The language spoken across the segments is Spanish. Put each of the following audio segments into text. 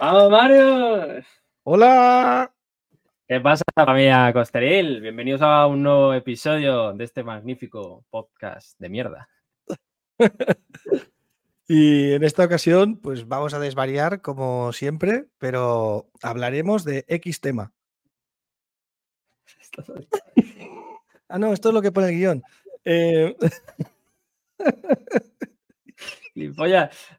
¡Vamos, Mario! ¡Hola! ¿Qué pasa, familia Costeril? Bienvenidos a un nuevo episodio de este magnífico podcast de mierda. y en esta ocasión, pues vamos a desvariar como siempre, pero hablaremos de X tema. ah, no, esto es lo que pone el guion. Eh...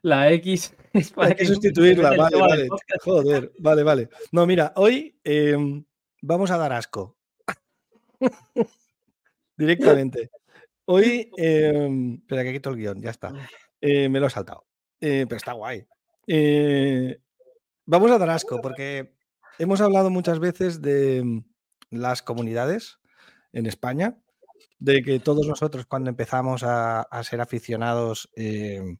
la X es para Hay que, sustituirla, vale, vale. Joder, vale, vale. No, mira, hoy em, vamos a dar asco. Directamente. Hoy, eh, espera que quito el guion, ya está. Eh, me lo he saltado. Eh, pero está guay. Eh, vamos a dar asco porque hemos hablado muchas veces de em, las comunidades en España, de que todos nosotros cuando empezamos a, a ser aficionados em,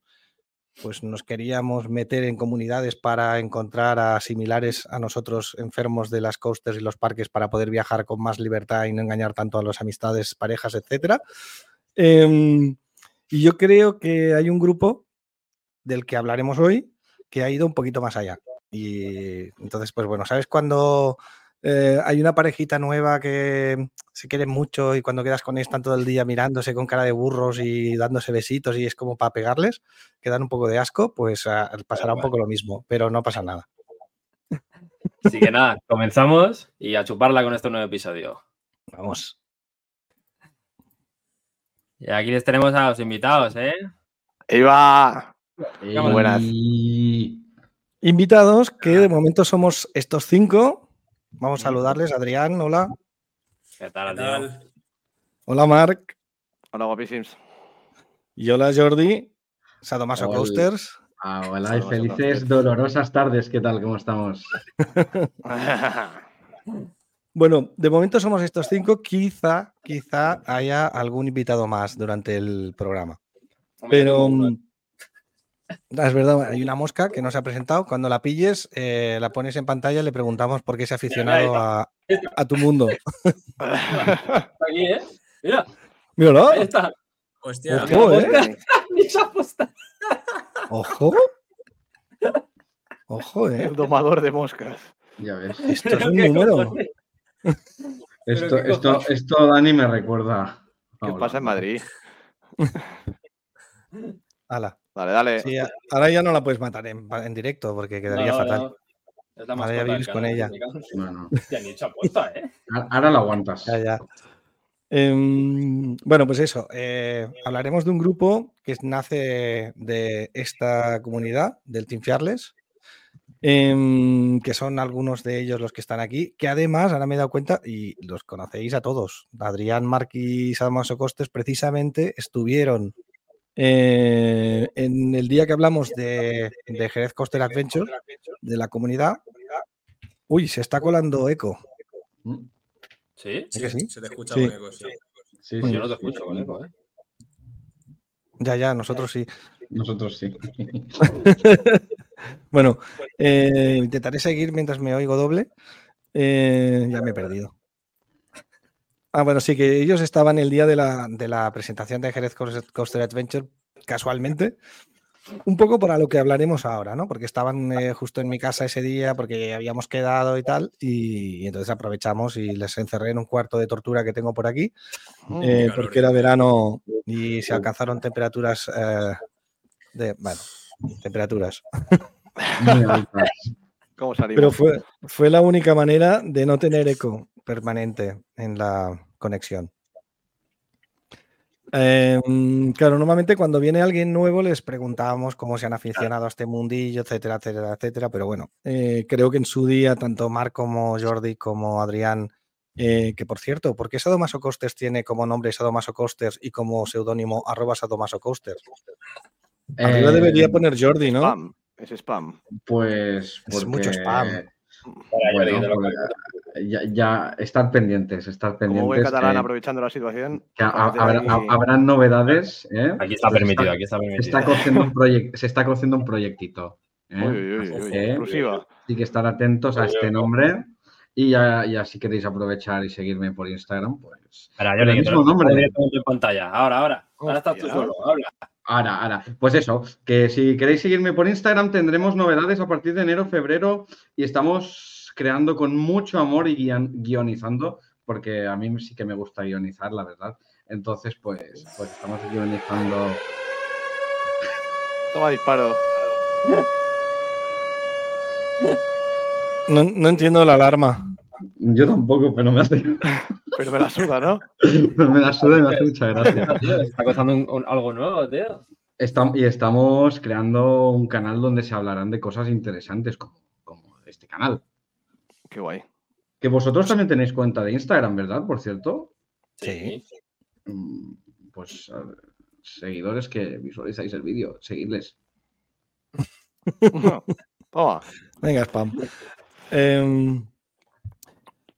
pues nos queríamos meter en comunidades para encontrar a similares a nosotros enfermos de las coasters y los parques para poder viajar con más libertad y no engañar tanto a las amistades, parejas, etc. Em, y yo creo que hay un grupo del que hablaremos hoy que ha ido un poquito más allá. Y entonces, pues bueno, ¿sabes cuando eh, hay una parejita nueva que se quiere mucho y cuando quedas con ellos están todo el día mirándose con cara de burros y dándose besitos y es como para pegarles, que dan un poco de asco, pues ah, pasará un poco lo mismo, pero no pasa nada. Así que nada, comenzamos y a chuparla con este nuevo episodio. Vamos. Y aquí les tenemos a los invitados, ¿eh? ¡Iba! buenas. Invitados que de momento somos estos cinco Vamos a saludarles. Adrián, hola. ¿Qué tal, Adrián? Hola, Marc. Hola, guapísimos. Y hola, Jordi. Sadomaso Coasters. Ah, hola y felices, dolorosas tardes. ¿Qué tal? ¿Cómo estamos? bueno, de momento somos estos cinco. Quizá, quizá haya algún invitado más durante el programa. Pero es verdad, hay una mosca que no se ha presentado. Cuando la pilles, eh, la pones en pantalla y le preguntamos por qué se ha aficionado a, tu mundo. Aquí, ¿eh? Mira. Míralo. Ahí está. Hostia, Ojo, ¿eh? Ojo. Ojo, ¿eh? El domador de moscas. Ya ves. Esto es un número. Esto, esto, esto, Dani, me recuerda. ¿Qué pasa en Madrid? Hala. Dale, dale. Sí, ahora ya no la puedes matar en, directo porque quedaría fatal. ahora ya vivís con ella. ¿eh? Ahora la aguantas. Em, bueno, pues eso. Eh, hablaremos de un grupo que nace de esta comunidad, del Team Fiarles, em, que son algunos de ellos los que están aquí, que además, ahora me he dado cuenta, y los conocéis a todos, Adrián Marquis y Costes precisamente estuvieron eh, en el día que hablamos de, Jerez Coaster Adventure, de la comunidad, uy, se está colando eco. ¿Sí? Sí, sí? Se te escucha con eco, sí. Sí, yo no te escucho con eco, ¿eh? Ya, ya, nosotros sí. Nosotros sí. bueno, eh, intentaré seguir mientras me oigo doble. Eh, ya me he perdido. Ah, bueno, sí, que ellos estaban el día de la, presentación de Jerez Coaster Adventure, casualmente, un poco para lo que hablaremos ahora, ¿no? Porque estaban eh, justo en mi casa ese día, porque habíamos quedado y tal, y, entonces aprovechamos y les encerré en un cuarto de tortura que tengo por aquí, oh, eh, porque era verano y se alcanzaron temperaturas eh, de, bueno, temperaturas. ¿Cómo salimos? Pero fue, fue la única manera de no tener eco permanente en la conexión. Em, claro, normalmente cuando viene alguien nuevo les preguntábamos cómo se han aficionado a este mundillo, etcétera, etcétera, etcétera. Pero bueno, eh, creo que en su día, tanto Marc como Jordi como Adrián, eh, que por cierto, ¿por qué Sadomaso Coasters tiene como nombre Sadomaso Coasters y como seudónimo arroba Sadomaso Coasters? Arriba eh, debería poner Jordi, ¿no? Es spam. Pues. Es mucho spam. ya, estar pendientes, estar pendientes. Como buen catalán, aprovechando la situación. habrán novedades. ¿eh? Aquí está permitido, aquí está permitido. Se está cociendo un, se está cociendo un proyectito. ¿eh? exclusiva. Hay que estar atentos a este nombre. Y ya, si queréis aprovechar y seguirme por Instagram, pues. Espera, yo le mismo nombre. en pantalla. Ahora, ahora. Ahora estás tú solo. Habla. Ahora, ahora. Pues eso, que si queréis seguirme por Instagram tendremos novedades a partir de enero, febrero y estamos creando con mucho amor y guionizando, porque a mí sí que me gusta guionizar, la verdad. Entonces, pues, pues estamos guionizando. Toma disparo. No, no entiendo la alarma. Yo tampoco, pero me hace. Pero me la suda, ¿no? pero me la suda y me hace mucha gracia. Está costando algo nuevo, tío. y estamos creando un canal donde se hablarán de cosas interesantes como, como este canal. Qué guay. Que vosotros también tenéis cuenta de Instagram, ¿verdad? Por cierto. Sí. Mm, pues seguidores que visualizáis el vídeo, seguidles. Toma. Venga, spam. Em,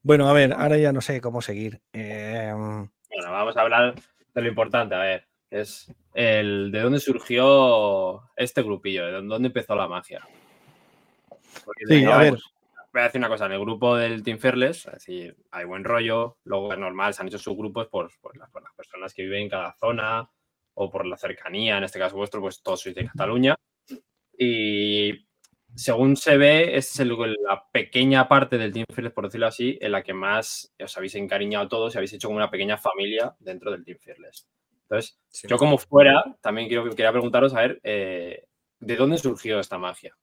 bueno, a ver, ahora ya no sé cómo seguir. Em, bueno, vamos a hablar de lo importante, a ver, es el de dónde surgió este grupillo, de dónde empezó la magia. sí, a ver. Voy a decir una cosa, en el grupo del Team es decir, hay buen rollo, luego es normal, se han hecho sus grupos por, las, por, las, personas que viven en cada zona o por la cercanía, en este caso vuestro, pues todos sois de Cataluña. Y según se ve, es la pequeña parte del Team Fearless, por decirlo así, en la que más os habéis encariñado todos y habéis hecho como una pequeña familia dentro del Team Fearless. Entonces, yo como fuera, también quiero, quería preguntaros, a ver, eh, ¿de dónde surgió esta magia?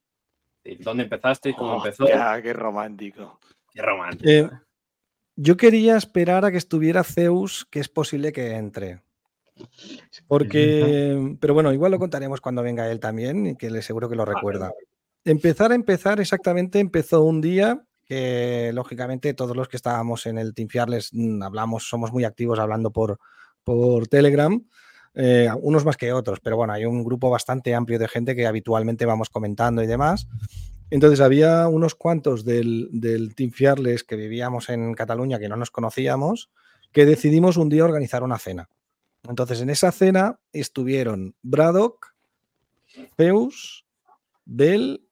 ¿Dónde empezaste? ¿Cómo Oh, empezó? Ya, qué romántico. Qué romántico. Eh, yo quería esperar a que estuviera Zeus, que es posible que entre. Porque, pero bueno, igual lo contaremos cuando venga él también, y que le seguro que lo recuerda. Empezar a empezar exactamente empezó un día que lógicamente todos los que estábamos en el Team Fiarles mm, hablamos, somos muy activos hablando por, por Telegram, eh, unos más que otros, pero bueno, hay un grupo bastante amplio de gente que habitualmente vamos comentando y demás. Entonces había unos cuantos del, del Team Fiarles que vivíamos en Cataluña que no nos conocíamos, que decidimos un día organizar una cena. Entonces en esa cena estuvieron Braddock, Zeus, Bell,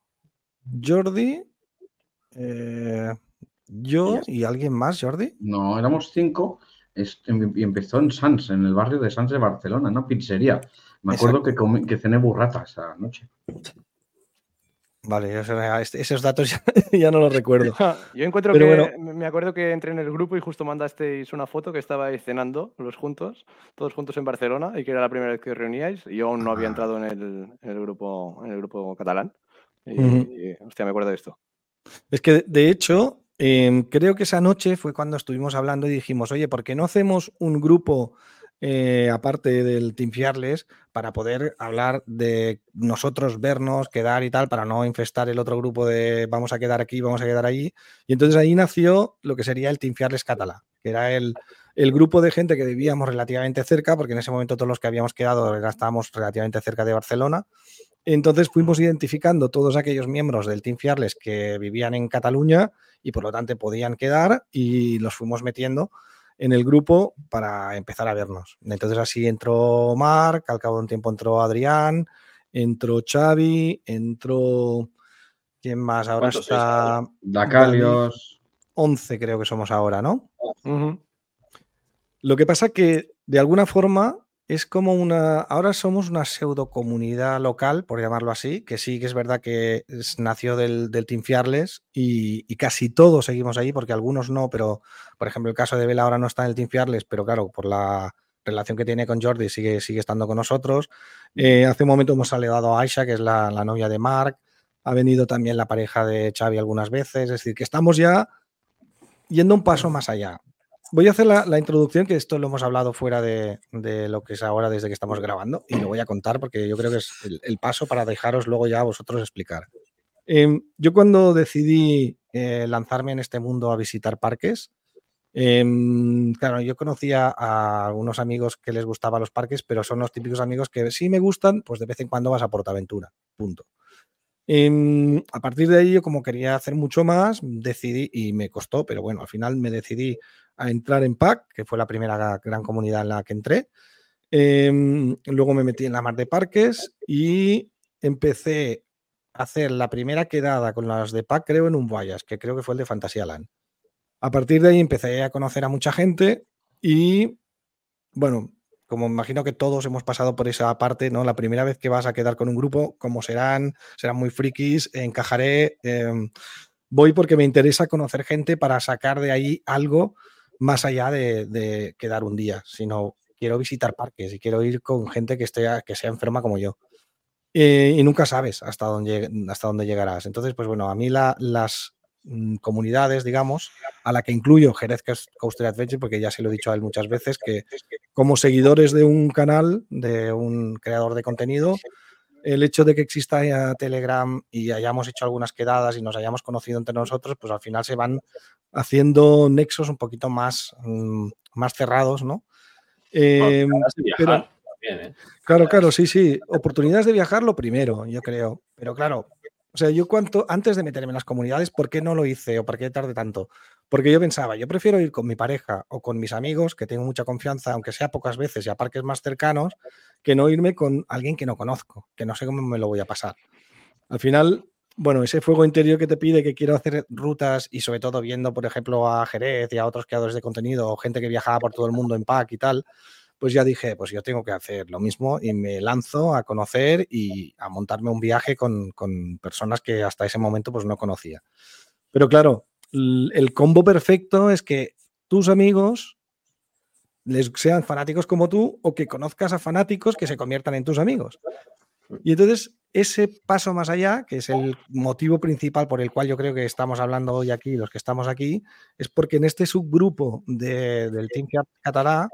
Jordi, eh, yo y alguien más, Jordi. No, éramos cinco em, y empezó en Sans, en el barrio de Sans de Barcelona, ¿no? Pizzería. Me acuerdo que, comí, que cené burrata esa noche. Vale, esos datos ya, ya, no los recuerdo. Yo encuentro Pero que bueno. me acuerdo que entré en el grupo y justo mandasteis una foto que estabais cenando los juntos, todos juntos en Barcelona, y que era la primera vez que os reuníais. Y yo aún no había entrado en el, en el grupo, en el grupo catalán. Uh -huh. y, hostia, me acuerdo de esto. Es que, de hecho, eh, creo que esa noche fue cuando estuvimos hablando y dijimos, oye, ¿por qué no hacemos un grupo eh, aparte del Team Fiarles para poder hablar de nosotros, vernos, quedar y tal, para no infestar el otro grupo de vamos a quedar aquí, vamos a quedar allí? Y entonces ahí nació lo que sería el Team Fiarles Catalá, que era el, el grupo de gente que vivíamos relativamente cerca, porque en ese momento todos los que habíamos quedado estábamos relativamente cerca de Barcelona. Entonces fuimos identificando todos aquellos miembros del Team Fiarles que vivían en Cataluña y por lo tanto podían quedar y los fuimos metiendo en el grupo para empezar a vernos. Entonces así entró Marc, al cabo de un tiempo entró Adrián, entró Xavi, entró... ¿Quién más? Ahora está... Dacalios. 11 creo que somos ahora, ¿no? Uh -huh. Lo que pasa que de alguna forma es como una. Ahora somos una pseudo comunidad local, por llamarlo así, que sí que es verdad que es, nació del, del Team Fiarles y, casi todos seguimos ahí, porque algunos no, pero por ejemplo, el caso de Vela ahora no está en el Team Fiarles, pero claro, por la relación que tiene con Jordi sigue, sigue estando con nosotros. Eh, hace un momento hemos saludado a Aisha, que es la, la novia de Mark. Ha venido también la pareja de Xavi algunas veces. Es decir, que estamos ya yendo un paso más allá. Voy a hacer la, introducción, que esto lo hemos hablado fuera de, lo que es ahora desde que estamos grabando, y lo voy a contar porque yo creo que es el, paso para dejaros luego ya a vosotros explicar. Eh, yo cuando decidí eh, lanzarme en este mundo a visitar parques, eh, claro, yo conocía a algunos amigos que les gustaban los parques, pero son los típicos amigos que sí me gustan, pues de vez en cuando vas a Portaventura, punto. Eh, a partir de ahí, yo como quería hacer mucho más, decidí, y me costó, pero bueno, al final me decidí a entrar en PAC, que fue la primera gran comunidad en la que entré. Eh, luego me metí en la mar de parques y empecé a hacer la primera quedada con las de PAC, creo, en un Guayas, que creo que fue el de Fantasyland. A partir de ahí empecé a conocer a mucha gente y, bueno, como imagino que todos hemos pasado por esa parte, ¿no? La primera vez que vas a quedar con un grupo, como serán, serán muy frikis, encajaré. Em, voy porque me interesa conocer gente para sacar de ahí algo más allá de, quedar un día, sino quiero visitar parques y quiero ir con gente que, esté, que sea enferma como yo. Eh, y nunca sabes hasta dónde, hasta llegarás. Entonces, pues bueno, a mí las mm, comunidades, digamos, a la que incluyo Jerez Coaster Adventure, porque ya se lo he dicho a él muchas veces, que como seguidores de un canal, de un creador de contenido, el hecho de que exista Telegram y hayamos hecho algunas quedadas y nos hayamos conocido entre nosotros, pues al final se van haciendo nexos un poquito más, mm, más cerrados, ¿no? Em, ¿eh? Claro, claro, sí, sí. Oportunidades de viajar, lo primero, yo creo. Pero claro, o sea, yo cuanto, antes de meterme en las comunidades, ¿por qué no lo hice o por qué tardé tanto? Porque yo pensaba, yo prefiero ir con mi pareja o con mis amigos, que tengo mucha confianza, aunque sea pocas veces y a parques más cercanos, que no irme con alguien que no conozco, que no sé cómo me lo voy a pasar. Al final, bueno, ese fuego interior que te pide que quiero hacer rutas y sobre todo viendo, por ejemplo, a Jerez y a otros creadores de contenido o gente que viajaba por todo el mundo en pack y tal, pues ya dije, pues yo tengo que hacer lo mismo y me lanzo a conocer y a montarme un viaje con, personas que hasta ese momento pues no conocía. Pero claro, el combo perfecto es que tus amigos les sean fanáticos como tú o que conozcas a fanáticos que se conviertan en tus amigos. Y entonces ese paso más allá, que es el motivo principal por el cual yo creo que estamos hablando hoy aquí, los que estamos aquí, es porque en este subgrupo del Team Catalá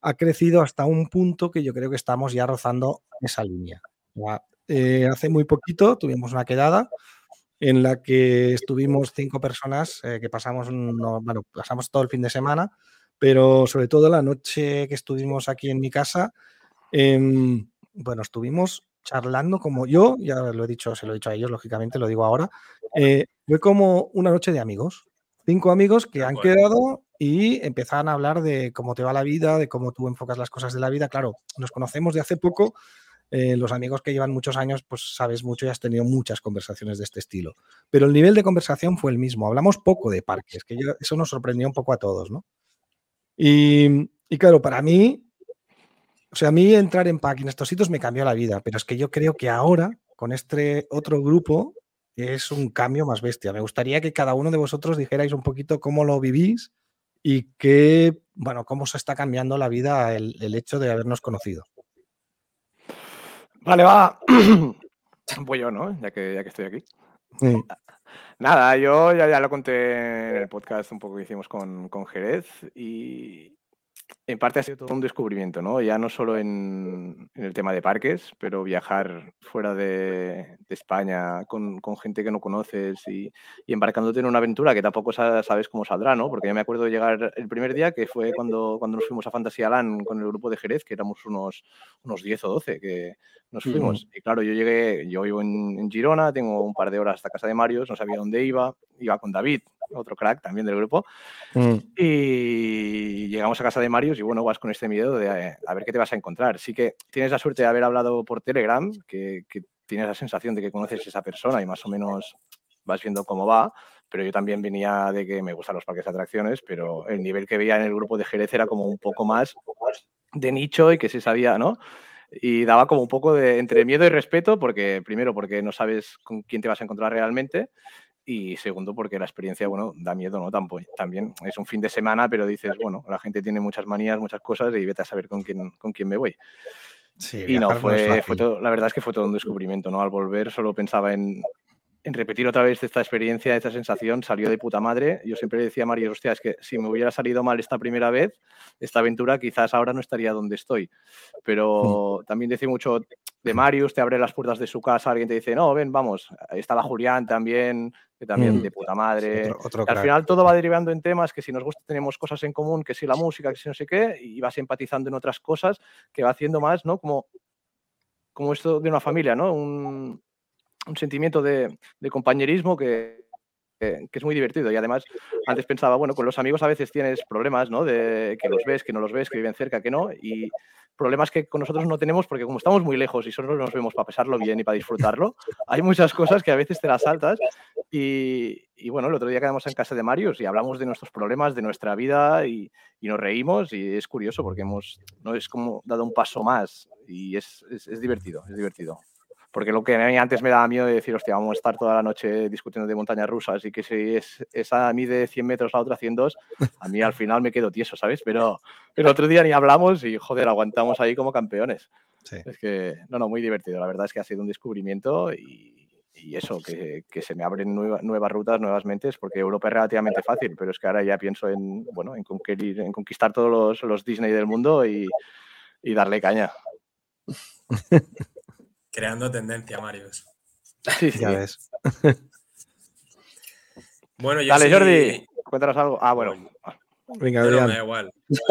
ha crecido hasta un punto que yo creo que estamos ya rozando esa línea. Eh, hace muy poquito tuvimos una quedada en la que estuvimos cinco personas eh, que pasamos, bueno, pasamos todo el fin de semana, pero sobre todo la noche que estuvimos aquí en mi casa, em, bueno, estuvimos charlando como yo, ya lo he dicho, se lo he dicho a ellos, lógicamente, lo digo ahora, eh, fue como una noche de amigos. Cinco amigos que han quedado y empezaban a hablar de cómo te va la vida, de cómo tú enfocas las cosas de la vida. Claro, nos conocemos de hace poco. Eh, los amigos que llevan muchos años, pues sabes mucho y has tenido muchas conversaciones de este estilo. Pero el nivel de conversación fue el mismo. Hablamos poco de parques, que eso nos sorprendió un poco a todos, ¿no? Y, y, claro, para mí, o sea, a mí entrar en parque en estos sitios me cambió la vida, pero es que yo creo que ahora, con este otro grupo, es un cambio más bestia. Me gustaría que cada uno de vosotros dijerais un poquito cómo lo vivís y qué, bueno, cómo se está cambiando la vida el, hecho de habernos conocido. Vale, va. Voy yo, ¿no? Ya que, ya que estoy aquí. Nada, yo ya, ya, lo conté en el podcast un poco que hicimos con, con Jerez y, en parte ha sido todo un descubrimiento, ¿no? Ya no solo en, el tema de parques, pero viajar fuera de, España con, gente que no conoces y, embarcándote en una aventura que tampoco sabes cómo saldrá, ¿no? Porque yo me acuerdo de llegar el primer día, que fue cuando, cuando nos fuimos a Fantasía Land con el grupo de Jerez, que éramos unos, unos 10 o 12 que nos fuimos. Y claro, yo llegué, yo vivo en, en Girona, tengo un par de horas hasta casa de Marios, no sabía dónde iba, iba con David, otro crack también del grupo. Mm. Y llegamos a casa de Marius y bueno, vas con este miedo de eh, a ver qué te vas a encontrar. Sí que tienes la suerte de haber hablado por Telegram, que, tienes la sensación de que conoces a esa persona y más o menos vas viendo cómo va, pero yo también venía de que me gustan los parques de atracciones, pero el nivel que veía en el grupo de Jerez era como un poco más de nicho y que se sabía, ¿no? Y daba como un poco de entre miedo y respeto, porque primero porque no sabes con quién te vas a encontrar realmente y segundo porque la experiencia, bueno, da miedo, ¿no? También es un fin de semana, pero dices, bueno, la gente tiene muchas manías, muchas cosas y vete a saber con quién, con quién me voy. Sí, y no, fue, fue todo, la verdad es que fue todo un descubrimiento, ¿no? Al volver solo pensaba en, en repetir otra vez esta experiencia, esta sensación, salió de puta madre. Yo siempre decía a Mario, hostia, es que si me hubiera salido mal esta primera vez, esta aventura, quizás ahora no estaría donde estoy. Pero también decía mucho de Marius, te abre las puertas de su casa, alguien te dice, no, ven, vamos, ahí está la Julián también, que también mm. de puta madre. al final todo va derivando en temas que si nos gusta tenemos cosas en común, que si la música, que si no sé qué, y vas empatizando en otras cosas que va haciendo más, ¿no? Como, como esto de una familia, ¿no? Un, un sentimiento de, compañerismo que, es muy divertido. Y además, antes pensaba, bueno, con los amigos a veces tienes problemas, ¿no? De que los ves, que no los ves, que viven cerca, que no. Y problemas que con nosotros no tenemos porque como estamos muy lejos y solo nos vemos para pasarlo bien y para disfrutarlo, hay muchas cosas que a veces te las saltas y, y bueno, el otro día quedamos en casa de Marius y hablamos de nuestros problemas, de nuestra vida y, y nos reímos y es curioso porque hemos, no es como dado un paso más y es, es, es divertido, es divertido. Porque lo que antes me daba miedo de decir, hostia, vamos a estar toda la noche discutiendo de montañas rusas y que si es, esa mide 100 metros, la otra 102, a mí al final me quedo tieso, ¿sabes? Pero el otro día ni hablamos y, joder, aguantamos ahí como campeones. Sí. Es que, no, no, muy divertido. La verdad es que ha sido un descubrimiento y, y eso, que, que, se me abren nueva, nuevas rutas, nuevas mentes, porque Europa es relativamente fácil, pero es que ahora ya pienso en, bueno, en, conquistar, en conquistar todos los, los Disney del mundo y, y darle caña. Creando tendencia, Marius. Sí, ya ves. bueno, yo Dale, sí... Jordi, cuéntanos algo. Ah, bueno. Venga, me da igual.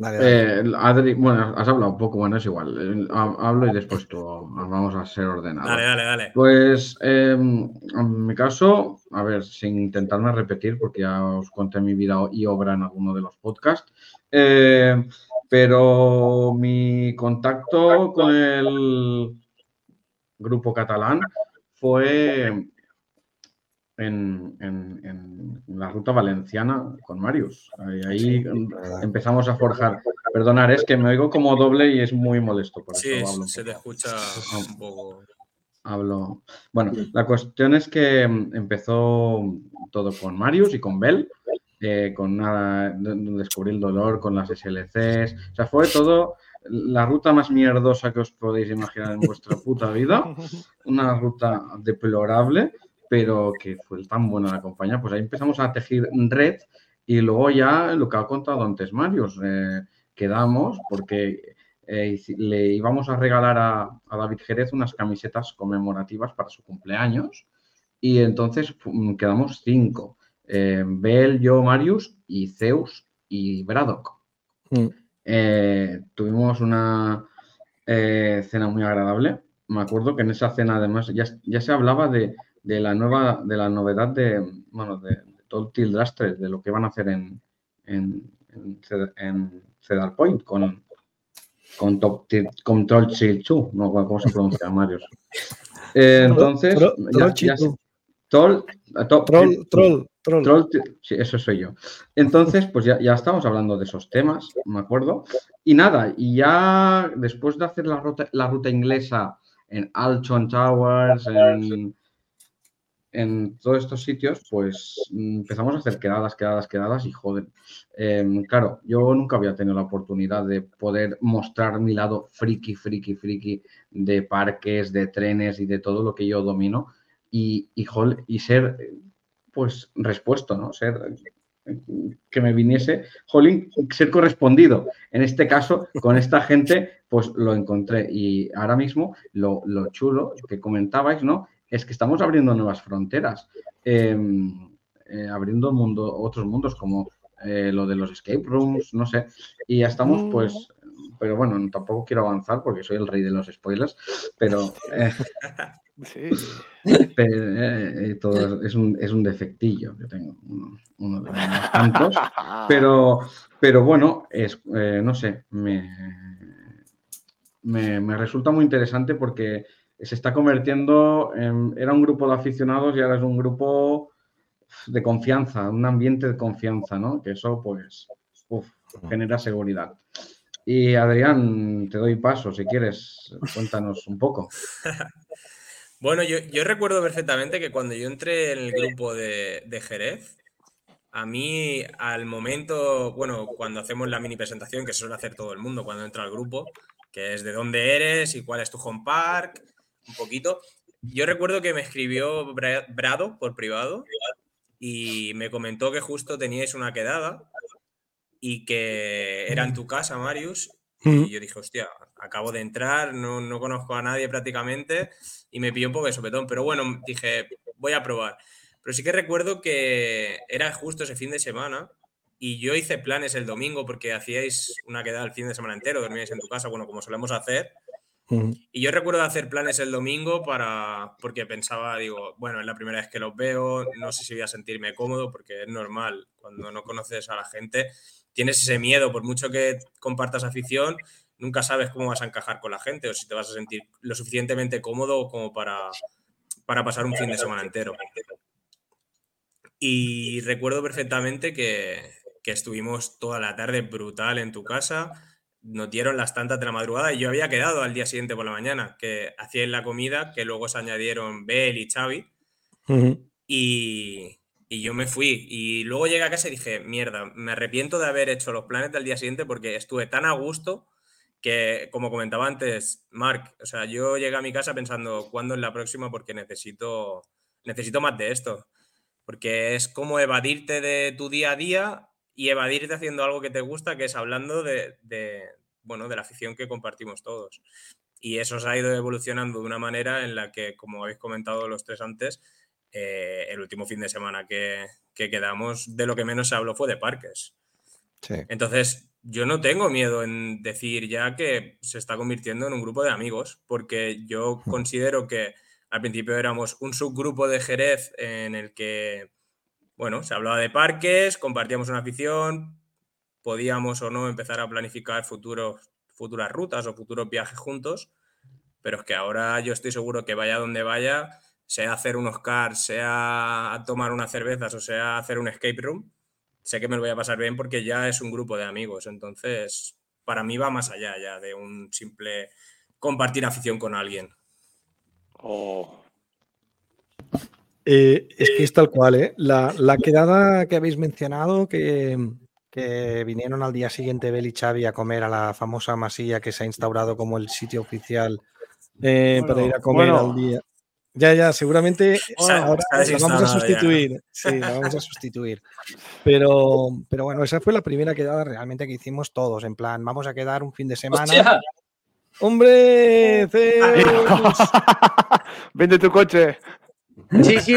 Dale, dale. Eh, Adri, bueno, has hablado un poco, bueno, es igual. Eh, Hablo y después tú vamos a ser ordenados. Dale, dale, dale. Pues eh, en mi caso, a ver, sin intentarme repetir, porque ya os conté mi vida y obra en alguno de los podcasts, eh, pero mi contacto con el grupo catalán fue en, en, en, la ruta valenciana con Marius. Ahí, ahí empezamos a forjar. Perdonar, es que me oigo como doble y es muy molesto. Por sí, eso hablo se te escucha un poco. Hablo. Bueno, la cuestión es que empezó todo con Marius y con Bell, eh, con nada, descubrí el dolor con las SLCs. O sea, fue todo la ruta más mierdosa que os podéis imaginar en vuestra puta vida. Una ruta deplorable pero que fue tan buena la compañía, pues ahí empezamos a tejer red y luego ya lo que ha contado antes Marius, eh, quedamos porque eh, le íbamos a regalar a, a, David Jerez unas camisetas conmemorativas para su cumpleaños y entonces quedamos cinco, eh, Bel, yo, Marius y Zeus y Braddock. Mm. Tuvimos una cena muy agradable. Me acuerdo que en esa cena además ya, ya se hablaba de, de la nueva, de la novedad de, bueno, de, de todo el Drastre, de lo que van a hacer en, en, en, en Cedar Point con, con, top, con Troll Chill 2, no, ¿cómo se pronuncia, Mario? Eh, entonces, ya, troll, to, troll, troll, troll, troll, sí, eso soy yo. Entonces, pues ya, ya estamos hablando de esos temas, me acuerdo. Y nada, y ya después de hacer la ruta, la ruta inglesa en Alton Towers, en, en todos estos sitios, pues empezamos a hacer quedadas, quedadas, quedadas y joder. Eh, claro, yo nunca había tenido la oportunidad de poder mostrar mi lado friki, friki, friki de parques, de trenes y de todo lo que yo domino y, y, ser, pues, respuesto, ¿no? Ser que me viniese, jolín, ser correspondido. En este caso, con esta gente, pues lo encontré. Y ahora mismo, lo, lo chulo que comentabais, ¿no? es que estamos abriendo nuevas fronteras, eh, eh, abriendo mundo, otros mundos como eh, lo de los escape rooms, no sé, y ya estamos pues, pero bueno, tampoco quiero avanzar porque soy el rey de los spoilers, pero... sí. pero todo es, un, es un defectillo que tengo, uno, uno de los tantos, pero, pero bueno, es, no sé, me, me, me resulta muy interesante porque se está convirtiendo en, era un grupo de aficionados y ahora es un grupo de confianza, un ambiente de confianza, ¿no? Que eso, pues, uf, genera seguridad. Y Adrián, te doy paso, si quieres, cuéntanos un poco. bueno, yo, yo, recuerdo perfectamente que cuando yo entré en el grupo de, de Jerez, a mí, al momento, bueno, cuando hacemos la mini presentación, que se suele hacer todo el mundo cuando entra al grupo, que es de dónde eres y cuál es tu home park, un poquito. Yo recuerdo que me escribió Brado por privado y me comentó que justo teníais una quedada y que era en tu casa, Marius. Y yo dije, hostia, acabo de entrar, no, no conozco a nadie prácticamente y me pilló un poco de sopetón. Pero bueno, dije, voy a probar. Pero sí que recuerdo que era justo ese fin de semana y yo hice planes el domingo porque hacíais una quedada el fin de semana entero, dormíais en tu casa, bueno, como solemos hacer. Y yo recuerdo hacer planes el domingo para, porque pensaba, digo, bueno, es la primera vez que los veo, no sé si voy a sentirme cómodo, porque es normal, cuando no conoces a la gente, tienes ese miedo, por mucho que compartas afición, nunca sabes cómo vas a encajar con la gente o si te vas a sentir lo suficientemente cómodo como para, para pasar un fin de semana entero. Y recuerdo perfectamente que, que estuvimos toda la tarde brutal en tu casa, nos dieron las tantas de la madrugada y yo había quedado al día siguiente por la mañana, que hacían la comida, que luego se añadieron Bel y Xavi. y, y, yo me fui. Y luego llegué a casa y dije, mierda, me arrepiento de haber hecho los planes del día siguiente porque estuve tan a gusto que, como comentaba antes, Mark, o sea, yo llegué a mi casa pensando, ¿cuándo es la próxima? Porque necesito, necesito más de esto. Porque es como evadirte de tu día a día y evadirte haciendo algo que te gusta, que es hablando de, bueno, de la afición que compartimos todos. Y eso se ha ido evolucionando de una manera en la que, como habéis comentado los tres antes, eh, el último fin de semana que, quedamos, de lo que menos se habló fue de parques. Entonces, yo no tengo miedo en decir ya que se está convirtiendo en un grupo de amigos, porque yo considero que al principio éramos un subgrupo de Jerez en el que bueno, se hablaba de parques, compartíamos una afición, podíamos o no empezar a planificar futuros, futuras rutas o futuros viajes juntos, pero es que ahora yo estoy seguro que vaya donde vaya, sea hacer unos cars, sea a tomar unas cervezas o sea hacer un escape room, sé que me lo voy a pasar bien porque ya es un grupo de amigos, entonces para mí va más allá ya de un simple compartir afición con alguien. Oh, eh, es que es tal cual, ¿eh? La, quedada que habéis mencionado, que, vinieron al día siguiente Bel y Xavi a comer a la famosa masilla que se ha instaurado como el sitio oficial eh, para ir a comer al día. Ya, ya, seguramente ahora la vamos a sustituir. Sí, la vamos a sustituir. Pero, pero bueno, esa fue la primera quedada realmente que hicimos todos. En plan, vamos a quedar un fin de semana. ¡Hombre! Vende tu coche. Sí, sí,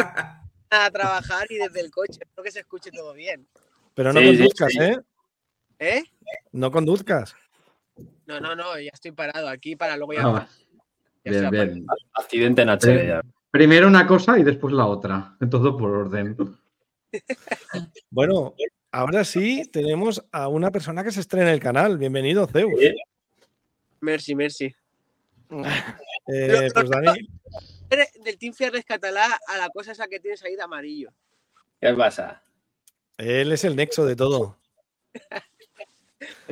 a trabajar y desde el coche, espero que se escuche todo bien. Pero no conduzcas, ¿eh? ¿Eh? No conduzcas. No, no, no, ya estoy parado aquí para luego ya. Ah, bien, bien. Accidente en HD Primero una cosa y después la otra. Todo por orden. Bueno, ahora sí tenemos a una persona que se estrena en el canal. Bienvenido, Zeus. Merci, merci. Eh, pues Dani, del Team Fierres Catalá a la cosa esa que tienes ahí de amarillo. ¿Qué pasa? Él es el nexo de todo.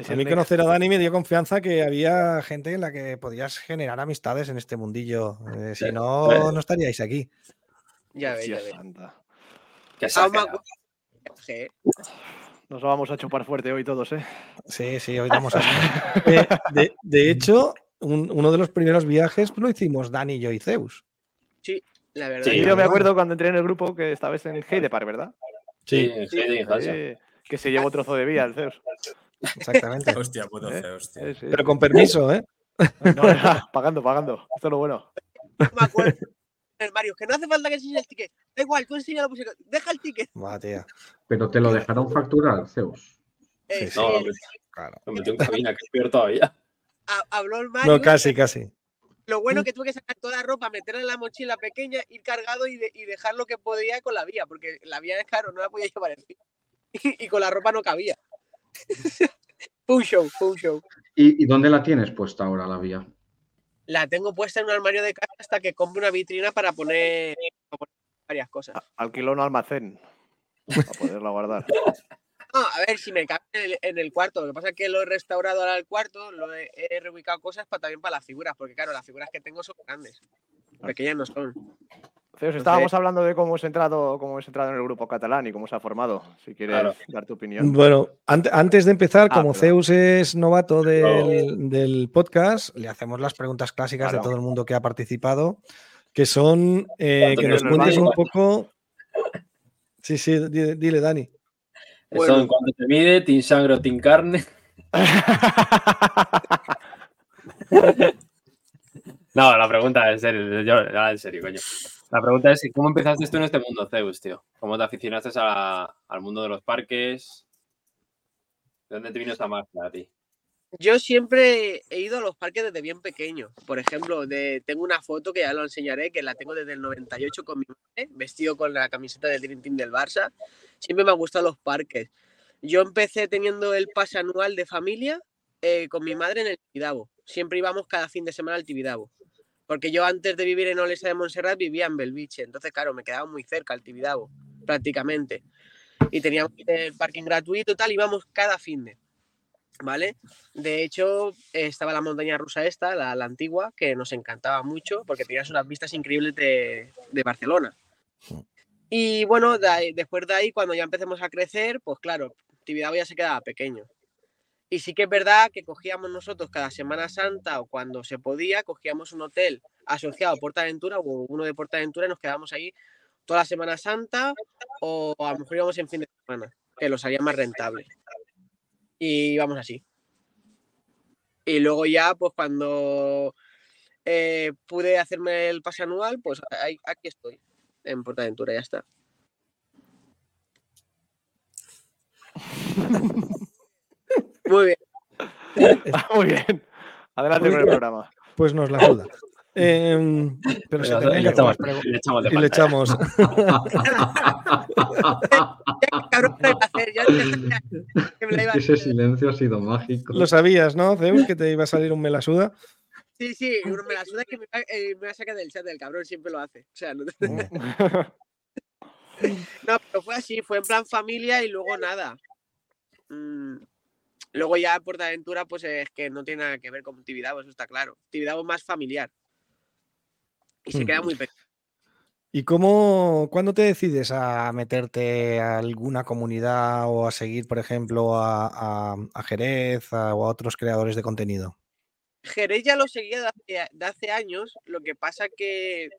a mí conocer a Dani me dio confianza que había gente en la que podías generar amistades en este mundillo. Eh, si no, no estaríais aquí. Ya ve, ya Nos vamos a chupar fuerte hoy todos, ¿eh? Sí, sí, hoy vamos a. Eh, de, de, hecho, uno de los primeros viajes lo hicimos Dani, yo y Zeus. Sí, la verdad. yo me acuerdo cuando entré en el grupo que estabas en Heidepar, ¿verdad? Sí, sí, Que se llevó trozo de vía el Zeus. Exactamente. hostia, puto ¿Eh? Zeus, Pero con permiso, ¿eh? No, pagando, pagando. Esto es lo bueno. me acuerdo. Mario, que no hace falta que enseñe el ticket. Da igual, tú enseña la música. Deja el ticket. Va, tía. Pero te lo dejaron facturar, Zeus. Eh, sí, no, claro. Me metió en cabina, que es peor todavía. Habló el Mario. No, casi, casi. Lo bueno que tuve que sacar toda la ropa, meterla en la mochila pequeña, ir cargado y, dejar lo que podía con la vía, porque la vía es caro, no la podía llevar encima. Y, y con la ropa no cabía. fue show, fue show. ¿Y, dónde la tienes puesta ahora la vía? La tengo puesta en un armario de casa hasta que compre una vitrina para poner, varias cosas. Alquiló un almacén para poderla guardar. a ver si me cabe en el, cuarto. Lo que pasa es que lo he restaurado ahora el cuarto, lo he, reubicado cosas para también para las figuras, porque claro, las figuras que tengo son grandes. Pequeñas no son. Estábamos hablando de cómo has entrado, cómo entrado en el grupo catalán y cómo se ha formado. Si quieres dar tu opinión. Bueno, antes de empezar, ah, como Zeus es novato del, podcast, le hacemos las preguntas clásicas de todo el mundo que ha participado, que son eh, que nos cuentes un poco. Sí, sí, dile Dani. Eso cuando te mide, tin sangre o tin carne. no, la pregunta es serio, yo, en serio, coño. La pregunta es, ¿cómo empezaste tú en este mundo, Zeus, tío? ¿Cómo te aficionaste al mundo de los parques? ¿De dónde te vino esta marca a ti? Yo siempre he ido a los parques desde bien pequeño. Por ejemplo, de, tengo una foto que ya lo enseñaré, que la tengo desde el 98 con mi madre, vestido con la camiseta del Dream Team del Barça siempre me han gustado los parques. Yo empecé teniendo el pase anual de familia eh, con mi madre en el Tibidabo. Siempre íbamos cada fin de semana al Tibidabo. Porque yo antes de vivir en Olesa de Montserrat vivía en Belviche. Entonces, claro, me quedaba muy cerca al Tibidabo, prácticamente. Y teníamos el parking gratuito y tal, íbamos cada fin de. ¿Vale? De hecho, estaba la montaña rusa esta, la, la antigua, que nos encantaba mucho porque tenías unas vistas increíbles de, de Barcelona. Y bueno, de ahí- después de ahí, cuando ya empecemos a crecer, pues claro, Tibidabo ya se quedaba pequeño. Y sí que es verdad que cogíamos nosotros cada Semana Santa o cuando se podía, cogíamos un hotel asociado a Portaventura o uno de Portaventura y nos quedábamos ahí toda la Semana Santa o a lo mejor íbamos en fin de semana, que lo salía más rentable. Y íbamos así. Y luego ya, pues cuando eh, pude hacerme el pase anual, pues aquí estoy, en Portaventura, ya está. Muy bien. Muy bien. Adelante Muy con el programa. Pues nos la suda. Em, pero si Le le echamos, le echamos de y le echamos. Ese silencio ha sido mágico. Lo sabías, ¿no, Zeus? Que te iba a salir un melasuda. Sí, sí, uno me la suda que me va, eh, me va a sacar del chat del cabrón, siempre lo hace. O sea, no, no, pero fue así, fue en plan familia y luego nada. Mm, luego ya Portaventura, pues es que no tiene nada que ver con Tibidabo, eso está claro. Tibidabo más familiar. Y se Mm. queda muy pequeño. ¿Y cómo, cuándo te decides a meterte a alguna comunidad o a seguir, por ejemplo, a, a- a Jerez a- o a otros creadores de contenido? Jerez ya lo seguía de hace, de hace años, lo que pasa que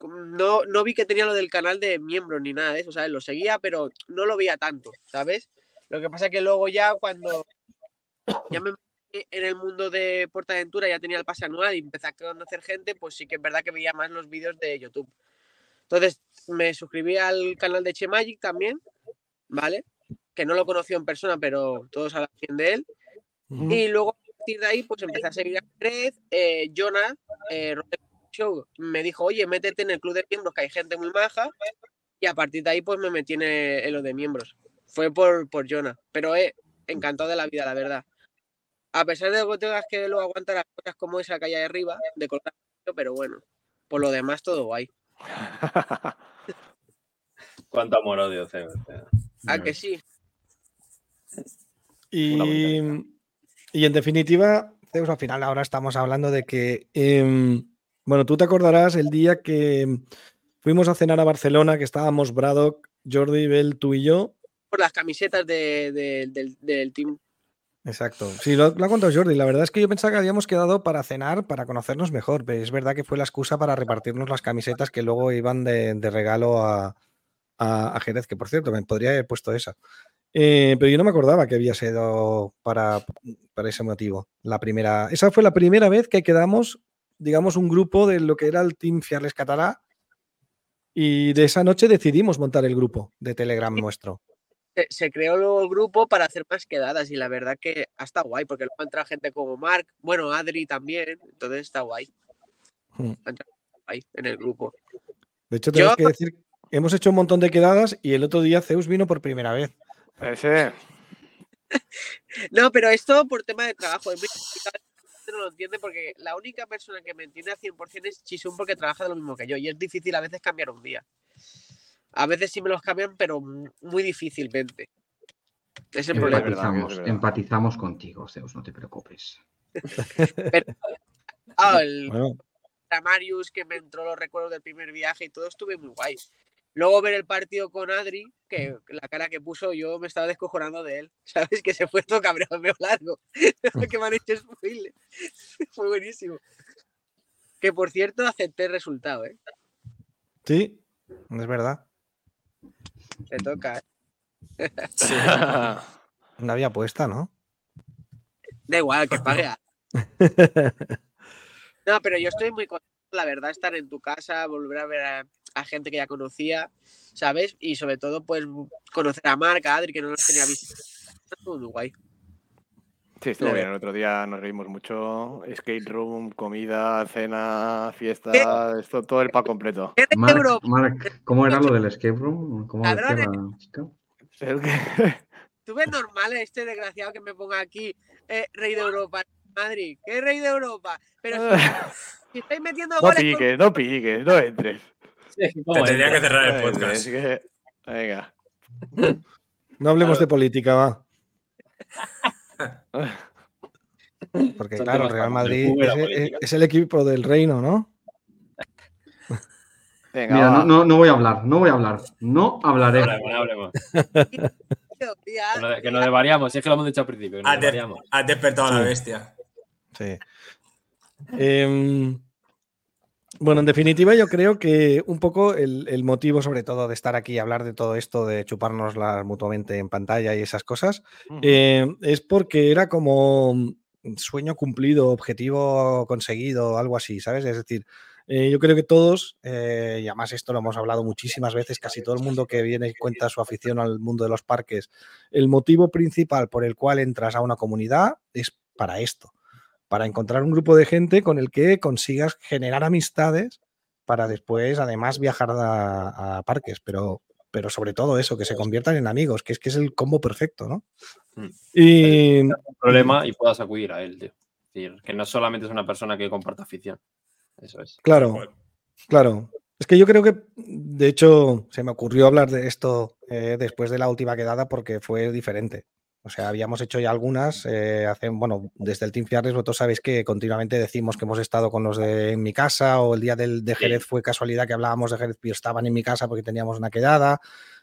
no, no vi que tenía lo del canal de miembros ni nada de eso, ¿sabes? Lo seguía, pero no lo veía tanto, ¿sabes? Lo que pasa que luego ya cuando ya me metí en el mundo de Portaventura, ya tenía el pase anual y empecé a conocer gente, pues sí que es verdad que veía más los vídeos de YouTube. Entonces me suscribí al canal de Chemagic también, ¿vale? Que no lo conocí en persona, pero todos hablan bien de él. Y luego a partir de ahí, pues empecé a seguir a Jerez. Eh, Jonah, eh, Show, me dijo, oye, métete en el club de miembros, que hay gente muy maja. Y a partir de ahí, pues me metí en, el- en lo de miembros. Fue por, por Jonah. Pero eh, encantado de la vida, la verdad. A pesar de que tengas que luego aguantar las cosas como esa que hay ahí arriba, de color, pero bueno, por lo demás todo guay. Cuánto amor odio, Zeus. ¿A que sí? Y, y en definitiva, Zeus, al final ahora estamos hablando de que, em, bueno, tú te acordarás el día que fuimos a cenar a Barcelona, que estábamos Braddock, Jordi, Bell, tú y yo. Por las camisetas de- de- del, del team. Exacto. Sí, lo, lo ha contado Jordi. La verdad es que yo pensaba que habíamos quedado para cenar, para conocernos mejor, pero es verdad que fue la excusa para repartirnos las camisetas que luego iban de, de regalo a, a- a Jerez, que por cierto, me podría haber puesto esa. Eh, pero yo no me acordaba que había sido para, para ese motivo. La primera, esa fue la primera vez que quedamos, digamos, un grupo de lo que era el Team Fiarles Catalá. Y de esa noche decidimos montar el grupo de Telegram nuestro. Se, se creó luego el grupo para hacer más quedadas y la verdad que hasta guay, porque luego entra gente como Mark, bueno, Adri también, entonces está guay. Hmm. Entra guay en el grupo. De hecho, tenemos Yo- que decir, hemos hecho un montón de quedadas y el otro día Zeus vino por primera vez. Ese. No, pero esto por tema de trabajo, es muy no lo entiende porque la única persona que me entiende al 100% es Chisun porque trabaja de lo mismo que yo y es difícil a veces cambiar un día. A veces sí me los cambian, pero muy difícilmente. Es el problema. Empatizamos, es empatizamos contigo, Zeus, no te preocupes. Ah, el, Bueno, a Marius, que me entró los recuerdos del primer viaje y todo, estuve muy guay. Luego ver el partido con Adri, que la cara que puso, yo me estaba descojonando de él. ¿Sabes? Que se fue todo cabreado, veo largo. que me han hecho spoiler. Fue buenísimo. Que por cierto, acepté el resultado, ¿eh? sí, es verdad. Te toca. ¿eh? Sí. No había apuesta, ¿no? Da igual, que pague. a- No, pero yo estoy muy contento, la verdad, estar en tu casa, volver a ver a, a gente que ya conocía, ¿sabes? Y sobre todo, pues, conocer a Marc, a Adri, que no los tenía visto. Estuvo muy guay. Sí, estuvo bien. El otro día nos reímos mucho. Skate room, comida, cena, fiesta, esto, todo el pack completo. ¿Qué Mark? Mark, ¿cómo era lo del escape room? ¿Cómo decía la chica? Que, ¿Tú ves normal este desgraciado que me ponga aquí eh, Rey de Europa Madrid? ¿Qué Rey de Europa? Pero si, si estáis metiendo No goles con- piques, no piques, no entres. Sí, Te ¿cómo tendría que entra? cerrar el No podcast. que- Venga. No hablemos de política, va. Porque Son claro, Real Madrid es, el equipo del reino, ¿no? Venga, Mira, no, no, no voy a hablar, no voy a hablar. No hablaré. Hablemos, hablemos. Que no- Que nos desvariamos, si es que lo hemos dicho al principio, Has, de- has despertado a la bestia. Sí. Em, bueno, en definitiva, yo creo que un poco el, el motivo, sobre todo, de estar aquí y hablar de todo esto, de chuparnos mutuamente en pantalla y esas cosas, eh, es porque era como sueño cumplido, objetivo conseguido, algo así, ¿sabes? Es decir, eh, yo creo que todos, eh, y además esto lo hemos hablado muchísimas veces, casi todo el mundo que viene y cuenta su afición al mundo de los parques, el motivo principal por el cual entras a una comunidad es para esto, para encontrar un grupo de gente con el que consigas generar amistades para después, además, viajar a, a parques, pero, pero sobre todo eso, que se conviertan en amigos, que es que es el combo perfecto, ¿no? Mm. Y, Un problema y puedas acudir a él, tío. Es decir, que no solamente es una persona que comparte afición. Eso es. Claro, claro. Es que yo creo que, de hecho, se me ocurrió hablar de esto eh, después de la última quedada porque fue diferente. O sea, habíamos hecho ya algunas, eh, hace, bueno, desde el Team Fiarles, vosotros sabéis que continuamente decimos que hemos estado con los de en mi casa o el día del, de Jerez fue casualidad que hablábamos de Jerez, pero estaban en mi casa porque teníamos una quedada.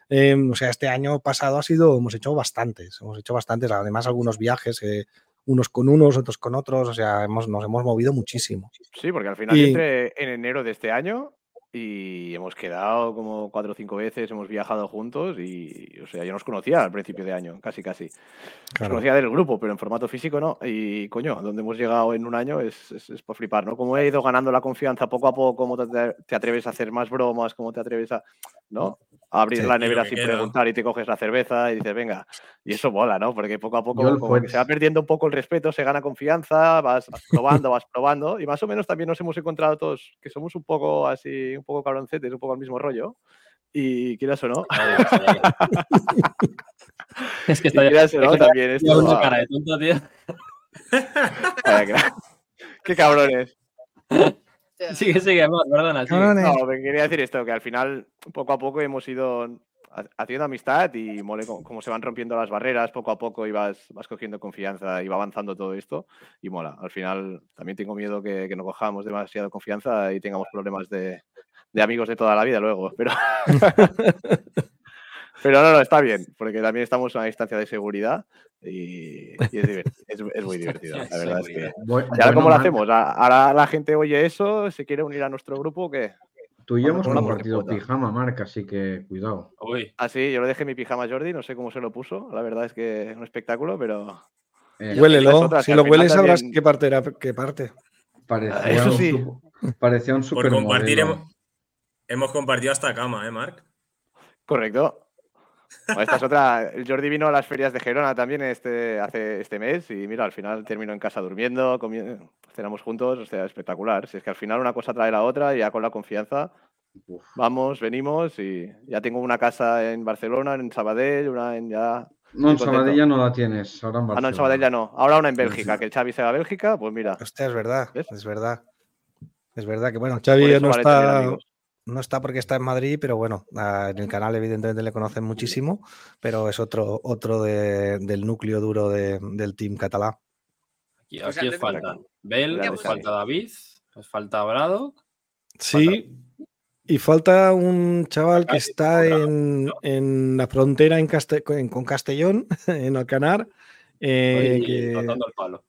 Eh, o sea, este año pasado ha sido, hemos hecho bastantes, hemos hecho bastantes, además algunos viajes, eh, unos con unos, otros con otros, o sea, hemos, nos hemos movido muchísimo. Sí, porque al final Y- yo entré en enero de este año y hemos quedado como cuatro o cinco veces, hemos viajado juntos y, o sea, yo nos conocía al principio de año, casi casi. Nos Claro. conocía del grupo, pero en formato físico no. Y coño, donde hemos llegado en un año es, es, es por flipar, ¿no? Como he ido ganando la confianza poco a poco, cómo te, te atreves a hacer más bromas, cómo te atreves a, ¿no? A abrir Sí. la nevera sin preguntar y te coges la cerveza y dices, venga. Y eso mola, ¿no? Porque poco a poco como que se va perdiendo un poco el respeto, se gana confianza, vas probando, vas probando. Y más o menos también nos hemos encontrado todos que somos un poco así, un poco cabroncetes, un poco el mismo rollo. Y quieras o no, Es que está quieras o no, es que también esto. va- cara de tonto, tío. Qué cabrones. Sigue, sigue, perdona. sigue. No, me quería decir esto, que al final, poco a poco hemos ido ha- haciendo amistad y mole co- como se van rompiendo las barreras poco a poco y vas, vas cogiendo confianza y va avanzando todo esto y mola. Al final también tengo miedo que, que no cojamos demasiado confianza y tengamos problemas de, de amigos de toda la vida luego, pero... pero no, no, está bien, porque también estamos a una distancia de seguridad y, y es, es- es muy divertido. La verdad es que... Seguridad. Bu- ¿Y ahora cómo lo hacemos? ¿A- ¿Ahora la gente oye eso? ¿Se quiere unir a nuestro grupo o qué? Tú y yo hemos compartido pijama, Marc, así que cuidado. Uy, Ah, sí, yo le dejé mi pijama a Jordi, no sé cómo se lo puso. La verdad es que es un espectáculo, pero. Eh, Huélelo. es otra, Si que lo hueles sabrás también- qué parte era qué parte. parecía, Ah, eso un sí. parecía un Por super compartir hemos, compartido hasta cama, ¿eh, Marc? Correcto. Esta es otra. El Jordi vino a las ferias de Gerona también este, hace este mes y mira, al final terminó en casa durmiendo, comi- cenamos juntos, o sea, espectacular. Si es que al final una cosa trae la otra y ya con la confianza Uf. vamos, venimos y ya tengo una casa en Barcelona, en Sabadell, una en ya. No, en. Sabadell ya no la tienes, ahora en Ah, no, en Barcelona. Sabadell ya no. Ahora una en Bélgica, que el Xavi se va a Bélgica, pues mira. Hostia, es verdad, ¿Ves? es verdad. Es verdad que bueno, por Xavi eso no vale está. No está porque está en Madrid, pero bueno, en el canal evidentemente le conocen muchísimo, pero es otro, otro de- del núcleo duro de- del team catalán. aquí, O sea, aquí os te- faltan Bel, falta David, os falta Brado. Sí, y falta un chaval que Ah, está en, en la frontera en con con Castellón, en Alcanar, eh, y que, el palo.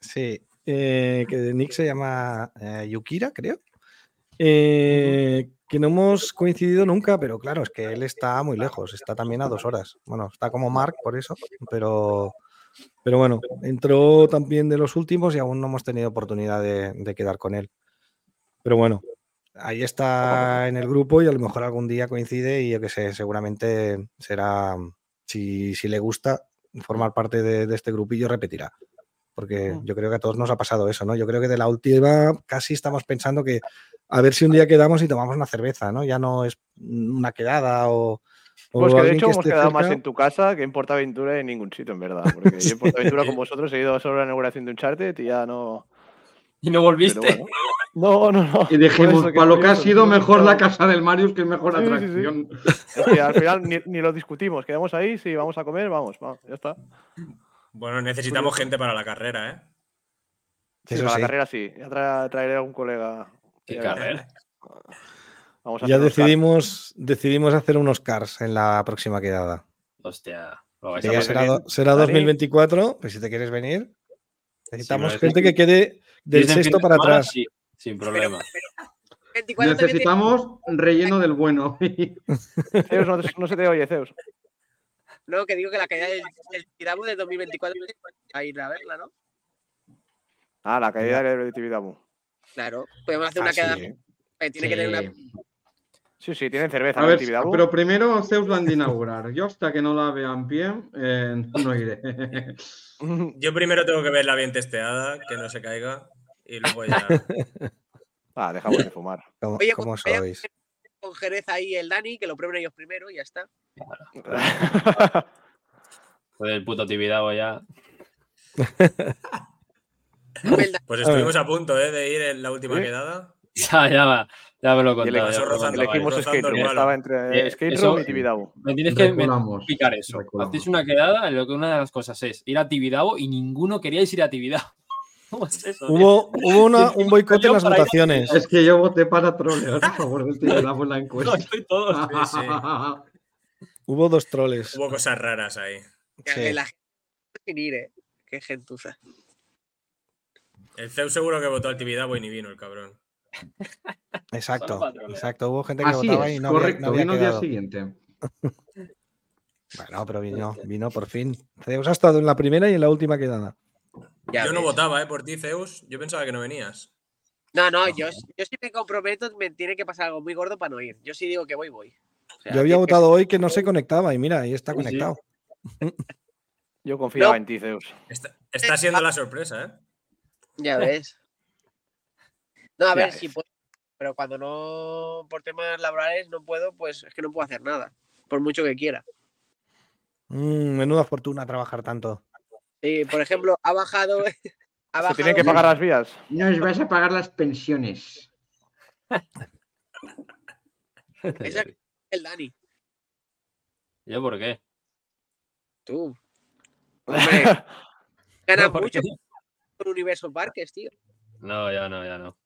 sí, eh, que de Nick se llama eh, Yukira, creo. Eh, que no hemos coincidido nunca, pero claro, es que él está muy lejos, está también a dos horas. Bueno, está como Mark por eso, pero, pero bueno, entró también de los últimos y aún no hemos tenido oportunidad de, quedar con él. Pero bueno, ahí está en el grupo y a lo mejor algún día coincide y yo que sé, seguramente será, si, si le gusta formar parte de, de este grupillo, repetirá. Porque yo creo que a todos nos ha pasado eso, ¿no? Yo creo que de la última casi estamos pensando que a ver si un día quedamos y tomamos una cerveza, ¿no? Ya no es una quedada o... O Pues que de hecho que hemos quedado más en tu casa que en Portaventura en ningún sitio, en verdad. Porque yo en Portaventura con vosotros he ido solo a la inauguración de un charter y ya no. Y no volviste. bueno. No, no, no. Y eso para lo que ha sido mejor la casa del Marius, que es mejor Sí, sí, sí. atracción. Es que al final ni, ni lo discutimos. Quedamos ahí, sí, vamos a comer, vamos, vamos, ya está. Bueno, necesitamos gente para la carrera, ¿eh? Sí, Eso para sí. la carrera sí. Ya tra- traeré a algún colega. ¿Qué carrera? Vamos a Ya decidimos, decidimos hacer unos cars en la próxima quedada. Hostia. Lo Que ya pues será, bien. do- será Dani. 2024, pues si te quieres venir. Necesitamos gente que quede del ¿Dicen fin sexto de para semana? atrás. Sí, sin problema. 24 también Necesitamos relleno del bueno. Zeus, no se te oye, Zeus. No, que digo que la caída del, del de 2024 a ir a verla, ¿no? Ah, la caída de Tibidabo. Claro. Podemos hacer Ah, una quedada. sí. eh, Tiene que tener una. Sí. Sí, sí, tienen cerveza A ver, pero primero Zeus la han de inaugurar. Yo hasta que no la vea en pie, eh, no iré. Yo primero tengo que verla bien testeada, que no se caiga. Y luego ya. Ah, dejamos de fumar. ¿Cómo, Oye, cómo pues, vaya- sois? Con Jerez ahí el Dani, que lo prueben ellos primero y ya está. Fue del puto Tibidabo ya. El Pues estuvimos a punto, ¿eh? De ir en la última ¿Sí? quedada. Ya, ya, va- ya me lo el contado, Elegimos Skate el Room. Estaba entre Eh, Skate eso- Room y Tibidabo. Me tienes que explicar eso. reculamos. Hacéis una quedada en lo que una de las cosas es ir a Tibidabo y ninguno queríais ir a Tibidabo. ¿Cómo es eso? tío? Hubo, hubo una- Sí, un boicot en las votaciones. Es que yo voté para trolear a favor del en la No, encuesta. estoy todos. Sí, sí. Hubo dos troles. Hubo cosas raras ahí. que Sí. La gente eh. Qué gentuza. El Zeus seguro que votó al Tibidabo y ni vino el cabrón. Exacto, exacto. Hubo gente que Así votaba es, y no había, correcto. no había vino el día siguiente. Bueno, pero vino, vino por fin. Zeus ha estado en la primera y en la última quedada. Ya Yo no votaba, ¿eh? Por ti, Zeus. Yo pensaba que no venías. No, no, yo, yo sí me comprometo, me tiene que pasar algo muy gordo para no ir. Yo sí digo que voy, voy. O sea, Yo había que- votado hoy que no se conectaba y mira, ahí está Sí, sí. conectado. Yo confiaba No. en ti, Zeus. Está, está siendo la sorpresa, ¿eh? Ya ves. No, a Ya ver ves. si puedo. Pero cuando no, por temas laborales no puedo, pues es que no puedo hacer nada. Por mucho que quiera. Mm, menuda fortuna trabajar tanto. Sí, por ejemplo, ha bajado. Ha Se tienen que pagar las vías. Nos vas a pagar las pensiones. Esa- el Dani. ¿Yo por qué? Tú. Hombre, ganas ¿Por mucho con Universo Parques, tío. No, ya no, ya no.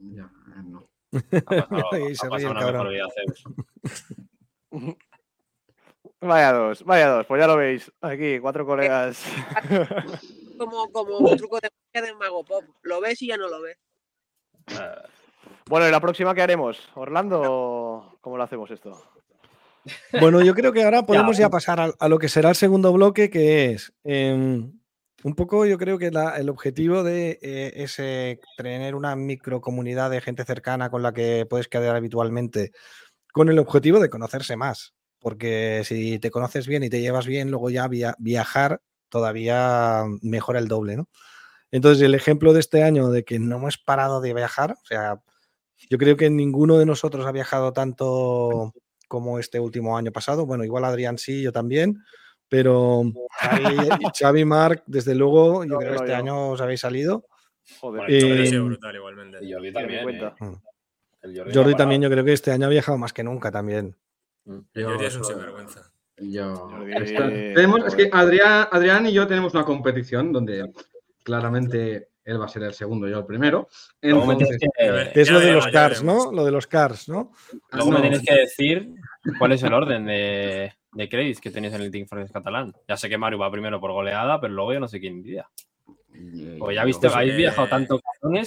Ya, no. Ha pasado, Y ha pasado una mejor vida, Zeus. Vaya dos, vaya dos. Pues ya lo veis. Aquí, cuatro colegas. Como, como un truco de magia de Mago Pop. Lo ves y ya no lo ves. Ah, bueno, ¿y la próxima qué haremos? ¿Orlando o cómo lo hacemos esto? Bueno, yo creo que ahora podemos ya pasar a, a lo que será el segundo bloque, que es em, un poco, yo creo que la- el objetivo de eh, es eh, tener una microcomunidad de gente cercana con la que puedes quedar habitualmente, con el objetivo de conocerse más. Porque si te conoces bien y te llevas bien, luego ya via- viajar todavía mejora el doble, ¿no? Entonces, el ejemplo de este año de que no hemos parado de viajar, o sea, yo creo que ninguno de nosotros ha viajado tanto como este último año pasado. Bueno, igual Adrián sí, yo también, pero Xavi Marc, desde luego, yo No, creo que este yo. año os habéis salido. Joder. Yo Eh, sido brutal igualmente. y Jordi también. eh. El Jordi, también, yo creo que este año ha viajado más que nunca también. El Jordi es un sinvergüenza. Yo. Está- tenemos, es que Adrián, Adrián y yo tenemos una competición donde claramente él va a ser el segundo, yo el primero. Entonces, es lo de los cars. ¿no? Lo de los cars, ¿no? Luego me tienes que decir cuál es el orden de, de créditos que tenéis en el Team Fortress catalán. Ya sé que Mario va primero por goleada, pero luego yo no sé quién iría. O ya viste, Pues, habéis eh, viajado tanto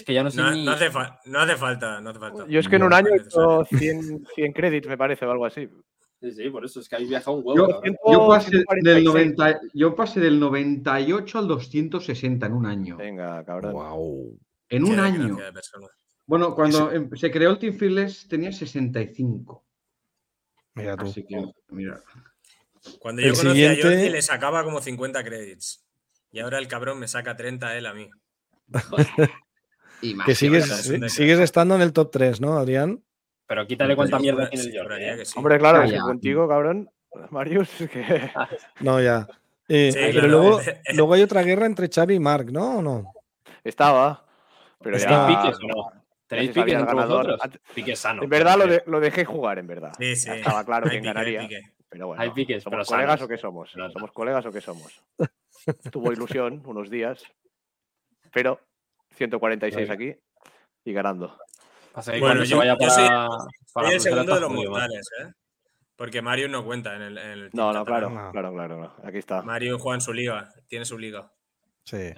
que ya no sé No, ni. no hace fa- no hace falta, no hace falta. Yo es que en un año he hecho 100, 100 credits, me parece, o algo así. Sí, sí, por eso es que habéis viajado un huevo. Yo- pasé, 146. del 90, yo pasé del 98 al 260 en un año. Venga, cabrón. Wow. En un año. Bueno, cuando em- se creó el Team Fearless tenía 65. Mira tú. Así que, mira. Cuando El yo conocí a siguiente- Jordi le sacaba como 50 créditos. Y ahora el cabrón me saca 30 él a mí. Que sigues, sigues estando en el top 3, ¿no, Adrián? Pero quítale cuánta mierda tiene el Jordi. ¿eh? sí. Hombre, claro, Ah, contigo, cabrón. Marius, es que No, ya. Eh, Sí, pero claro, luego, es- luego hay otra guerra entre Xavi y Mark, ¿no? ¿O no? estaba. Pero ¿Tenéis ya. piques o no? ¿Tenéis piques entre vosotros? Sano. En verdad lo, de- lo dejé jugar, en verdad. Sí, sí. Ya estaba claro Hay quién pique, hay ganaría. pique. Pero bueno, Hay piques, ¿somos pero colegas sanos. o qué somos? No, no. ¿Somos colegas o qué somos? Tuvo ilusión unos días, pero 146 aquí y ganando. Que Bueno, se vaya yo para, soy- para Soy el segundo de los mortales, ¿eh? Porque Mario no cuenta en el. en el No, no, claro, No. claro, claro, no. Aquí está. Mario juega en su liga, tiene su liga. Sí.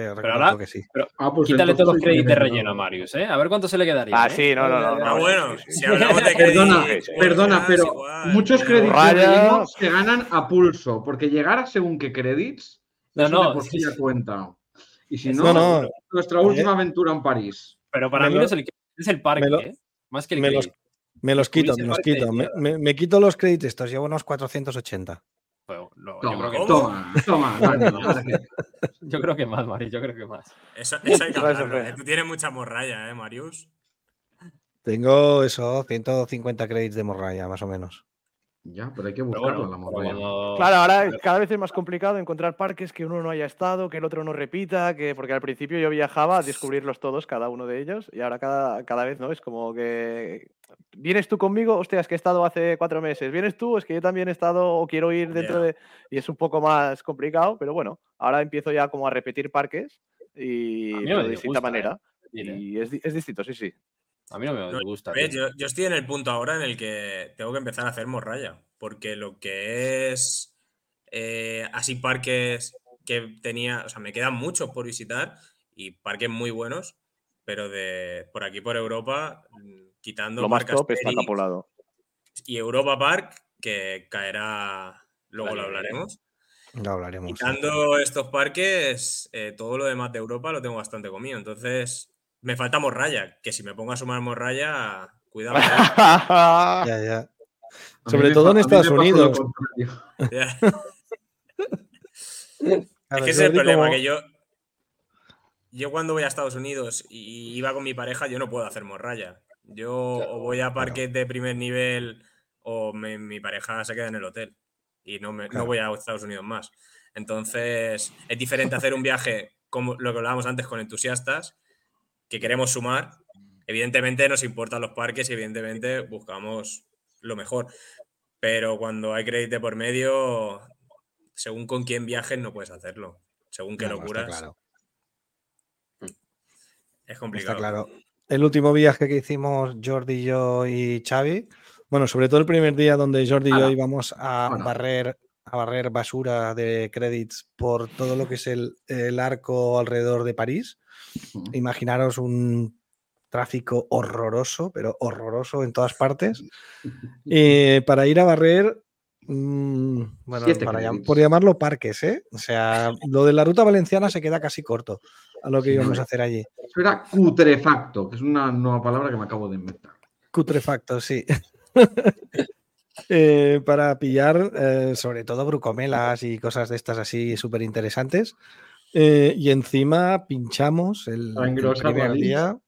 Te ahora- reconozco que sí. Ah, pues Quítale todos los créditos de relleno a Marius, ¿eh? A ver cuánto se le quedaría. Ah, ¿eh? sí, no, no, no. Ah, no, bueno, sí, sí, si hablamos de Perdona, créditos, perdona, pero igual, muchos créditos de relleno se ganan a pulso, porque llegar a según qué créditos, No, eso no, de por sí sí, ya sí. cuenta. Y si No, no, no. nuestra última aventura en París. Pero para Me mí lo- no es el, es el parque, lo- ¿eh? Más que el me los-. Me los quito, me los quito. Me, me- me quito los créditos estos, llevo unos 480. Bueno, no, yo, Toma, creo que, toma, toma, yo creo que más, Marius, yo creo que más. Eso, eso hay que. ¿eh? Tú tienes mucha morralla, ¿eh, Marius? Tengo eso, 150 créditos de morralla, más o menos. Ya, pero hay que buscarlo bueno, la cuando- Claro, ahora cada vez es más complicado encontrar parques que uno no haya estado, que el otro no repita, que porque al principio yo viajaba a descubrirlos todos, cada uno de ellos, y ahora cada, cada vez no es como que vienes tú conmigo, hostia, es que he estado hace cuatro meses, vienes tú, es que yo también he estado o quiero ir dentro de y es un poco más complicado, pero bueno, ahora empiezo ya como a repetir parques y A mí no pero me de distinta ¿eh? manera. Y es, es distinto, sí, sí. A mí no me No, gusta. Yo, yo estoy en el punto ahora en el que tengo que empezar a hacer morralla. Porque lo que es eh, así parques que tenía, o sea, me quedan muchos por visitar y parques muy buenos, pero de por aquí por Europa, mm, quitando Lo más Park top está capulado. y Europa Park, que caerá, luego lo hablaremos. Ya hablaremos. sí. Quitando estos parques, eh, todo lo demás de Europa lo tengo bastante comido. Entonces, me falta morralla, que si me pongo a sumar morralla, cuidado. Ya, ya. Sobre todo en Estados Unidos. Es que ese es el problema, como- que yo. Yo cuando voy a Estados Unidos y iba con mi pareja, yo no puedo hacer morralla. Yo o voy a parques de primer nivel o me- mi pareja se queda en el hotel y no, me, no voy a Estados Unidos más. Entonces, es diferente hacer un viaje como lo que hablábamos antes con entusiastas, que queremos sumar. Evidentemente nos importan los parques y evidentemente buscamos lo mejor. Pero cuando hay crédito por medio, según con quién viajes, no puedes hacerlo. Según qué No, locuras, claro. es complicado. Está claro. El último viaje que hicimos Jordi, yo y Xavi, bueno, sobre todo el primer día donde Jordi y yo íbamos a barrer a barrer basura de credits por todo lo que es el, el arco alrededor de París. Imaginaros un tráfico horroroso, pero horroroso en todas partes. Eh, para ir a barrer, mm, bueno, para llam- por llamarlo parques, ¿eh? O sea, lo de la ruta valenciana se queda casi corto a lo que íbamos a hacer allí. Eso era cutrefacto, que es una nueva palabra que me acabo de inventar. Cutrefacto, sí. Eh, para pillar eh, sobre todo brucomelas y cosas de estas así súper interesantes. Eh, y encima pinchamos el, el primer día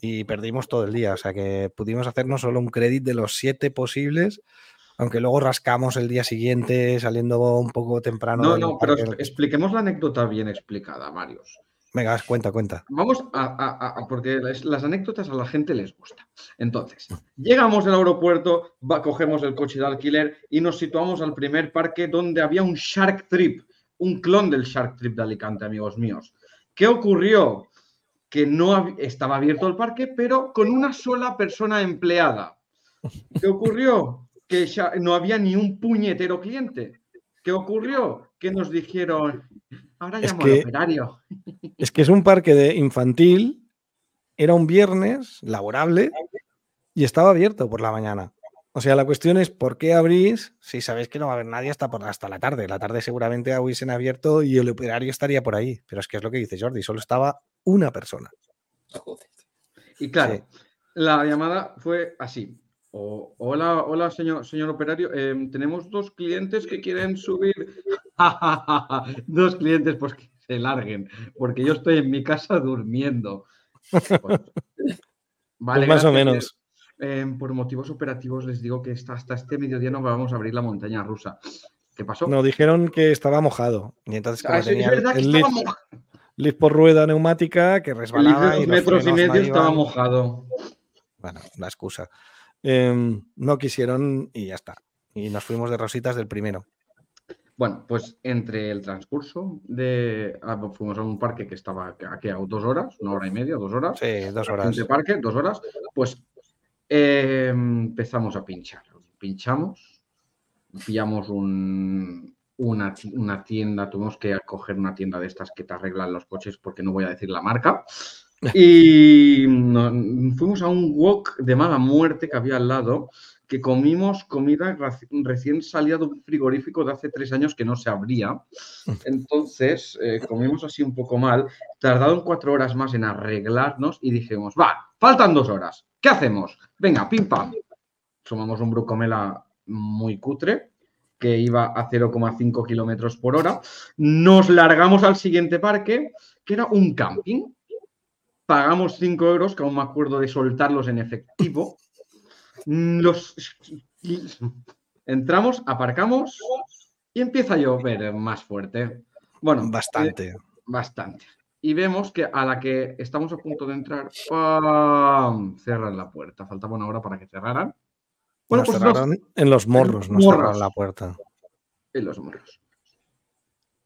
y perdimos todo el día. O sea que pudimos hacernos solo un crédit de los siete posibles, aunque luego rascamos el día siguiente saliendo un poco temprano. No, no, pero expliquemos la anécdota bien explicada, Marius. Venga, cuenta, cuenta. Vamos a, a- a- a- porque las, las anécdotas a la gente les gusta. Entonces, llegamos al aeropuerto, va- cogemos el coche de alquiler y nos situamos al primer parque donde había un Shark Trip, un clon del Shark Trip de Alicante, amigos míos. ¿Qué ocurrió? Que no estaba abierto el parque, pero con una sola persona empleada. ¿Qué ocurrió? Que ya no había ni un puñetero cliente. ¿Qué ocurrió? Que nos dijeron, ahora Es llamo al que- operario. Es que es un parque de infantil, era un viernes laborable y estaba abierto por la mañana. O sea, la cuestión es por qué abrís si sabéis que no va a haber nadie hasta, por, hasta la tarde. La tarde seguramente hubiesen abierto y el operario estaría por ahí. Pero es que es lo que dice Jordi, solo estaba una persona. Joder. Y claro, Sí. la llamada fue así. Hola, hola, señor, señor operario. em, tenemos dos clientes que quieren subir. dos clientes, pues que se larguen, porque yo estoy en mi casa durmiendo. Pues, vale, Pues más o menos. Eh, por motivos operativos les digo que hasta, hasta este mediodía no vamos a abrir la montaña rusa. ¿Qué pasó? No, dijeron que estaba mojado. Y entonces, Ah, como eso es tenía verdad que el estaba lift, mojado. por rueda neumática que El resbalaba. de y los metros y no medio estaba mojado. Bueno, la excusa. Em, no quisieron y ya está. Y nos fuimos de rositas del primero. Bueno, pues entre el transcurso de. ah, pues fuimos a un parque que estaba aquí a dos horas, una hora y media, dos horas. Sí, dos horas. De parque, dos horas. Pues eh, empezamos a pinchar. Pinchamos, pillamos un- una, una tienda, tuvimos que coger una tienda de estas que te arreglan los coches porque no voy a decir la marca. Y fuimos a un wok de mala muerte que había al lado, que comimos comida recién salida de un frigorífico de hace tres años que no se abría. Entonces eh, comimos así un poco mal, tardaron cuatro horas más en arreglarnos y dijimos, va, faltan dos horas, ¿qué hacemos? Venga, pim pam. Sumamos un brucomela muy cutre que iba a 0,5 kilómetros por hora. Nos largamos al siguiente parque, que era un camping. Pagamos 5 euros, que aún me acuerdo de soltarlos en efectivo. Los... Entramos, aparcamos y empieza a llover más fuerte. Bueno, eh, Bastante. Y vemos que a la que estamos a punto de entrar, ¡pam! cerran la puerta. Faltaba una hora para que cerraran. Bueno, nos pues nos- cerraron en los morros, nos morros. cerraron la puerta. en los morros.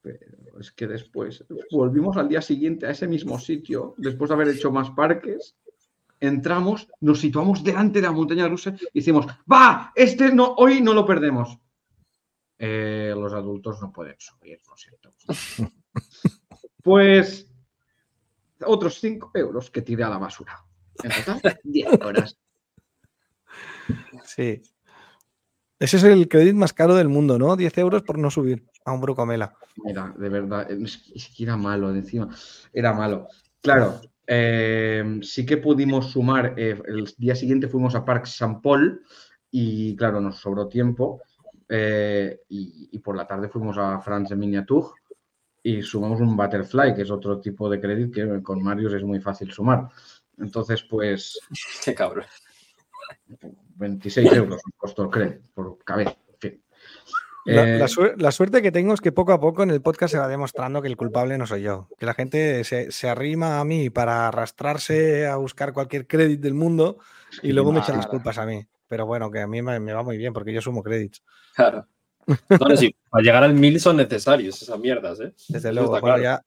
Pero es que después volvimos al día siguiente a ese mismo sitio, después de haber hecho más parques. Entramos, nos situamos delante de la montaña rusa y decimos, va, este no, hoy no lo perdemos. Eh, los adultos no pueden subir, lo siento. Pues otros 5 euros que tiré a la basura. En total, 10 horas. Sí. Ese es el crédito más caro del mundo, ¿no? 10 euros por no subir a un brucomela. Mira, de verdad, es que- es que era malo, de encima, era malo. Claro, eh, sí que pudimos sumar, eh, el día siguiente fuimos a Parc Saint Paul y claro, nos sobró tiempo eh, y, y por la tarde fuimos a France Miniature y sumamos un Butterfly, que es otro tipo de crédito que con Marius es muy fácil sumar. Entonces, pues Qué cabrón. 26 euros costó el crédito por cabeza. En fin. La, Eh, la suer- la suerte que tengo es que poco a poco en el podcast se va demostrando que el culpable no soy yo. Que la gente se, se arrima a mí para arrastrarse a buscar cualquier crédito del mundo y luego me echan las culpas a mí. Pero bueno, que a mí me, me va muy bien porque yo sumo créditos. Claro. No, no, sí, para llegar al 1000 son necesarios esas mierdas, ¿eh? Desde Eso luego. Bueno, claro. ya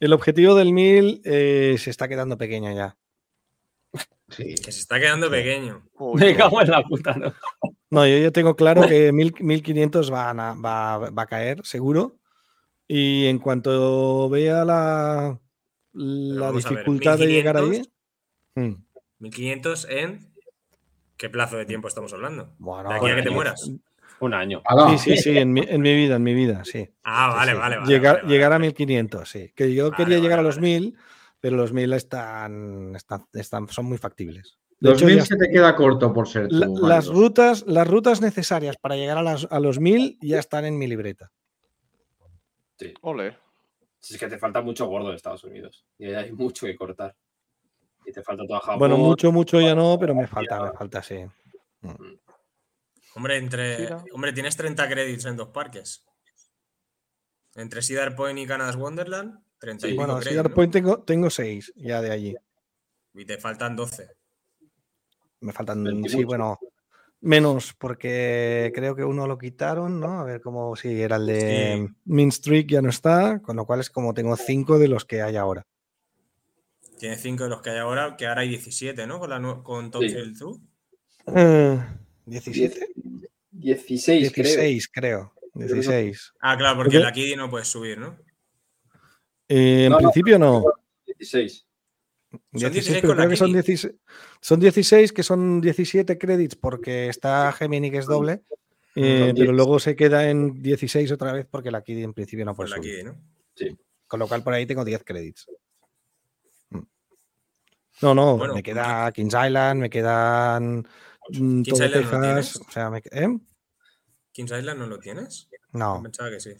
el objetivo del 1000 eh, se está quedando pequeño ya. sí. Que se está quedando pequeño. Uy, Me cago en la puta, ¿no? No, yo tengo claro que 1000 1500 van a- va, va a caer, seguro. Y en cuanto vea la, la ver, dificultad de llegar ahí. 1500. mm, 1500 en. ¿Qué plazo de tiempo estamos hablando? Bueno, De aquí a que te eh, mueras. Un año. Ala. Sí, sí, sí, en mi, en mi vida, en mi vida, sí. Ah, vale, sí. vale, vale. llegar vale, vale, llegar a vale. 1500, sí. Que yo Vale, quería vale, llegar a los 1000, pero los 1000 están, están, están- son muy factibles. De Los hecho, mil ya se te queda corto por ser tú. la- las, rutas, las rutas necesarias para llegar a, las- a los 1000 ya están en mi libreta. Ole. Si es que te falta mucho gordo de Estados Unidos. Y ahí hay mucho que cortar. Y te falta toda Japón. Bueno, mucho, mucho ya no, pero me falta, me falta, sí. Hombre, entre. Mira. Hombre, tienes 30 créditos en dos parques. Entre Cedar Point y Canada's Wonderland, 30 y pico Bueno, créditos, Cedar ¿no? Point tengo, tengo 6 ya de allí. Y te faltan 12. Me faltan, 20 sí, bueno, menos, porque creo que uno lo quitaron, ¿no? A ver cómo, sí, era el de Sí. Min Streak, ya no está, con lo cual es como tengo 5 de los que hay ahora. Tiene 5 de los que hay ahora, que ahora hay 17, ¿no? Con, la con Top Sí. Thrill 2. Eh, ¿17? 16, creo. 16, creo. 16. Ah, claro, porque Porque- el aquí no puedes subir, ¿no? Eh, en No, principio no. 16. 16, 16 pero creo que son Kini. 16, son 16 que son 17 créditos porque está Gemini que es doble, eh, Son pero 10. luego se queda en 16 otra vez porque la Kid en principio no puede la subir. ¿no? Con lo cual por ahí tengo 10 créditos. Mm. No, no, Bueno, me queda Kings Island, me quedan todo Island no Texas, tienes. o sea, me, ¿eh? Kings Island no lo tienes. No, Pensaba que sí.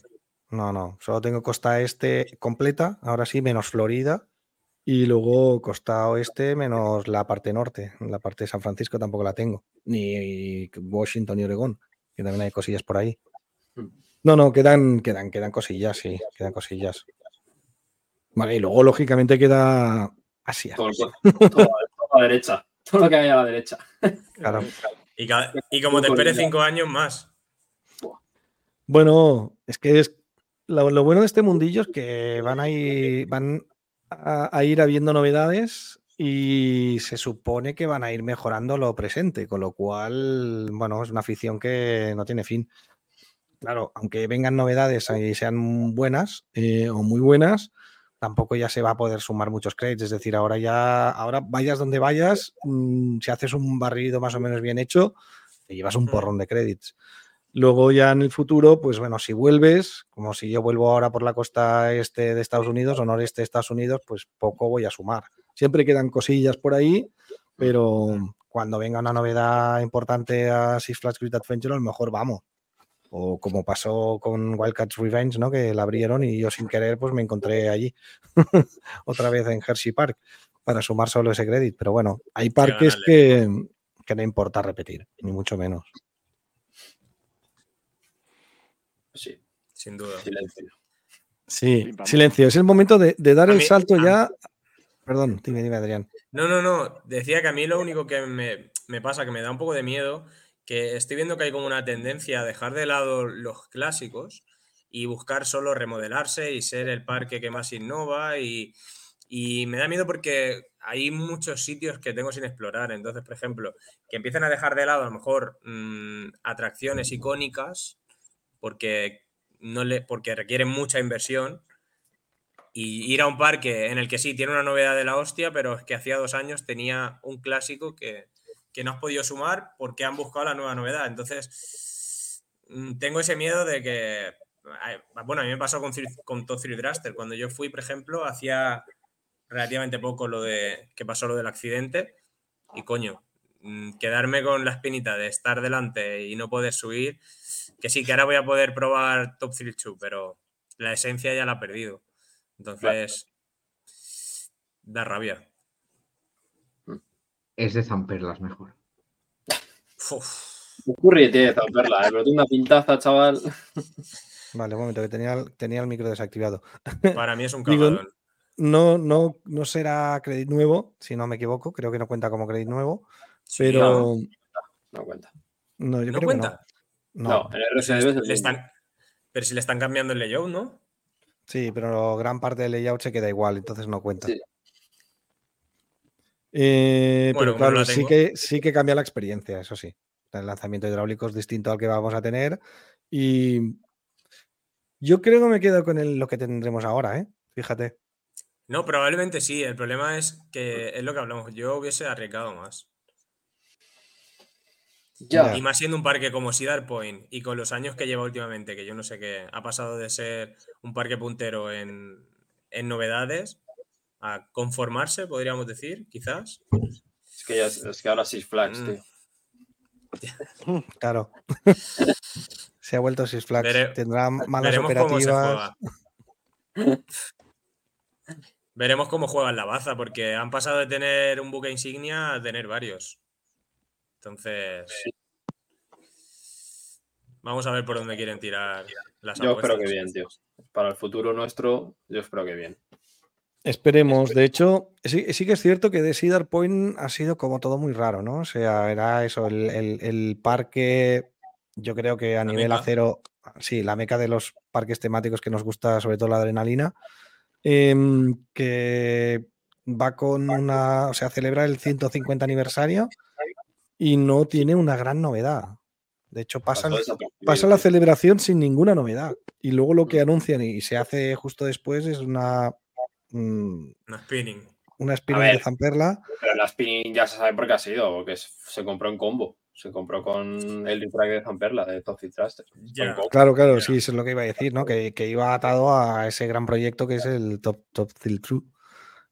no, no, solo tengo costa este completa, ahora sí, menos Florida Y luego costa oeste menos la parte norte. La parte de San Francisco tampoco la tengo. Ni Washington y Oregón, que también hay cosillas por ahí. Mm. No, no, quedan, quedan, quedan cosillas, sí, quedan cosillas. Vale, y luego lógicamente queda Asia. Todo, todo- todo a la derecha. Todo lo que hay a la derecha. Claro. Y, cada- y como te esperes cinco años más. Bueno, es que es lo, lo bueno de este mundillo es que van a ir, van a, a ir habiendo novedades y se supone que van a ir mejorando lo presente, con lo cual, bueno, es una afición que no tiene fin. Claro, aunque vengan novedades y sean buenas eh, o muy buenas, tampoco ya se va a poder sumar muchos créditos. Es decir, ahora ya, ahora vayas donde vayas, mm, si haces un barrido más o menos bien hecho, te llevas un porrón de créditos. Luego ya en el futuro, pues bueno, si vuelves, como si yo vuelvo ahora por la costa este de Estados Unidos o noreste de Estados Unidos, pues poco voy a sumar. Siempre quedan cosillas por ahí, pero cuando venga una novedad importante a Six Flags Great Adventure, a lo mejor vamos. O como pasó con Wildcats Revenge, ¿no? Que la abrieron y yo sin querer, pues me encontré allí otra vez en Hershey Park para sumar solo ese crédito. Pero bueno, hay parques que, que no importa repetir, ni mucho menos. Sí, Sin duda. silencio. Sí, silencio. Es el momento de, de dar A el mí- salto ya. Perdón, dime, dime, Adrián. No, no, no. Decía que a mí lo único que me, me pasa, que me da un poco de miedo, que estoy viendo que hay como una tendencia a dejar de lado los clásicos y buscar solo remodelarse y ser el parque que más innova y, y me da miedo porque hay muchos sitios que tengo sin explorar. Entonces, por ejemplo, que empiecen a dejar de lado a lo mejor mm, atracciones icónicas porque, no le, porque requieren mucha inversión y ir a un parque en el que sí tiene una novedad de la hostia, pero es que hacía dos años tenía un clásico que, que no has podido sumar porque han buscado la nueva novedad. Entonces, mm, tengo ese miedo de que. Bueno, a mí me pasó con, Top Thrill Thruster. Cuando yo fui, por ejemplo, hacía relativamente poco lo de que pasó lo del accidente. Y coño, mm, quedarme con la espinita de estar delante y no poder subir. Que sí, que ahora voy a poder probar Top Thrill 2, pero la esencia ya la he perdido. Entonces, da rabia. Es de Zamperlas mejor. Uf. Curry tiene zamperla, ¿eh? pero tú una pintaza, chaval. Vale, un momento, que tenía, el- tenía el micro desactivado. Para mí es un cagadón. No, no, no será crédito nuevo, si no me equivoco. Creo que no cuenta como crédito nuevo. Sí, Pero No cuenta. no, yo ¿No creo que cuenta? no. No, No, en el Pero es le están- pero si le están cambiando el layout, ¿no? Sí, pero gran parte del layout se queda igual, entonces no cuenta. Sí. Eh, Bueno, pero no claro, la sí que, sí que cambia la experiencia, eso sí. El lanzamiento hidráulico es distinto al que vamos a tener. Y yo creo que me quedo con el- lo que tendremos ahora, ¿eh? Fíjate. No, probablemente sí. El problema es que es lo que hablamos. Yo hubiese arriesgado más. Ya. Y más siendo un parque como Cedar Point y con los años que lleva últimamente, que yo no sé qué, ha pasado de ser un parque puntero en, en novedades a conformarse, podríamos decir, quizás. Es que, ya es, es que ahora Six Flags, Mm. tío. Claro. se ha vuelto Six Flags. Vere- Tendrá malas Veremos cómo se operativas. Veremos cómo juegan la baza, porque han pasado de tener un buque insignia a tener varios. Entonces, vamos a ver por dónde quieren tirar las Yo espero que bien, tío. Para el futuro nuestro, yo espero que bien. Esperemos. De hecho, sí, sí que es cierto que de Cedar Point ha sido como todo muy raro, ¿no? O sea, era eso, el, el- el parque, yo creo que a La nivel meca. acero, sí, la meca de los parques temáticos que nos gusta, sobre todo la adrenalina, em, que va con una, o sea, celebra el 150 aniversario y no tiene una gran novedad. De hecho, pasan, pasa la celebración sin ninguna novedad. Y luego lo que anuncian y se hace justo después es una, mm, No spinning. una spinning ver. de Zamperla. Pero la spinning ya se sabe por qué ha sido, porque se compró en combo. Se compró con el retrack de Zamperla, de Toxic Thruster. Combo. Claro, claro, sí, eso es lo que iba a decir, ¿no? Que, que iba atado a ese gran proyecto que es el Top, top Thrill True.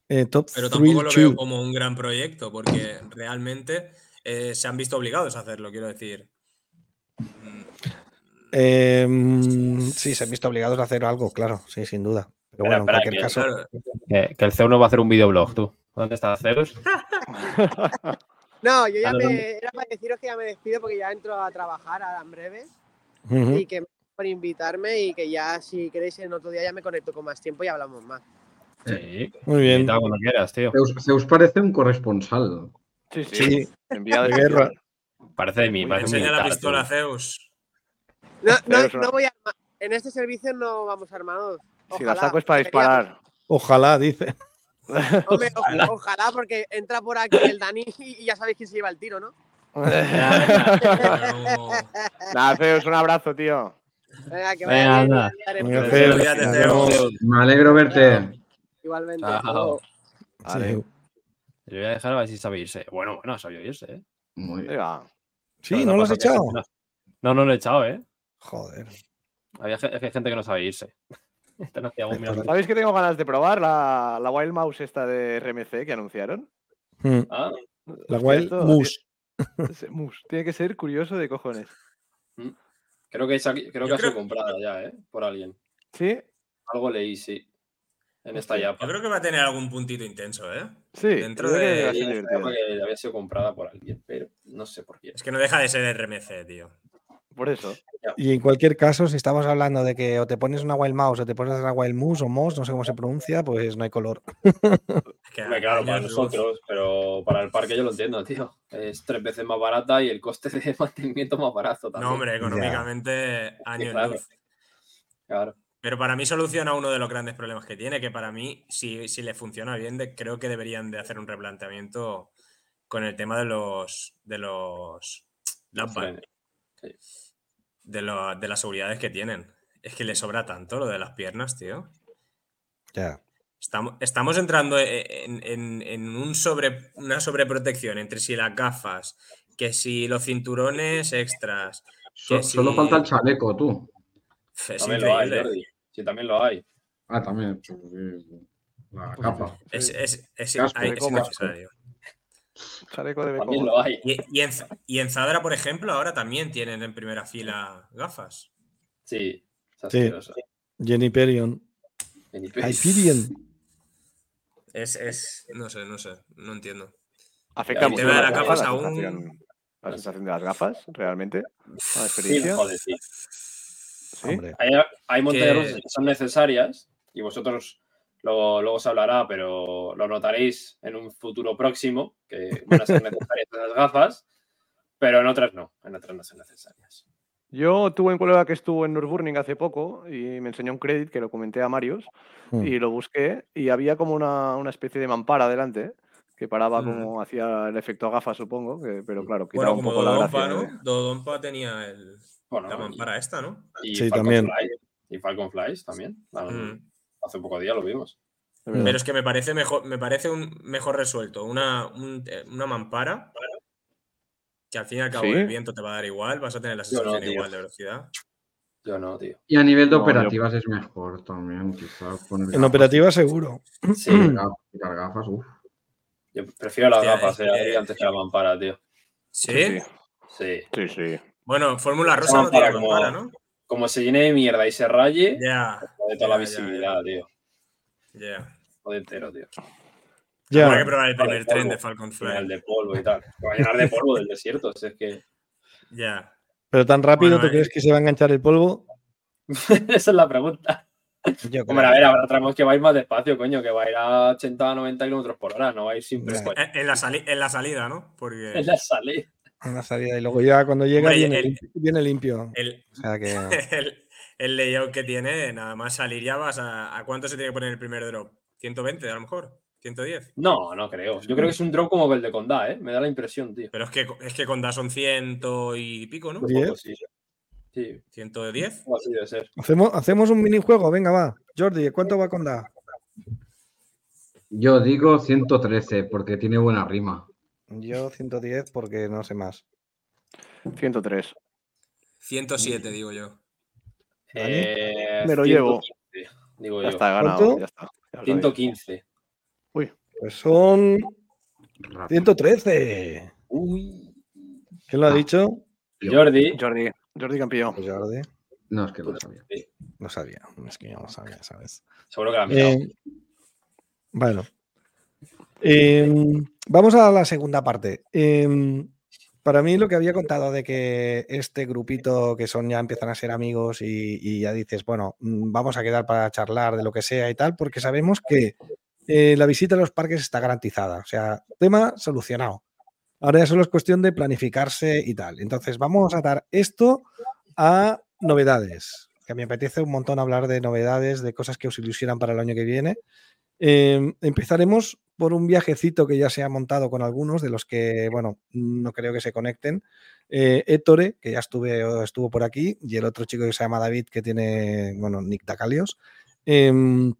Eh, top Pero Thrill tampoco lo True. veo como un gran proyecto, porque realmente eh, se han visto obligados a hacerlo, quiero decir. Eh, mm, sí, se han visto obligados a hacer algo, claro, sí, sin duda. Pero bueno, en espera, cualquier que- caso. Claro, Que, que el Zeus no va a hacer un videoblog, tú. ¿Dónde está Zeus? No, yo ya me. Era para deciros que ya me despido porque ya entro a trabajar ahora en breve. Y que por invitarme y que ya, si queréis, en otro día ya me conecto con más tiempo y hablamos más. Sí. Muy bien. Cuando quieras, tío. Zeus, Zeus parece un corresponsal. Sí, sí. Sí. Enviado De guerra. Parece de mí, parece enseña la pistola, tío. Zeus. No, no, no- voy a En este servicio no vamos armados. Si la saco es para disparar. Ojalá, dice. Hombre, ojalá, porque entra por aquí el Dani y ya sabéis quién se lleva el tiro, ¿no? Nada, Zeus, un abrazo, tío. Venga, que Venga, vaya bien, anda. Venga. Me alegro verte. Igualmente. Chao. Vale. Sí. Yo voy a dejar a ver si sabe irse. Bueno, bueno, sabido irse, ¿eh? Muy bien. Sí, ¿no lo has echado? No, no lo he echado, ¿eh? Joder. Había ge- es que hay gente que no sabe irse. No hacía un Esto minuto. ¿Sabéis que tengo ganas de probar la, la Wild Mouse esta de RMC que anunciaron? Mm. Ah, La Wild ese mus, Tiene que ser curioso de cojones. creo que, esa- creo que ha sido comprada ya, ¿eh? Por alguien. ¿Sí? Algo leí, sí. En esta yapa. Yo creo que va a tener algún puntito intenso, ¿eh? Sí. Dentro yo creo que de- esta que había sido comprada por alguien, pero no sé por qué. Es que no deja de ser RMC, tío. Por eso. Y en cualquier caso, si estamos hablando de que o te pones una Wild Mouse o te pones una Wild Moose o Moss, no sé cómo se pronuncia, pues no hay color. Es que Hombre, claro, para nosotros, pero para el parque yo lo entiendo, tío. Es tres veces más barata y el coste de mantenimiento más barato también. No, hombre, económicamente años claro. luz. Claro. Pero para mí soluciona uno de los grandes problemas que tiene, que para mí, si, si le funciona bien, de- creo que deberían de hacer un replanteamiento con el tema de los de los Sí. De, lo- de las seguridades que tienen. Es que le sobra tanto lo de las piernas, tío. Ya. Estamos, estamos entrando e- en, en- en un sobre, una sobreprotección entre si las gafas, que si los cinturones extras. So- Solo falta el chaleco, tú. Es También lo hay, increíble. Jordi. Sí, también lo hay. Ah, también. pues, La capa. Es, es- es- hay- es innecesario. Chaleco de También lo hay. Y, y en, y en Zadra, por ejemplo, ahora también tienen en primera fila gafas. Sí. es Sí. Jenny Perion. Hyperion. Es, es, no sé, no sé, no entiendo. ¿Afecta El mucho tema de las gafas, la aún- sensación, la sensación de las gafas, realmente? ¿La Sí, experiencia? joder, sí. ¿Sí? Hombre. Hay, hay montañas Que- que son necesarias y vosotros luego, luego se hablará, pero lo notaréis en un futuro próximo que van a ser necesarias esas gafas, pero en otras no, en otras no son necesarias. Yo tuve un colega que estuvo en Nürburgring hace poco y me enseñó un credit que lo comenté a Marius Mm. y lo busqué y había como una, una especie de mampara delante que paraba Mm. como hacía el efecto gafa, supongo, que- pero claro, quitaba Bueno, un como poco la Dodonpa, gracia. ¿no? de- Dodonpa tenía el, Bueno, la y- mampara esta, ¿no? y, Sí, Falcon también. Fly, y Falcon Flies también. Mm. Hace poco día lo vimos. Pero es que me parece mejor, me parece un mejor resuelto. Una, un- eh, una mampara que al fin y al cabo ¿Sí? el viento te va a dar igual, vas a tener la no, sensación tío. igual de velocidad. Yo no, tío. Y a nivel de No, yo- operativas es mejor también, quizás. poner En gafas. operativa seguro. Sí, Quitar gafas, uf. yo prefiero las Hostia, gafas eh, antes que la mampara, tío. ¿Sí? Sí, Sí. sí, sí. Bueno, Fórmula Rosa no tiene mampara como- mampara, ¿no? Como se llene de mierda y se raye, Ya. de toda la ya, ya, visibilidad, tío. Ya. Joder, entero, tío. Ya. Habrá que probar el primer tren polvo. de Falcon Fly. de polvo y tal. Se va a llenar de polvo del desierto. si es que. Ya. Pero tan rápido, Bueno, ¿tú eh. crees que se va a enganchar el polvo? Esa es la pregunta. Yo creo. Hombre, a ver, habrá tramos que va a ir más despacio, coño, que va a ir a 80 90 kilómetros por hora, no va a ir siempre Ya. pues, En, en la sali- en la salida, ¿no? Porque en la salida. Una salida y luego ya cuando llega viene, el- limpio, viene limpio. el, O sea que. el, el layout que tiene, nada más salir ya vas a. ¿A cuánto se tiene que poner el primer drop? ¿120 a lo mejor? ¿110? No, no creo. Yo creo que es un drop como el de Condá, ¿eh? Me da la impresión, tío. Pero es que, es que con Da son ciento y pico, ¿no? Sí. Sí. Sí, ¿110? algo así debe ser. Hacemos, hacemos un minijuego, venga, va. Jordi, ¿cuánto va con Da? Yo digo 113 porque tiene buena rima. Yo 110 porque no sé más. 103. 107, digo yo. Eh, Me lo llevo. 115, Digo Ya yo. está, ganado. ¿Cuánto? Ya está. Ya lo sabía. 115. Pues son Rápido. 113. Uy. ¿Quién lo ha Ah. dicho? Jordi. Jordi, Jordi campeón. Pues Jordi. No, es que lo sabía. Lo sabía, es que yo lo sabía, ¿sabes? Seguro que la han mirado. Eh, bueno. Em, vamos a la segunda parte. Em, para mí lo que había contado de que este grupito que son ya empiezan a ser amigos y, ya dices, bueno, mm, vamos a quedar para charlar de lo que sea y tal, porque sabemos que eh, la visita a los parques está garantizada. O sea, tema solucionado. Ahora ya solo es cuestión de planificarse y tal. Entonces, vamos a dar esto a novedades. Que me apetece un montón hablar de novedades, de cosas que os ilusionan para el año que viene. Eh, empezaremos por un viajecito que ya se ha montado con algunos de los que, bueno, no creo que se conecten. Eh, Ettore, que ya estuve, estuvo por aquí, y el otro chico que se llama David, que tiene, bueno, Nick Dacalios. Em,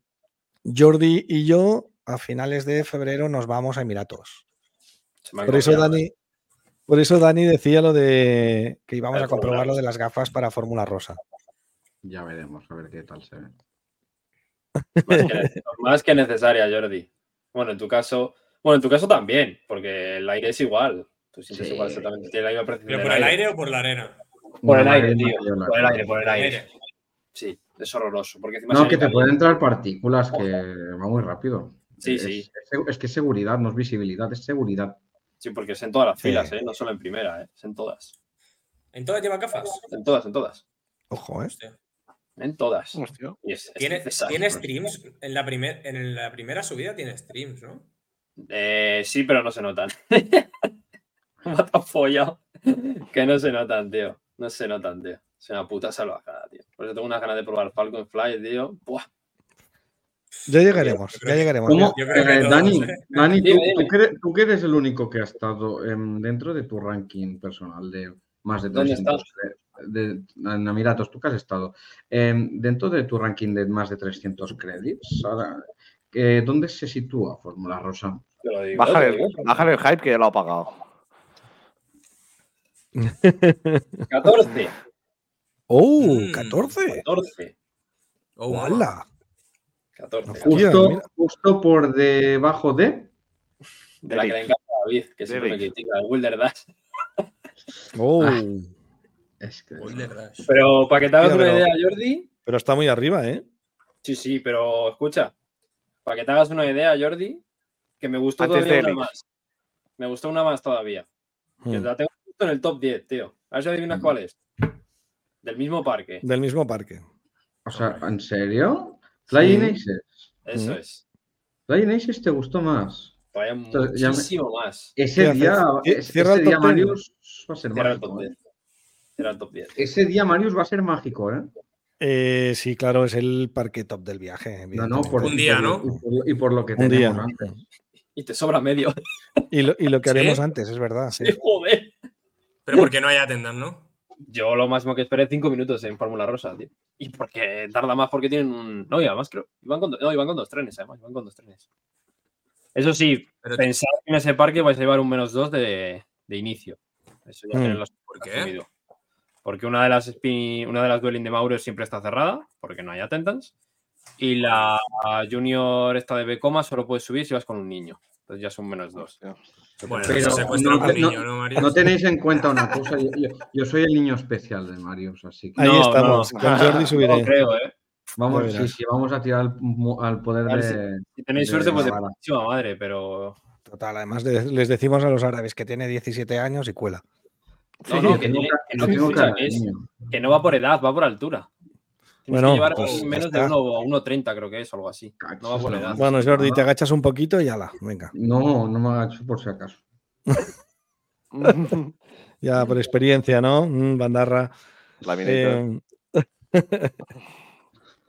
Jordi y yo, a finales de febrero, nos vamos a Emiratos. Por eso, Dani, por eso Dani decía lo de que íbamos a comprobar lo de las gafas para Fórmula Rosa. Ya veremos, a ver qué tal se ve. Más que, más que necesaria, Jordi. Bueno, en tu caso, bueno, en tu caso también, porque el aire es igual. Tú sientes Sí. igual exactamente, tiene la misma precisión. ¿Pero por el aire o por la arena? Por el aire, tío. no, Por el aire, por el aire. Aire. Sí, es horroroso. Porque encima No, que te pueden entrar partículas, que va muy rápido. Sí, es, sí. Es, que es seguridad, no es visibilidad, es seguridad. Sí, porque es en todas las Sí. filas, ¿eh? no solo en primera, ¿eh? es en todas. ¿En todas lleva gafas? En todas, en todas. Ojo, ¿eh? Hostia. En todas. Hostia. Y es, es ¿Tiene, streams? En la, primer, en la primera subida tiene streams, ¿no? Eh, sí, pero no se notan. Me ha follado. Que no se notan, tío. No se notan, tío. Es una puta salvajada, tío. Por eso tengo unas ganas de probar Falcon Fly, tío. Buah. Ya llegaremos, ya llegaremos. ¿Cómo? Yo creo que Eh, Dani, ¿eh? Dani, tú, que eres, tú que eres el único que ha estado dentro de tu ranking personal de más de ¿Dónde 300 de, de- en Emiratos, tú que has estado em, dentro de tu ranking de más de 300 créditos, eh, ¿dónde se sitúa Fórmula Rosa? Digo. bájale el hype que ya lo ha pagado. 14. ¡Oh! Mm. 14. 14. Oh, wow. ¡Hala! 14. No, De Hostia, Justo, mira. justo por debajo de. la que le encanta a David, que siempre me critica, el Wilder Dash. ¡Oh! Es que- Dash. Pero para que te hagas Mira, una pero- idea, Jordi. Pero está muy arriba, ¿eh? Sí, sí, pero escucha. Para que te hagas una idea, Jordi, que me gustó Antes todavía una más. Me gustó una más todavía. Que Mm. la tengo justo en el top 10, tío. A ver si adivinas Mm. cuál es. Del mismo parque. Del mismo parque. o sea, ¿en serio? Flying Sí. Aces. Eso Mm. es. Flying Aces te gustó más. Todavía Entonces, ya me- muchísimo más. Ese día, ese, cierra el ese día. Marius va a ser Era Era el top 10. Ese día Marius va a ser mágico, ¿eh? Eh, sí, claro, es el parque top del viaje. No, no, por, Un día, ¿no? Y por, y por lo que Un día. antes. Y te sobra medio. Y lo, y lo que ¿Sí? haremos antes, es verdad. Sí. Joder. Pero porque no hay attendant, ¿no? Yo lo máximo que esperé 5 minutos en Fórmula Rosa, tío. Y porque tarda más porque tienen un. No, y además creo. Iban con, do- no, iban con dos trenes, además. Iban con dos trenes. Eso sí, Pero, pensad que en ese parque vais a llevar un menos 2 de, de inicio. Eso ya Mm. tienen los ¿Por qué? asumido. Porque una de las spin- una de las dueling de Mauro siempre está cerrada, porque no hay attendance. Y la junior esta de Becoma solo puedes subir si vas con un niño. Entonces ya son menos 2. Bueno, Pero no- a un no- niño, ¿no, Mario? No tenéis en cuenta una cosa. Yo, yo- yo soy el niño especial de Marius, así que Ahí No, estamos. no. Con Jordi subiré. No creo, ¿eh? vamos, sí, sí, vamos a tirar al, al poder ver de. Si tenéis de suerte, pues de putísima madre, pero. Total, además de- les decimos a los árabes que tiene 17 años y cuela. No, no, que tiene- no cara que es- que va por edad, va por altura. Tienes Bueno, que llevar pues menos de está. 1 1.30, creo que es, o algo así. No va por edad. Bueno, Jordi, te agachas un poquito y ala, venga. No, no me agacho por si acaso. Ya por experiencia, ¿no? Mm, bandarra. Eh,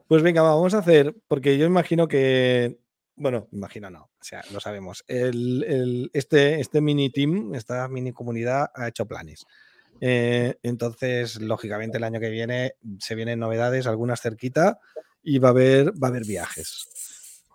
pues venga, va, vamos a hacer, porque yo imagino que, bueno, imagino no, o sea, lo sabemos. El, el- este, este mini team, esta mini comunidad ha hecho planes. Eh, entonces, lógicamente, el año que viene se vienen novedades, algunas cerquita, y va a haber, va a haber viajes.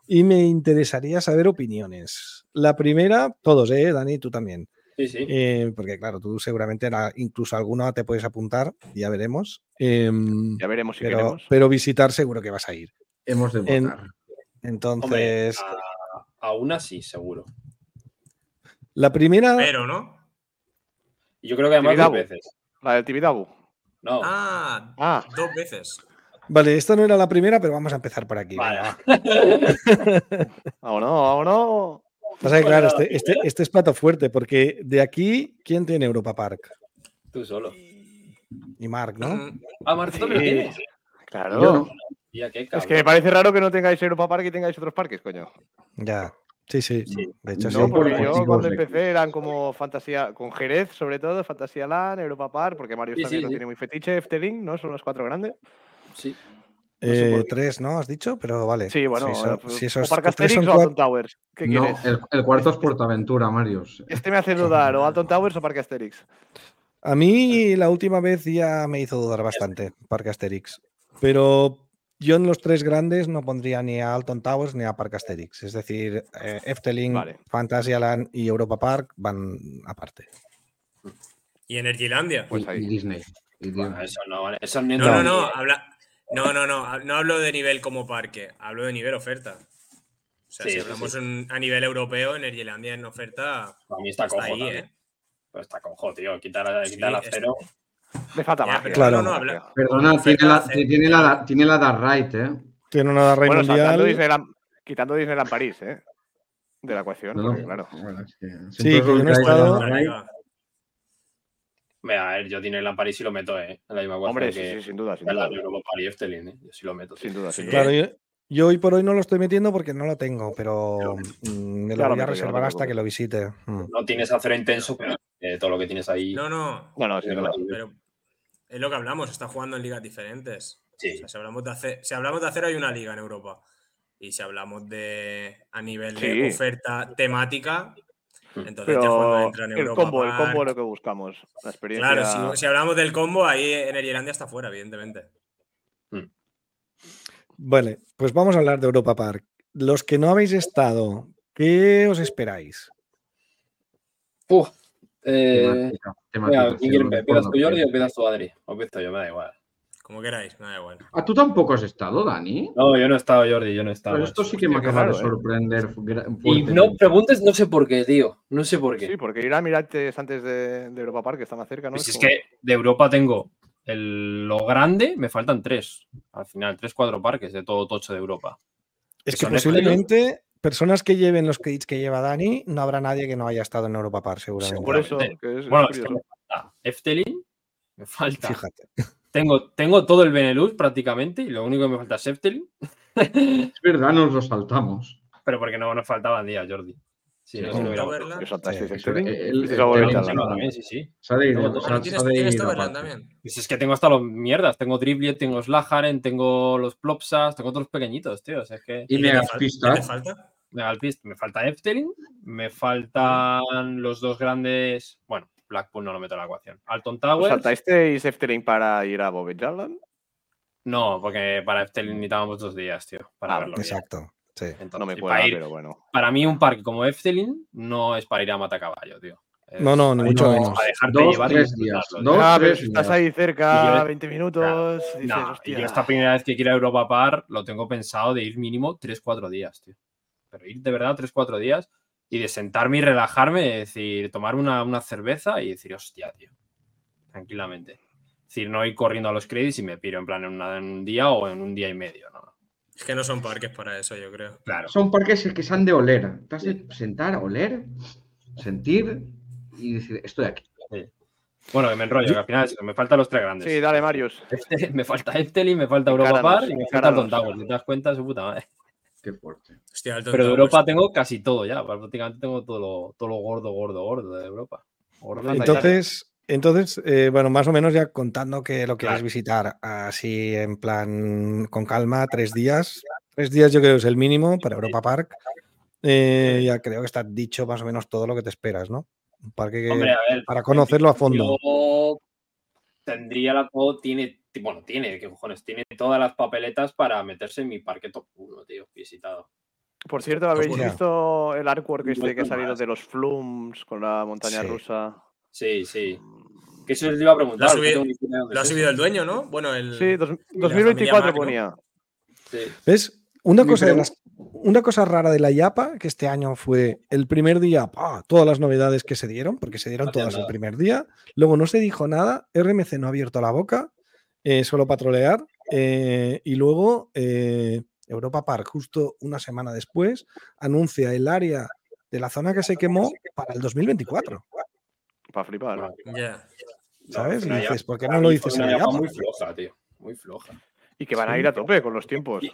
Y me interesaría saber opiniones. La primera, todos, ¿eh? Dani, tú también. Sí, sí. Eh, porque claro, tú seguramente la- incluso alguna te puedes apuntar, ya veremos. Em, Ya veremos si pero, queremos. pero visitar seguro que vas a ir. Hemos de En- votar. Hombre, Entonces, a, a una sí, seguro. la primera, Pero, ¿no? Yo creo que además dos Tibidabo. veces. La del Tibidabo. No, Ah, Ah, dos veces. Vale, esta no era la primera, pero vamos a empezar por aquí. Vale. Vámonos, vámonos. Pasa que, claro, este, este- este es plato fuerte, porque de aquí, ¿quién tiene Europa Park? Tú solo. Y Mark, ¿no? Mm, Ah, Marta, Sí. también lo tienes. Claro. Yo no. Tía, qué Es que me parece raro que no tengáis Europa Park y tengáis otros parques, coño. Ya. Sí, sí. De hecho, No, sí. No, porque por yo cuando de- empecé eran como fantasía, con Jerez sobre todo, Fantasía Land, Europa Park, porque Mario Sí, también sí, lo sí. tiene muy fetiche, Efteling, ¿no? Son los cuatro grandes. Sí. Eh, tres, ¿no? Has dicho, pero vale. Sí, bueno, Si, eh, si o Park Asterix son o Alton Towers. ¿Qué No, quieres? el, el cuarto es Portaventura, Marius. Este me hace dudar, o Alton Towers o Parque Asterix. A mí la última vez ya me hizo dudar bastante, Parque Asterix. Pero yo en los tres grandes no pondría ni a Alton Towers ni a Parque Asterix. Es decir, eh, Efteling, Vale. Fantasyland y Europa Park van aparte. Y Energylandia. Pues ahí. y Disney. Y Disney. Bueno, eso no, vale. Eso No, no, no, habla... no, no, no, no hablo de nivel como parque, hablo de nivel oferta. O sea, Sí, si sí, hablamos sí. en- a nivel europeo, Energylandia en oferta A mí está está cojo ahí. ¿eh? Pero está cojo, tío. Quitar, Sí, quitar a está- cero. Me falta Ya, más. pero Claro. no, no, Perdona, oferta tiene la, tiene la, tiene la Dark Right, ¿eh? Tiene una Rey Bueno, sacando Mundial. Disneyland, quitando Disneyland París, ¿eh? De la ecuación, No, no, porque, claro. bueno, es que Sí, que yo no he la estado- Dark. Mira, a ver, yo tiene la París y lo meto, ¿eh? En la misma Hombre, sí, que sí, sin duda, sin en la duda. de Europa París y Efteling, ¿eh? Yo sí lo meto. Sin duda, Sí. sin duda. Claro, yo, yo hoy por hoy no lo estoy metiendo porque no lo tengo, pero mm, me lo voy a no reservar hasta que lo visite. Mm. No tienes acero intenso, pero eh, todo lo que tienes ahí. No, no, No, no, sin duda. pero es lo que hablamos, está jugando en ligas diferentes. Sí. O sea, si hablamos de hacer, si hablamos de hacer hay una liga en Europa. Y si hablamos de a nivel de oferta temática, entonces ya cuando Pero entra en el Europa combo, el combo es lo que buscamos. La experiencia. Claro, si, si hablamos del combo, ahí Energylandia está fuera, evidentemente. Vale, pues vamos a hablar de Europa Park. Los que no habéis estado, ¿qué os esperáis? Uf. Eh, Temática, venga, temática, ¿quién sí, quiere lo empe- ¿Empiezas tú. Jordi, o empiezas tú, Adri? O empiezo yo, me da igual. Como queráis, me da igual. Ah, tú tampoco has estado, Dani. No, yo no he estado, Jordi, yo no he estado. Pues esto sí que me acaba de ¿eh? sorprender. Y no preguntes, no sé por qué, tío. No sé por qué. Sí, porque ir a Mirates antes de, de Europa Park, que está más cerca, ¿no? Pues es que de Europa tengo el, lo grande, me faltan tres. Al final, tres, cuatro parques de todo tocho de Europa. Es Que posiblemente personas que lleven los kits que lleva Dani, no habrá nadie que no haya estado en Europa Park, seguramente. Por eso, que es, Bueno, es que me falta Efteling, me falta. Fíjate. Tengo, tengo todo el Benelux prácticamente y lo único que me falta es Efteling, Es verdad, nos lo saltamos. pero porque no nos faltaban días, Jordi. Sí, Sí, no, sí, es que tengo hasta los mierdas. Tengo Driblet, tengo los Lajaren, tengo los Plopsas, tengo los pequeñitos, tío. O sea, es que. Y ¿Qué te fal- Megaspistas. qué te falta? Me falta Efteling, me faltan los dos grandes. Bueno, Blackpool no lo meto en la ecuación. Alton ¿Os Towers. saltasteis Efteling para ir a Bobby Jarland? No, porque para Efteling necesitábamos dos días, tío. Para Ah, verlo bien. Exacto. Sí. Entonces, No me para, ir- pero bueno. para mí, un parque como Efteling no es para ir a Matacaballo, tío. Es No, no, ni mucho No, menos. Para dejarte Dos, llevar tres días. Dos. Ah, pero tres si estás días. ahí cerca, yo- 20 minutos, dices, No, y hostia. yo esta primera vez que quiero a Europa Park lo tengo pensado de ir mínimo 3-4 días, tío. Pero ir de verdad 3-4 días y de sentarme y relajarme, es decir, tomar una, una cerveza y decir, hostia, tío. Tranquilamente. Es decir, no ir corriendo a los créditos y me piro en plan en, una- en un día o en un día y medio, ¿no? Es que no son parques para eso, yo creo. Claro. Son parques que se han de oler. Te has de sentar, oler, sentir y decir, estoy aquí. Bueno, que me enrollo, que al final me faltan los tres grandes. Sí, dale, Marius. me falta Efteling, me falta Europa Park y me falta encáranos. Towers. Si te das cuenta, su puta madre. Qué fuerte. Hostia, Pero de. Europa tengo casi todo ya. Prácticamente tengo todo lo, todo lo gordo, gordo, gordo de Europa. Gordo Entonces, entonces eh, bueno, más o menos ya contando que lo quieres Claro. visitar así en plan con calma, tres días. Tres días yo creo que es el mínimo para Europa Park. Eh, ya creo que está dicho más o menos todo lo que te esperas, ¿no? Un parque que Hombre, a ver, para conocerlo a fondo. Yo tendría la tiene, bueno, tiene, ¿qué cojones? Tiene todas las papeletas para meterse en mi parque top 1, tío, visitado. Por cierto, ¿habéis visto el artwork este que ha salido de los Flums con la montaña Sí. rusa? Sí, sí. Que eso les iba a preguntar. Lo ha subido- Lo ha el dueño, ¿no? Bueno, el. Sí, dos- y la 2024 familia Mac, ¿no? ponía. Sí. ¿Ves? Una cosa, de las- una cosa rara de la IAPA, que este año fue el primer día, ¡pah! todas las novedades que se dieron, porque se dieron No todas el primer día. Luego no se dijo nada, RMC no ha abierto la boca, eh, solo para trolear. Eh, y luego eh, Europa Park, justo una semana después, anuncia el área de la zona que se quemó para el 2024. Para flipar. Ya. ¿Sabes? Y dices, ¿por qué no lo dices en muy floja, tío. Muy floja. Y que van a ir a tope con los tiempos.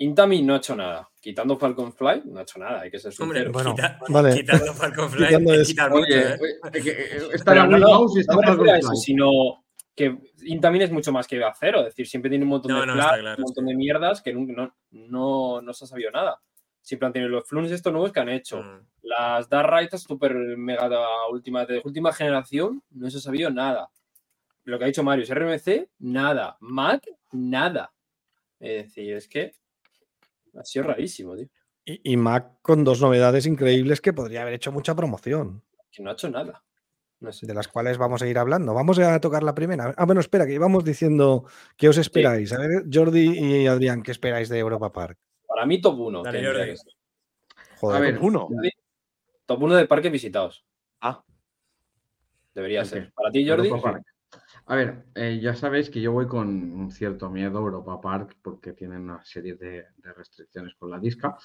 Intami no ha hecho nada. Quitando Falcon Fly, no ha hecho nada. Hay que ser Hombre. Bueno, quita- vale. quitando Falcon Fly, Quitando es quitar mucho, Oye, ¿eh? que, está Pero la no, Wii no, Mouse y está no me Falcon Fly. sino que Intamin es mucho más que Acero. Es decir, siempre tiene un montón No, de no, claro, un montón de mierdas que nunca- no, no, no se ha sabido nada. Siempre han tenido los flunes estos nuevos que han hecho. Mm. Las Dark Rights super mega última, de última generación, no se ha sabido nada. Lo que ha dicho Marius, RMC, nada. Mac, nada. Es decir, es que ha sido rarísimo, tío. Y, y Mac con dos novedades increíbles que podría haber hecho mucha promoción, Que no ha hecho nada. No sé. de las cuales vamos a ir hablando. Vamos a tocar la primera. Ah, bueno, espera, que íbamos diciendo qué os esperáis. A ver, Jordi y Adrián, ¿qué esperáis de Europa Park? Para mí, top 1. Dale, Jordi. Joder, A ver, Uno. Top 1 de parques visitados. Ah. Debería ser. Para ti, Jordi. A ver, eh, ya sabéis que yo voy con un cierto miedo a Europa Park porque tienen una serie de, de restricciones con la disca,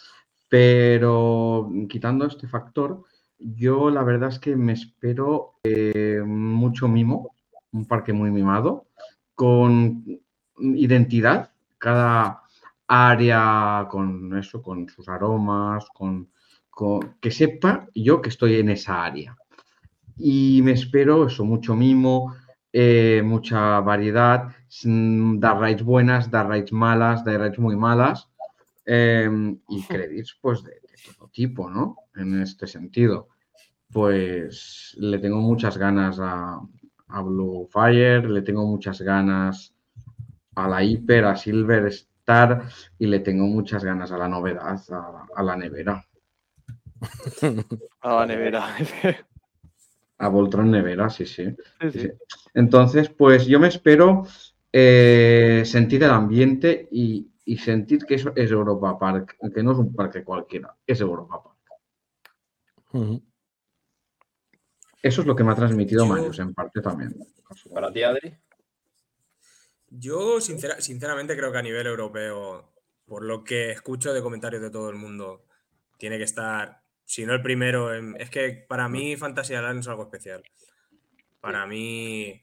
pero quitando este factor, yo la verdad es que me espero eh, mucho mimo, un parque muy mimado, con identidad, cada área con eso, con sus aromas, con, con- que sepa yo que estoy en esa área. Y me espero eso, mucho mimo, eh, mucha variedad, mm, dar rides buenas, dar rides malas, dar rides muy malas em, y credits pues de, de todo tipo, ¿no? En este sentido. Pues le tengo muchas ganas a, a Blue Fire, le tengo muchas ganas a la Hyper, a Silver Star y le tengo muchas ganas a la novedad, a, a la nevera, A la nevera. A Voltron Nevera, sí, sí. sí, Sí, sí. sí. Entonces, pues yo me espero eh, sentir el ambiente y, y sentir que eso es Europa Park, que no es un parque cualquiera, es Europa Park. Eso es lo que me ha transmitido Marius, en parte también. Para ti, Adri. Yo, sincera- sinceramente, creo que a nivel europeo, por lo que escucho de comentarios de todo el mundo, tiene que estar, si no el primero, en- es que para mí Fantasyland es algo especial. Para mí,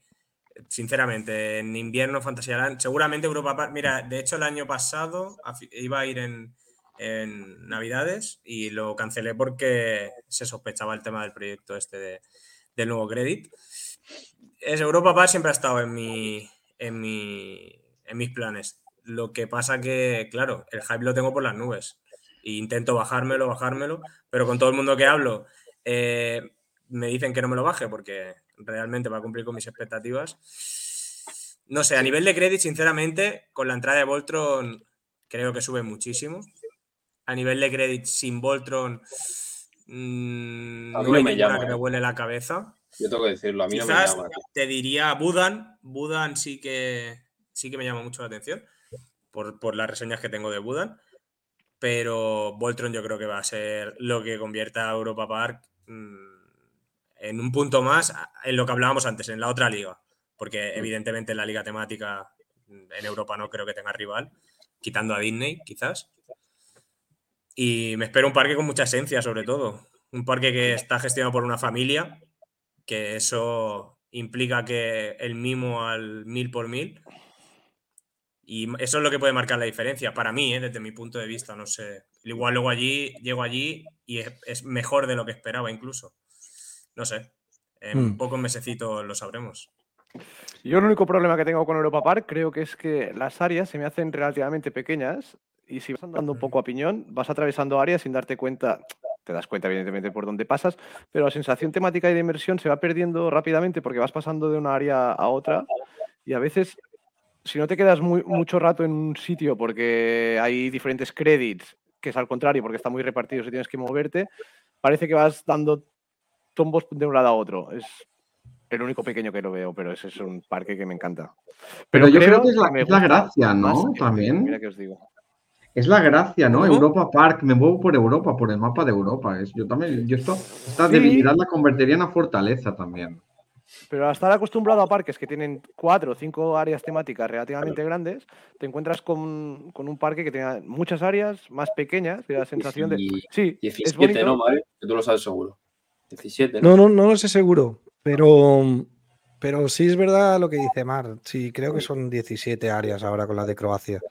sinceramente, en invierno Fantasyland, seguramente Europa Park, mira, de hecho el año pasado iba a ir en, en Navidades y lo cancelé porque se sospechaba el tema del proyecto este de- del nuevo credit. Es Europa Park siempre ha estado en mi, en mi, en mis planes. Lo que pasa que, claro, el hype lo tengo por las nubes. E intento bajármelo, bajármelo, pero con todo el mundo que hablo eh, me dicen que no me lo baje porque realmente va a cumplir con mis expectativas. No sé, a nivel de crédito, sinceramente, con la entrada de Voltron creo que sube muchísimo. A nivel de crédito sin Voltron mm, A mí no no hay me llama, que me eh. huele la cabeza. Yo tengo que decirlo, a mí no me Quizás llama. te diría Budan. Budan sí que sí que me llama mucho la atención por, por las reseñas que tengo de Budan. Pero Voltron yo creo que va a ser lo que convierta a Europa Park mm, en un punto más en lo que hablábamos antes, en la otra liga. Porque evidentemente en la liga temática mm, en Europa no creo que tenga rival, quitando a Disney quizás. Y me espero un parque con mucha esencia sobre todo. Un parque que está gestionado por una familia que eso implica que el mimo al mil por mil. Y eso es lo que puede marcar la diferencia para mí, ¿eh? desde mi punto de vista. No sé. Igual luego allí, llego allí y es, es mejor de lo que esperaba incluso. No sé. En Hmm. pocos mesecitos lo sabremos. Yo el único problema que tengo con Europa Park creo que es que las áreas se me hacen relativamente pequeñas y si vas andando un poco a piñón, vas atravesando áreas sin darte cuenta, te das cuenta evidentemente por dónde pasas, pero la sensación temática y de inmersión se va perdiendo rápidamente porque vas pasando de una área a otra y a veces si no te quedas muy, mucho rato en un sitio porque hay diferentes credits, que es al contrario porque está muy repartido si tienes que moverte, parece que vas dando tombos de un lado a otro. Es el único pequeño que lo veo, pero ese es un parque que me encanta. Pero yo creo que es la, me es la gusta gracia, ¿no? que- También. Mira que os digo. Es la gracia, ¿no? ¿Cómo? Europa Park, me muevo por Europa, por el mapa de Europa. Es, yo también, yo esto, esta Sí. debilidad la convertiría en una fortaleza también. Pero al estar acostumbrado a parques que tienen cuatro o cinco áreas temáticas relativamente grandes, te encuentras con, con un parque que tiene muchas áreas más pequeñas, y la sensación de. Sí, 17, es bonito. ¿no, Mario? Que tú lo sabes seguro. 17, No, no, no lo sé seguro, pero, pero sí es verdad lo que dice Mar. Sí, creo que son 17 áreas ahora con la de Croacia.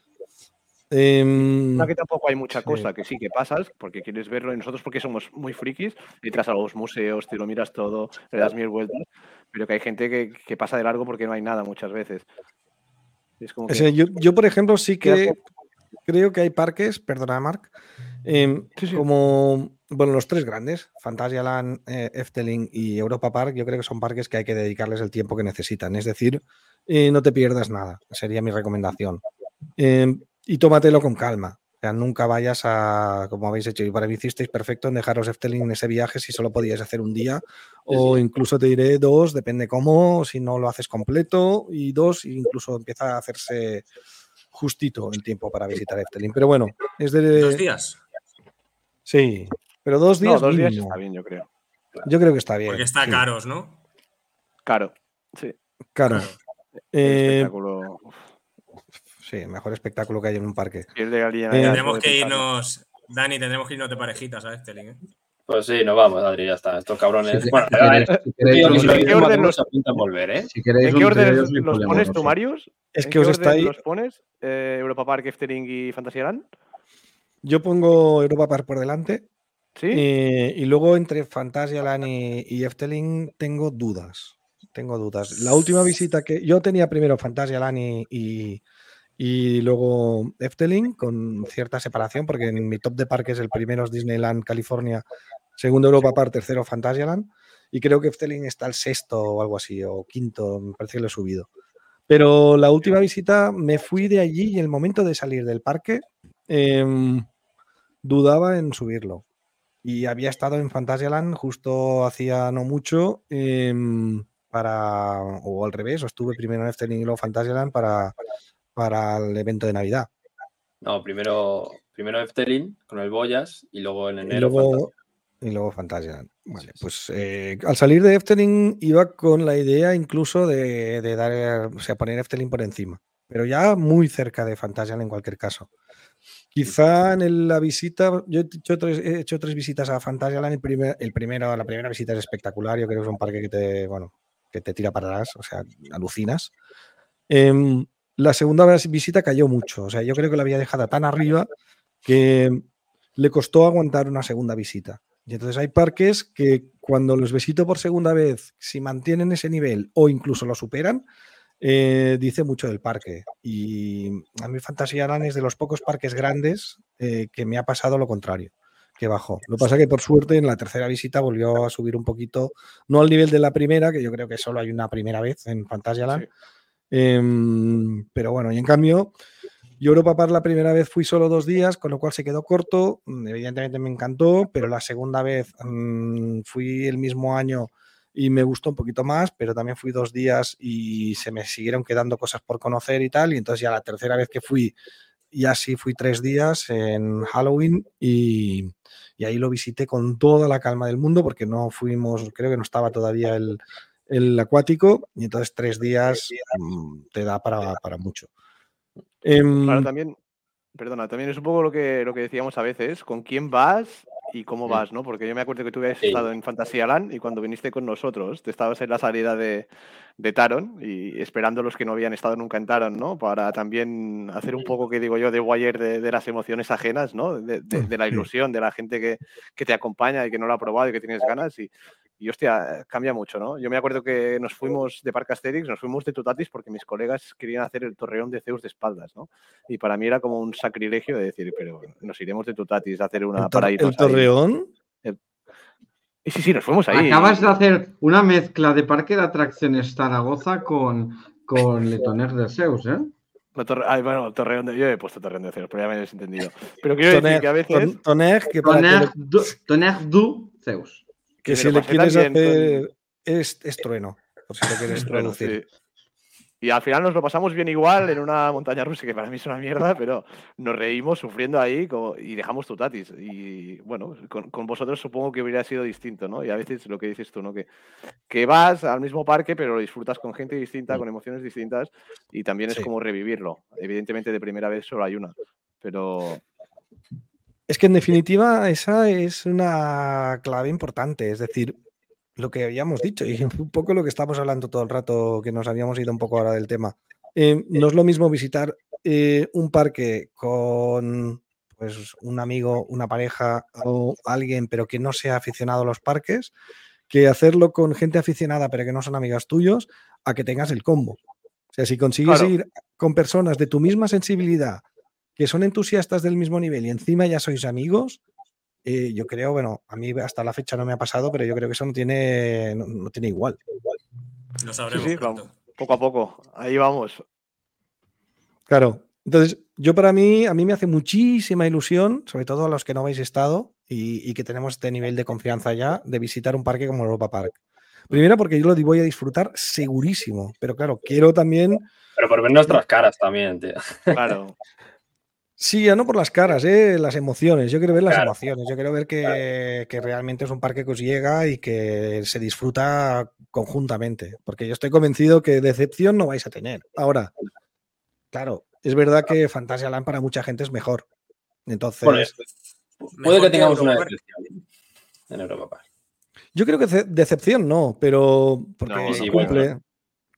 No, que tampoco hay mucha Sí. cosa, que sí que pasas, porque quieres verlo, y nosotros porque somos muy frikis, entras a los museos, te lo miras todo, le das mil vueltas, pero que hay gente que, que pasa de largo porque no hay nada muchas veces. Es como o que sea, yo, yo, por ejemplo, sí que creo que hay parques, perdona, Marc, em, Sí, sí. como, bueno, los tres grandes, Phantasialand, eh, Efteling y Europa Park, yo creo que son parques que hay que dedicarles el tiempo que necesitan. Es decir, eh, no te pierdas nada, sería mi recomendación. Em, y tómatelo con calma. O sea, nunca vayas a, como habéis hecho, y para mí hicisteis perfecto en dejaros Efteling en ese viaje si solo podíais hacer un día, o incluso te diré dos, depende cómo, si no lo haces completo, y dos, incluso empieza a hacerse justito el tiempo para visitar Efteling. Pero bueno, es de. Dos días. Sí, pero dos No, días. dos días está bien, yo creo. Yo creo que está bien. Porque está sí, caros, ¿no? Claro, sí. El Eh, espectáculo. Sí, mejor espectáculo que hay en un parque. Eh, Tendremos que irnos, Dani, tendremos que irnos de parejitas a Efteling, ¿eh? Pues sí, nos vamos, Adri, ya está. Estos cabrones. Bueno, los ¿en qué orden los- volver, ¿eh? si queréis ¿En qué orden los, pones tú. Marius? Es ¿En que qué os orden estáis- los pones? Eh, Europa Park, Efteling y Fantasyland. Yo pongo Europa Park por delante. ¿Sí? eh, y luego entre Phantasialand y, y Efteling tengo dudas. Tengo dudas. La última visita que yo tenía primero Phantasialand y, y, y luego Efteling con cierta separación, porque en mi top de parques el primero es Disneyland California, segundo Europa Park, tercero Phantasialand. Y creo que Efteling está el sexto o algo así, o quinto, me parece que lo he subido. Pero la última visita me fui de allí y el momento de salir del parque em, dudaba en subirlo. Y había estado en Fantasyland justo hacía no mucho em, para, o al revés, o estuve primero en Efteling y luego Fantasyland para, para el evento de Navidad. No, primero, primero Efteling con el Boyas y luego en Y enero luego, y luego Fantasyland. Vale, pues eh, al salir de Efteling iba con la idea incluso de, de dar, o sea, poner Efteling por encima, pero ya muy cerca de Fantasyland en cualquier caso. Quizá en el- la visita, yo he hecho tres, he hecho tres visitas a Fantasyland. El, primer, el primero, la primera visita es espectacular. Yo creo que es un parque que te, bueno, que te tira para atrás, o sea, alucinas. Em, la segunda visita cayó mucho, o sea, yo creo que la había dejado tan arriba que le costó aguantar una segunda visita. Y entonces hay parques que cuando los visito por segunda vez, si mantienen ese nivel o incluso lo superan, eh, dice mucho del parque. Y a mí Fantasyland es de los pocos parques grandes eh, que me ha pasado lo contrario, que bajó. Lo que pasa que por suerte en la tercera visita volvió a subir un poquito, no al nivel de la primera, que yo creo que solo hay una primera vez en Fantasyland. Sí. Em, pero bueno, y en cambio, yo Europa Park la primera vez fui solo dos días, con lo cual se quedó corto. Mm, Evidentemente me encantó, pero la segunda vez mm, fui el mismo año y me gustó un poquito más, pero también fui dos días y se me siguieron quedando cosas por conocer y tal. Y entonces ya la tercera vez que fui, ya sí fui tres días en Halloween y, y ahí lo visité con toda la calma del mundo porque no fuimos, creo que no estaba todavía el, el acuático y entonces tres días mm, te da para, para mucho. Em, Claro, también, perdona, también es un poco lo que, lo que decíamos a veces, con quién vas y cómo vas, ¿no? Porque yo me acuerdo que tú habías Sí. estado en Fantasyland y cuando viniste con nosotros, te estabas en la salida de, de Taron y esperando los que no habían estado nunca en Taron, ¿no? Para también hacer un poco, que digo yo, de wire de, de las emociones ajenas, ¿no? De, la ilusión, de la gente que, que te acompaña y que no lo ha probado y que tienes ganas y, y hostia, cambia mucho, ¿no? Yo me acuerdo que nos fuimos de Parque Asterix, nos fuimos de Tutatis porque mis colegas querían hacer el torreón de Zeus de espaldas, ¿no? Y para mí era como un sacrilegio de decir, pero nos iremos de Tutatis a hacer una el, para el irnos ahí". Torreón. Y sí, sí, nos fuimos ahí. Acabas de hacer una mezcla de parque de atracciones Zaragoza con, con Letoner de Zeus, ¿eh? La torre- ay, bueno, torreón de... Yo he puesto torreón de Zeus, pero ya me habéis entendido. Pero quiero decir que a veces... Ton- Toneg, que, para que, Toner du, Toner du Zeus. Que si le quieres hacer es, es trueno, por si lo quieres traducir. sí. Y al final nos lo pasamos bien igual en una montaña rusa, que para mí es una mierda, pero nos reímos sufriendo ahí y dejamos tutatis. Y bueno, con, vosotros supongo que hubiera sido distinto, ¿no? Y a veces lo que dices tú, ¿no? Que, que vas al mismo parque, pero lo disfrutas con gente distinta, con emociones distintas, y también es como revivirlo. Evidentemente de primera vez solo hay una, pero... Es que en definitiva esa es una clave importante, es decir, lo que habíamos dicho y un poco lo que estamos hablando todo el rato, que nos habíamos ido un poco ahora del tema. Eh, no es lo mismo visitar eh, un parque con pues, un amigo, una pareja o alguien, pero que no sea aficionado a los parques, que hacerlo con gente aficionada, pero que no son amigas tuyos, a que tengas el combo. O sea, si consigues ir con personas de tu misma sensibilidad, que son entusiastas del mismo nivel y encima ya sois amigos, eh, yo creo, bueno, a mí hasta la fecha no me ha pasado, pero yo creo que eso no tiene, no, tiene igual. Lo sabremos poco a poco, ahí vamos. Claro, entonces yo para mí, a mí me hace muchísima ilusión, sobre todo a los que no habéis estado y, que tenemos este nivel de confianza ya, de visitar un parque como Europa Park. Primero porque yo lo voy a disfrutar segurísimo, pero claro, quiero también... Pero por ver nuestras caras también, tío. Claro. Sí, ya no por las caras, ¿eh? las emociones. Yo quiero ver las emociones. Yo quiero ver que, realmente es un parque que os llega y que se disfruta conjuntamente. Porque yo estoy convencido que decepción no vais a tener. Ahora, claro, es verdad que Fantasyland para mucha gente es mejor. Entonces. puede que tengamos una decepción en Europa Park. Yo creo que decepción no, pero porque cumple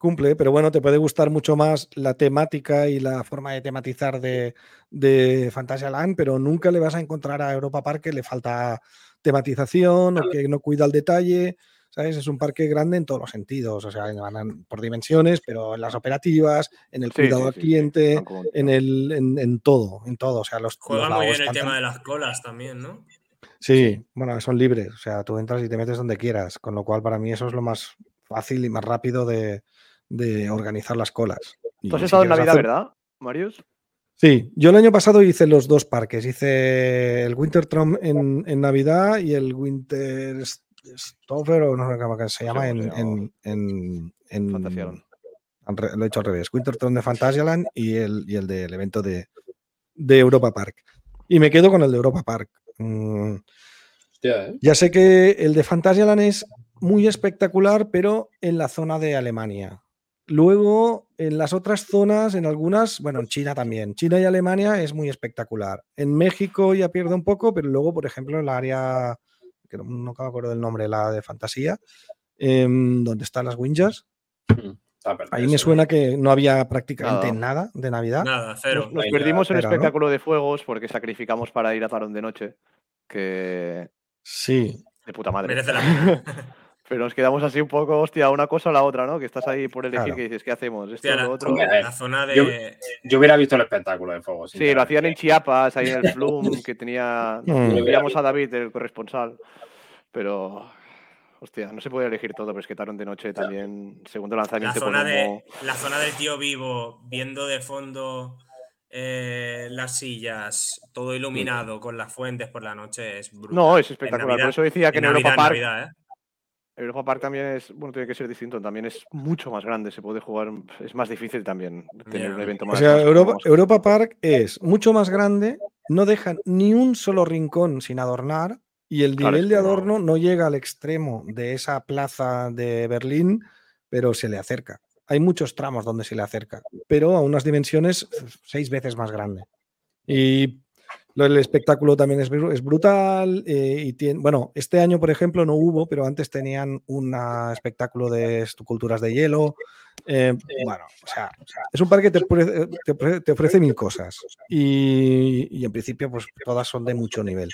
cumple, pero bueno, te puede gustar mucho más la temática y la forma de tematizar de, de Land, pero nunca le vas a encontrar a Europa Park que le falta tematización o que no cuida el detalle. ¿Sabes? Es un parque grande en todos los sentidos, o sea, por dimensiones, pero en las operativas, en el cuidado al cliente, en, el, en, todo, en todo. O sea, los, Juega muy bien el tema de las colas también, ¿no? Sí, bueno, son libres, o sea, tú entras y te metes donde quieras, con lo cual para mí eso es lo más fácil y más rápido de, de organizar las colas. Tú has estado en Navidad, ¿verdad, Marius? Sí, yo el año pasado hice los dos parques. Hice el Winter Trom en, en Navidad y el Winter Stoffer, o no sé cómo se llama, en, en, en, en Lo he hecho al revés. Winter Trom de Fantasyland y el, y el del evento de, de Europa Park. Y me quedo con el de Europa Park. Mm, ¿eh? Ya sé que el de Fantasyland es muy espectacular, pero en la zona de Alemania. Luego, en las otras zonas, en algunas, bueno, en China también. China y Alemania es muy espectacular. En México ya pierde un poco, pero luego, por ejemplo, en la área, que no, me acuerdo del nombre, la de fantasía, em, donde están las Winjas. Mm, ahí me suena que no había prácticamente nada, de Navidad. Nada, cero. Nos, perdimos el espectáculo de fuegos porque sacrificamos para ir a Parón de Noche. Que. Sí. De puta madre. Merece la Pero nos quedamos así un poco, hostia, una cosa o la otra, ¿no? Que estás ahí por elegir que dices, ¿qué hacemos? Esto o lo otro. La zona de... Yo, hubiera visto el espectáculo de fuego. Sí, lo hacían en Chiapas, ahí en el Flum, que tenía. Veíamos a David, el corresponsal. Pero. Hostia, no se puede elegir todo, pero es que Taron de Noche también, segundo lanzamiento. La zona, de, la zona del tío vivo, viendo de fondo eh, las sillas, todo iluminado con las fuentes por la noche, es brutal. No, es espectacular. por eso decía que en, Europa Park. ¿eh? Europa Park también es, bueno, tiene que ser distinto, también es mucho más grande, se puede jugar, es más difícil también tener un evento más. O sea, Europa, Europa, Park es mucho más grande, no dejan ni un solo rincón sin adornar y el nivel de adorno no llega al extremo de esa plaza de Berlín, pero se le acerca. Hay muchos tramos donde se le acerca, pero a unas dimensiones seis veces más grande. Y el espectáculo también es, brutal. Eh, y tiene, bueno, este año, por ejemplo, no hubo, pero antes tenían un espectáculo de esculturas de hielo. Eh, bueno, o sea, es un parque que te, ofrece, mil cosas. Y, en principio, pues todas son de mucho nivel.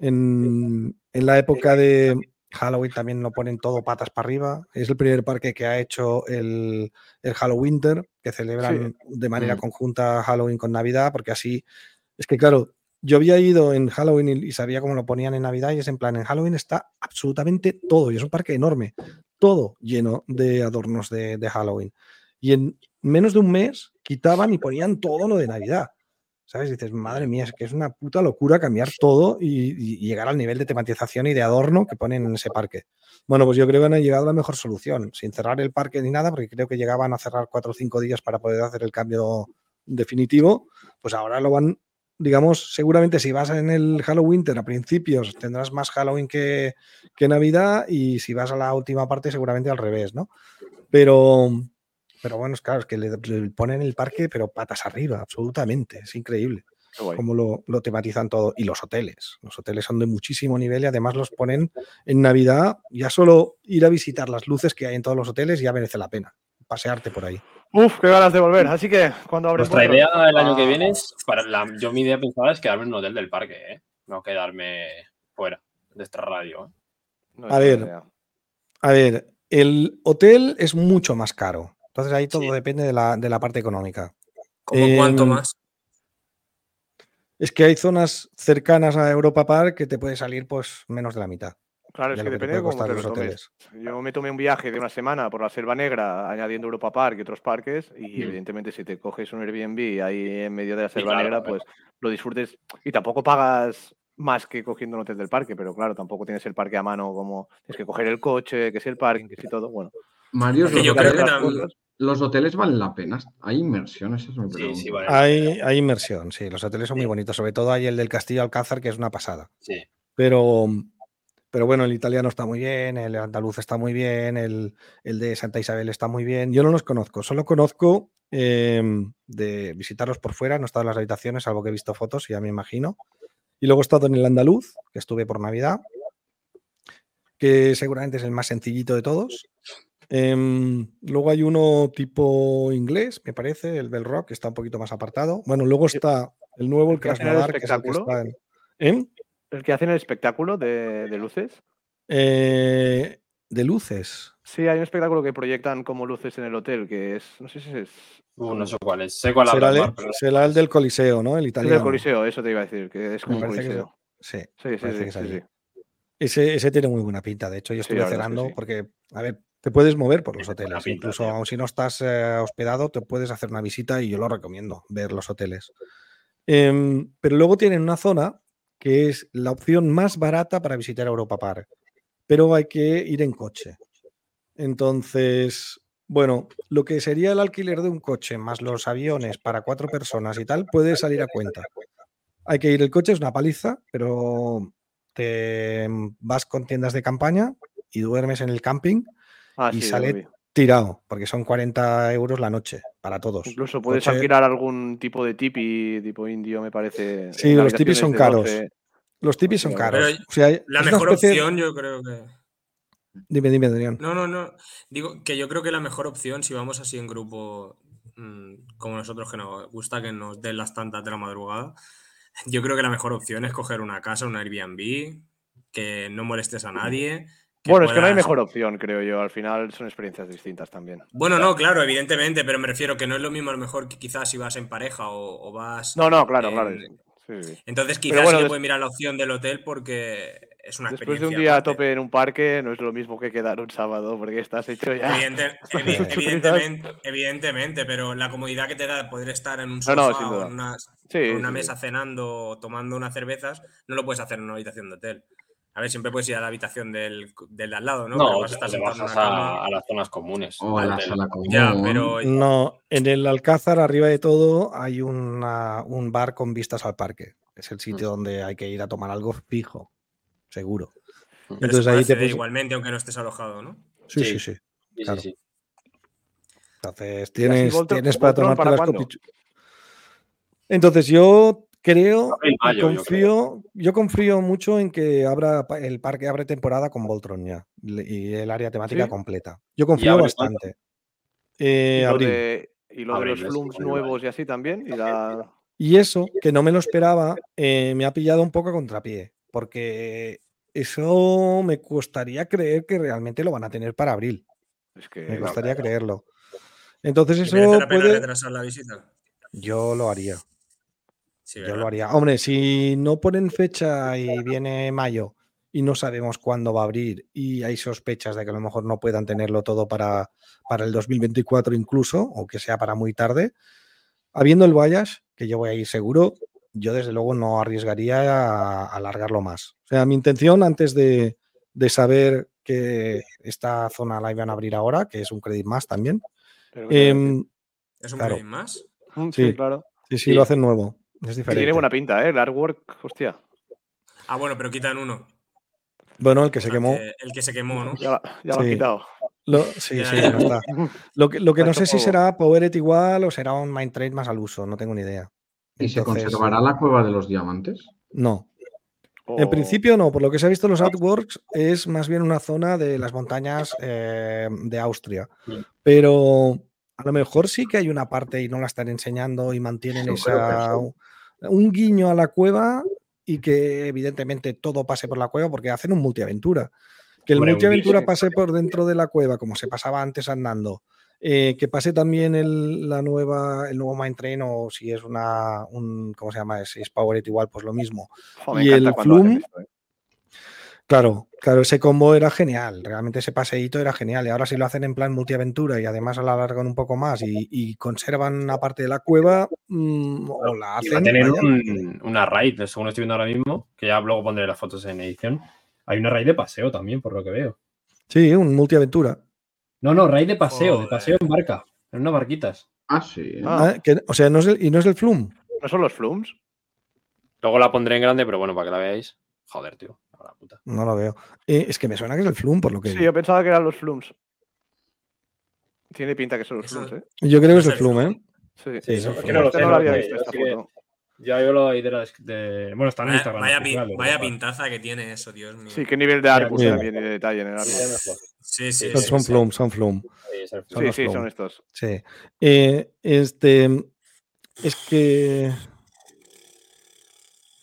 En, la época de Halloween también lo ponen todo patas para arriba. Es el primer parque que ha hecho el, el Halloween, que celebran de manera mm. conjunta Halloween con Navidad, porque así es que, claro, yo había ido en Halloween y, sabía cómo lo ponían en Navidad y es en plan, en Halloween está absolutamente todo y es un parque enorme, todo lleno de adornos de, Halloween. Y en menos de un mes quitaban y ponían todo lo de Navidad. ¿Sabes? Dices, madre mía, es que es una puta locura cambiar todo y, llegar al nivel de tematización y de adorno que ponen en ese parque. Bueno, pues yo creo que han llegado a la mejor solución, sin cerrar el parque ni nada, porque creo que llegaban a cerrar cuatro o cinco días para poder hacer el cambio definitivo. Pues ahora lo van, digamos, seguramente si vas en el Halloween a principios tendrás más Halloween que, que Navidad y si vas a la última parte seguramente al revés, ¿no? Pero, pero bueno, es claro, es que le, le ponen el parque, pero patas arriba, absolutamente. Es increíble cómo lo, lo tematizan todo. Y los hoteles. Los hoteles son de muchísimo nivel y además los ponen en Navidad. Ya solo ir a visitar las luces que hay en todos los hoteles ya merece la pena. Pasearte por ahí. Uf, qué ganas de volver. Así que cuando abren Nuestra idea el año que a- viene es, para la, yo mi idea pensaba es quedarme en un hotel del parque, ¿eh? no quedarme fuera de esta radio. ¿eh? No A ver, idea. A ver, el hotel es mucho más caro. Entonces ahí todo Sí. depende de la, de la parte económica. ¿Cómo cuánto Em, más? Es que hay zonas cercanas a Europa Park que te puede salir pues menos de la mitad. Claro, es que depende de cómo te los lo tomes. hoteles. Yo me tomé un viaje de una semana por la Selva Negra, añadiendo Europa Park y otros parques, y Mm. evidentemente si te coges un Airbnb ahí en medio de la Selva claro, Negra, claro. pues lo disfrutes y tampoco pagas más que cogiendo un hotel del parque, pero claro, tampoco tienes el parque a mano como tienes que coger el coche, que si el parking, que si todo, bueno. Mario, Es que yo creo que los hoteles valen la pena. ¿Hay inversión? Esa es mi Sí, pregunta. sí, vale. Hay, hay inmersión, sí. Los hoteles son muy bonitos. Sobre todo hay el del Castillo Alcázar, que es una pasada. Sí. Pero, pero bueno, el italiano está muy bien, el andaluz está muy bien, el, el de Santa Isabel está muy bien. Yo no los conozco, solo conozco em, de visitarlos por fuera, no he estado en las habitaciones, salvo que he visto fotos, ya me imagino. Y luego he estado en el andaluz, que estuve por Navidad, que seguramente es el más sencillito de todos. Em, luego hay uno tipo inglés, me parece, el Bell Rock, que está un poquito más apartado. Bueno, luego está el nuevo, el ¿El que hacen el Krasnodar, que es el que está en... ¿Em? El que hacen el espectáculo de, de luces. Eh, de luces. Sí, hay un espectáculo que proyectan como luces en el hotel, que es, no sé si es Uh, no sé cuál es. Sé cuál Será, el- pero será el del Coliseo, ¿no? El es el italiano. del Coliseo, eso te iba a decir, que es como es- Coliseo. Sí, Sí, sí, sí, sí. Ese, ese tiene muy buena pinta. De hecho, yo Sí, estuve es que cenando sí. porque, a ver, te puedes mover por los hoteles. pinta, Incluso tío. aun si no estás eh, hospedado, te puedes hacer una visita y yo lo recomiendo, ver los hoteles. Em, pero luego tienen una zona que es la opción más barata para visitar Europa Park, pero hay que ir en coche. Entonces, bueno, lo que sería el alquiler de un coche más los aviones para cuatro personas y tal, puede salir a cuenta. Hay que ir el coche, es una paliza, pero te vas con tiendas de campaña y duermes en el camping Ah, y sí, sale. Tirado, porque son 40 euros la noche para todos. Incluso puedes Coche- alquilar algún tipo de tipi, tipo indio, me parece. Sí, los tipis son caros. 12. Los tipis son caros. Pero O sea, La una mejor especie- opción, yo creo que. Dime, dime, Adrián. No, no, no. Digo que yo creo que la mejor opción, si vamos así en grupo, mm, como nosotros, que nos gusta que nos den las tantas de la madrugada, yo creo que la mejor opción es coger una casa, un Airbnb, que no molestes a nadie. Bueno, es que no hay mejor opción, creo yo. Al final son experiencias distintas también. Bueno, no, claro, evidentemente, pero me refiero que no es lo mismo a lo mejor que quizás si vas en pareja o, o vas. No, no, claro, en- claro. Sí, sí. Entonces quizás bueno, sí des- puedes mirar la opción del hotel porque es una Después de un experiencia día a tope en un parque, no es lo mismo que quedar un sábado, porque estás hecho ya. Evidente- evi- evidentemente, evidentemente, pero la comodidad que te da poder estar en un sofá no, sin o duda. en una, Sí, en una sí, mesa sí. cenando o tomando unas cervezas, no lo puedes hacer en una habitación de hotel. A ver, siempre puedes ir a la habitación del, del de al lado, ¿no? No, Pero vas a estar te a, a las zonas comunes. O a la sala común. Ya, pero No, en el Alcázar, arriba de todo, hay una- un bar con vistas al parque. Es el sitio donde hay que ir a tomar algo fijo, seguro. pero Entonces ahí te puedes- igualmente aunque no estés alojado, ¿no? Sí, Sí. sí, sí. Sí, sí, claro. sí. Entonces tienes, tienes para para las cuándo? copichu- Entonces yo creo yo confío, yo, confío mucho en que abra el parque abre temporada con Voltron ya y el área temática ¿Sí? completa. Yo confío bastante. Eh, y lo de, y lo de Abril, los es flums nuevos y así también. Y la... Y eso, que no me lo esperaba, eh, me ha pillado un poco a contrapié, porque eso me costaría creer que realmente lo van a tener para abril. Es que. Me costaría creerlo. Entonces ¿Y eso merece la pena puede... retrasar la visita? Yo lo haría. Sí, Yo lo haría. Hombre, si no ponen fecha y viene mayo y no sabemos cuándo va a abrir y hay sospechas de que a lo mejor no puedan tenerlo todo para, para el 2024 incluso, o que sea para muy tarde, habiendo el Voyage, que yo voy a ir seguro, yo desde luego no arriesgaría a alargarlo más. O sea, mi intención antes de, de saber que esta zona la iban a abrir ahora, que es un credit más también. Em, ¿Es un claro. claim más? Mm, sí. Sí, claro. sí, sí, Sí. lo hacen nuevo. Es diferente. tiene buena pinta, ¿eh? El artwork, hostia. Ah, bueno, pero quitan uno. Bueno, el que se quemó. que- el que se quemó, ¿no? Ya, lo han Sí. quitado. Lo- sí, Ya, sí, ya. no está. Lo que, lo que no sé si será Powered igual o será un Mind Trade más al uso, no tengo ni idea. ¿Y se conservará la cueva de los diamantes? No, En O- principio no, por lo que se ha visto en los artworks es más bien una zona de las montañas eh, de Austria. Sí. Pero a lo mejor sí que hay una parte y no la están enseñando y mantienen esa, un guiño a la cueva y que evidentemente todo pase por la cueva porque hacen un multiaventura. Que el multiaventura pase por dentro de la cueva como se pasaba antes andando. eh, que pase también el, la nueva, el nuevo Mind Train o si es una, un, ¿cómo se llama? Si es Powered igual, pues lo mismo. Y el esto, ¿eh? Claro, claro, ese combo era genial, realmente ese paseíto era genial. Y ahora si lo hacen en plan multiaventura y además lo alargan un poco más y, y conservan una parte de la cueva, mm, o la Y va a hacen. tener un- una raid, según estoy viendo ahora mismo, que ya luego pondré las fotos en edición. Hay una raid de paseo también, por lo que veo. Sí, un multiaventura. No, no, raid de paseo, de paseo en barca, en unas barquitas. Ah, sí. Ah. Ah, que- o sea, no es el, y no es el Flum. ¿No son los flums? Luego la pondré en grande, pero bueno, para que la veáis. Joder, tío. La puta. No lo veo. Eh, es que me suena que es el Flum, por lo que Sí, yo pensaba que eran los flums. Tiene pinta que son los Eso- flums, ¿eh? Yo creo que es ¿No el Flum, ¿eh? Sí. Sí, es el Este Flum. no lo no sé, lo no había lo visto esta sí foto. Ya yo lo ahí de, la de- Bueno, está en Vaya, Instagram. vaya, pin- vaya pintaza que tiene eso, Dios mío. Sí, qué nivel de Mira. también y de detalle en el Sí, mejor. Sí, sí, Son, sí, son sí. Flum, son Flum. Sí, Son Sí, sí, Flum. son estos. Sí. Eh, este. Es que.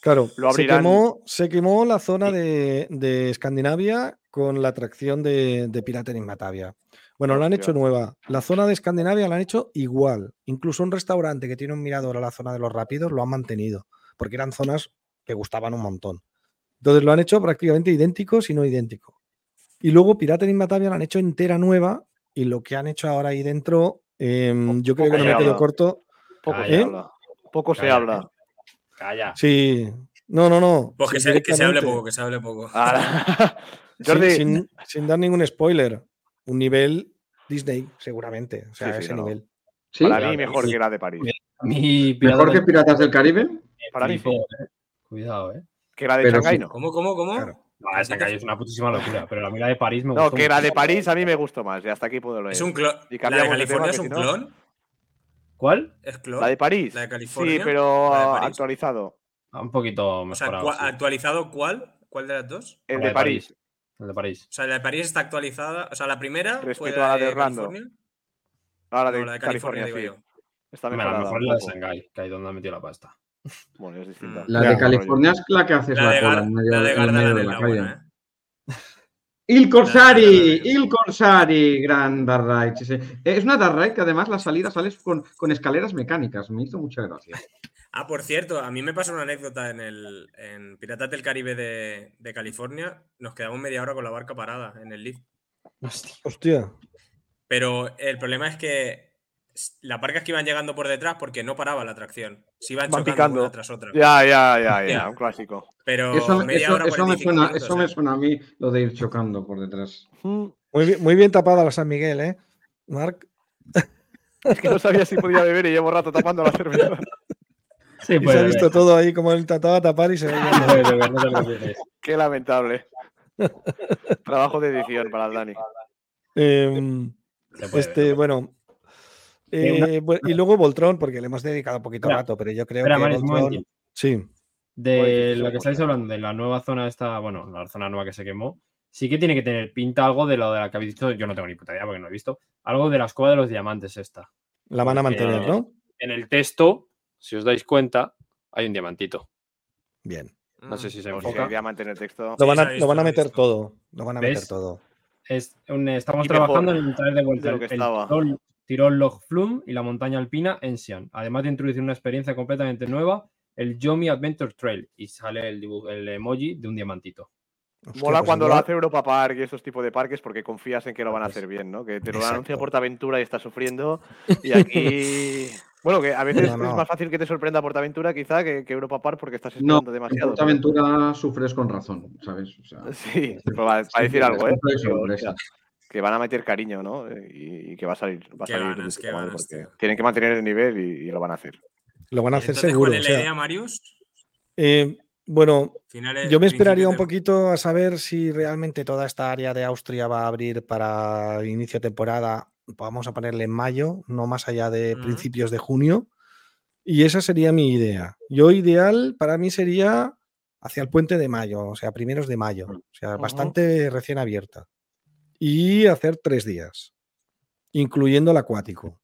Claro, Lo se, quemó, se quemó la zona de, de Escandinavia con la atracción de, de Piraten in Batavia. Bueno, la han hecho nueva. La zona de Escandinavia la han hecho igual. Incluso un restaurante que tiene un mirador a la zona de los rápidos lo han mantenido, porque eran zonas que gustaban un montón. Entonces lo han hecho prácticamente idéntico, si no idéntico. Y luego Piraten in Batavia la han hecho entera nueva y lo que han hecho ahora ahí dentro, em, yo creo que no me quedo corto. Poco se ¿Eh? habla. Poco se habla. Calla. Sí, no, no, no. Pues que sí, se, que se hable poco, que se hable poco. Ahora- Sí, Jordi, sin, sin dar ningún spoiler. Un nivel Disney, seguramente. O sea, Sí, sí, ese nivel. ¿Sí? para mí mejor sí. que la de París. Mi ¿Mejor que pirata Piratas del Caribe? Para mí eh. Cuidado, eh. Que la de Shanghái sí. no. ¿Cómo, cómo, cómo? Claro. No, esa calle es una putísima locura, pero la mira de París me No, gustó que la de. París a mí me gustó más. Y hasta aquí puedo leer. ¿Es un clon? Y ¿La de cambiamos de tema, California es un si no- clon? ¿Cuál? La de París. ¿La de California? Sí, pero ¿La actualizado. Ah, Un poquito O sea, mejorado. ¿cuál- sí. ¿actualizado cuál? ¿Cuál de las dos? El La de de París. El de París. O sea, la de París está actualizada. O sea, la primera fue Respecto a la de Orlando. California. Ahora de, No, la de California, California, digo sí. Está a lo mejor la de poco. Shanghái, que ahí donde han metido la pasta. Bueno, es distinta. La Ya, de no, California es la que haces La la, de, cola la de Gardaland de es la la calle. buena, ¿eh? Il Corsari. Il Corsari, gran Dark Ride. sí, sí. Es una Dark Ride que además la salida sales con, con escaleras mecánicas. Me hizo mucha gracia. Ah, por cierto, a mí me pasó una anécdota en el en Piratas del Caribe de, de California. Nos quedamos media hora con la barca parada en el lift. Hostia. Pero el problema es que las barcas que iban llegando por detrás porque no paraba la atracción. Se iban Van chocando picando. una tras otra. Ya, ya, ya, ya. Ya. Un clásico. Pero Eso, media eso- hora, eso me 45 suena, minutos, eso me ¿eh? suena a mí lo de ir chocando por detrás. Muy bien, muy bien tapada la San Miguel, ¿eh? Marc. Es que no sabía si podía beber y llevo rato tapando la cerveza. Sí, Y se ha visto todo ahí como él intentaba tapar y se veía. no te preocupes. Qué lamentable. Trabajo de edición para el Dani. Em, este, ver. bueno. Eh, una- y luego Voltron, porque le hemos dedicado poquito Espera, rato, pero yo creo Espera, que Maris, un Voltron. Sí, De Pues, lo que pues, estáis hablando, de la nueva zona esta, bueno, la zona nueva que se quemó, sí que tiene que tener pinta algo de lo de la que habéis dicho, yo no tengo ni puta idea porque no he visto, algo de la escuela de los diamantes esta. la van a mantener, ¿no? En el texto, si os dais cuenta, hay un diamantito. Bien. No sé si se O enfoca. diamante en el texto. Lo van a, lo van a meter todo. Lo van a meter ¿Ves? todo. Es un- estamos Y mejor trabajando en traer de vuelta de lo el, que el estaba. Tirol Log Flume y la montaña alpina Ensian, además de introducir una experiencia completamente nueva, el Yomi Adventure Trail, y sale el, dibujo, el emoji de un diamantito. Hostia, Mola pues cuando lo hace Europa Park y esos tipos de parques porque confías en que lo van a Pues, hacer bien, ¿no? Que te lo anuncia Portaventura y estás sufriendo. Y aquí. Bueno, que a veces No, no. es más fácil que te sorprenda Portaventura quizá que, que Europa Park porque estás No, esperando en demasiado. Portaventura sufres con razón, ¿sabes? O sea, Sí, pero para, para decir algo, ¿eh? Que, van a meter cariño, ¿no? Eh, Y, y que va a salir. Va a Qué salir ganas, de qué puta madre, ganas, porque tío. Tienen que mantener el nivel y, y lo van a hacer. Lo van a hacer Entonces, seguro. ¿cuál es o la sea, idea, Marius? eh, bueno, Finales, yo me esperaría un poquito a saber si realmente toda esta área de Austria va a abrir para inicio de temporada. Vamos a ponerle en mayo, no más allá de principios de junio. Y esa sería mi idea. Yo ideal para mí sería hacia el puente de mayo, o sea, primeros de mayo. O sea, bastante recién abierta. Y hacer tres días, incluyendo el acuático.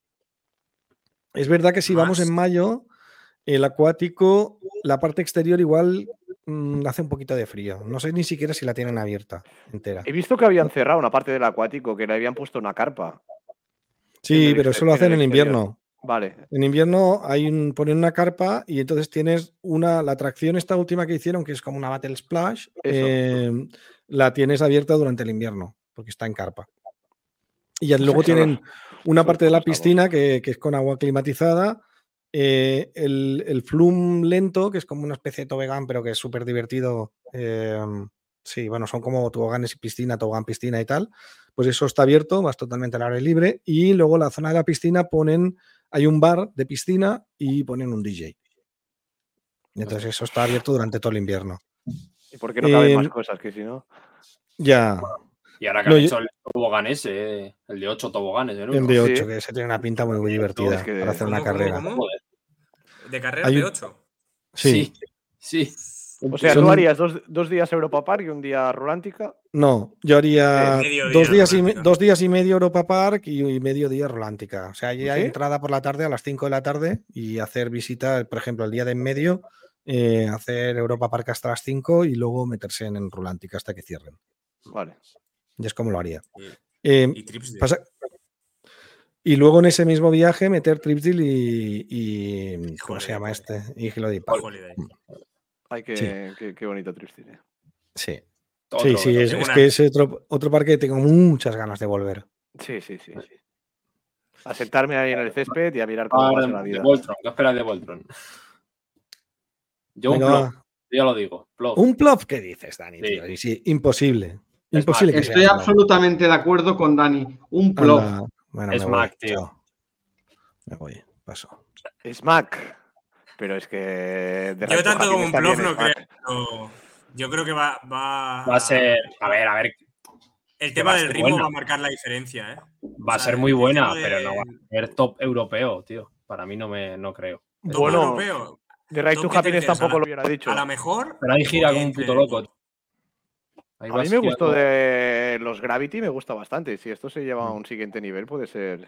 Es verdad que si vamos en mayo, el acuático, la parte exterior igual mm, hace un poquito de frío. No sé ni siquiera si la tienen abierta entera. He visto que habían cerrado una parte del acuático, que le habían puesto una carpa. Sí, pero eso lo en hacen en invierno. Vale. En invierno hay un, ponen una carpa y entonces tienes una, la atracción esta última que hicieron, que es como una Battle Splash, eh, la tienes abierta durante el invierno, porque está en carpa. Y ya luego tienen una parte de la piscina que, que es con agua climatizada, eh, el, el flum lento, que es como una especie de tobogán, pero que es súper divertido. eh, sí, bueno, son como toboganes y piscina, tobogán, piscina y tal. Pues eso está abierto, vas totalmente al aire libre. Y luego la zona de la piscina ponen, hay un bar de piscina y ponen un DJ. Entonces eso está abierto durante todo el invierno. ¿Y por qué no caben Eh, más cosas que si no? Ya, Y ahora que No, han yo- hecho el tobogán ese, eh, el de 8 toboganes. ¿eh? el de 8, Sí. que se tiene una pinta muy, muy divertida es que- para hacer una ¿Cómo, cómo, carrera. cómo? De carrera Hay de un- 8. Sí. sí. O sea, tú harías dos, dos días Europa Park y un día Rolántica. No, yo haría Eh, dos, día días y, dos días y medio Europa Park y, y medio día Rolántica. O sea, ya ¿Sí? entrada por la tarde a las 5 de la tarde y hacer visita, por ejemplo, el día de en medio, eh, hacer Europa Park hasta las 5 y luego meterse en, en Rolántica hasta que cierren. Vale. Y es como lo haría. Y, Eh, y trips pasa- y luego en ese mismo viaje meter Tripsdale y, y- ¿Cómo se llama este? Y Park. Holiday. Ay, qué, Sí. qué, qué bonito Tripstyle. Sí, Otro, sí, sí, otro. es, que es otro, otro parque que tengo muchas ganas de volver. Sí, sí, sí, sí. A sentarme ahí en el césped y a mirar cómo pasa la Ahora, de vida. Voltron, ¿qué esperas de Voltron? Yo un plop, yo ya lo digo. plop. ¿Un plop? ¿Qué dices, Dani? Sí. tío? Y sí, imposible. Es Imposible más, que Estoy absolutamente de acuerdo con Dani. Un plop. Anda, bueno, Es voy, Mac, tío. chao. Me voy, paso. Smack. Pero es que. de Yo tanto como un bluff no creo. no. Yo creo que va, va, Va a ser, a ver, a ver, El tema va a del ritmo buena. va a marcar la diferencia, ¿eh? va a O sea, ser muy buena, de- pero no va a ser top europeo, tío. Para mí no me no creo. Top Bueno, europeo. De Right to Happiness tampoco a lo hubiera dicho. A lo mejor. Pero ahí gira como un puto loco. Ahí A mí me gustó de los Gravity, me gusta bastante. Si esto se lleva a Mm. un siguiente nivel, puede ser.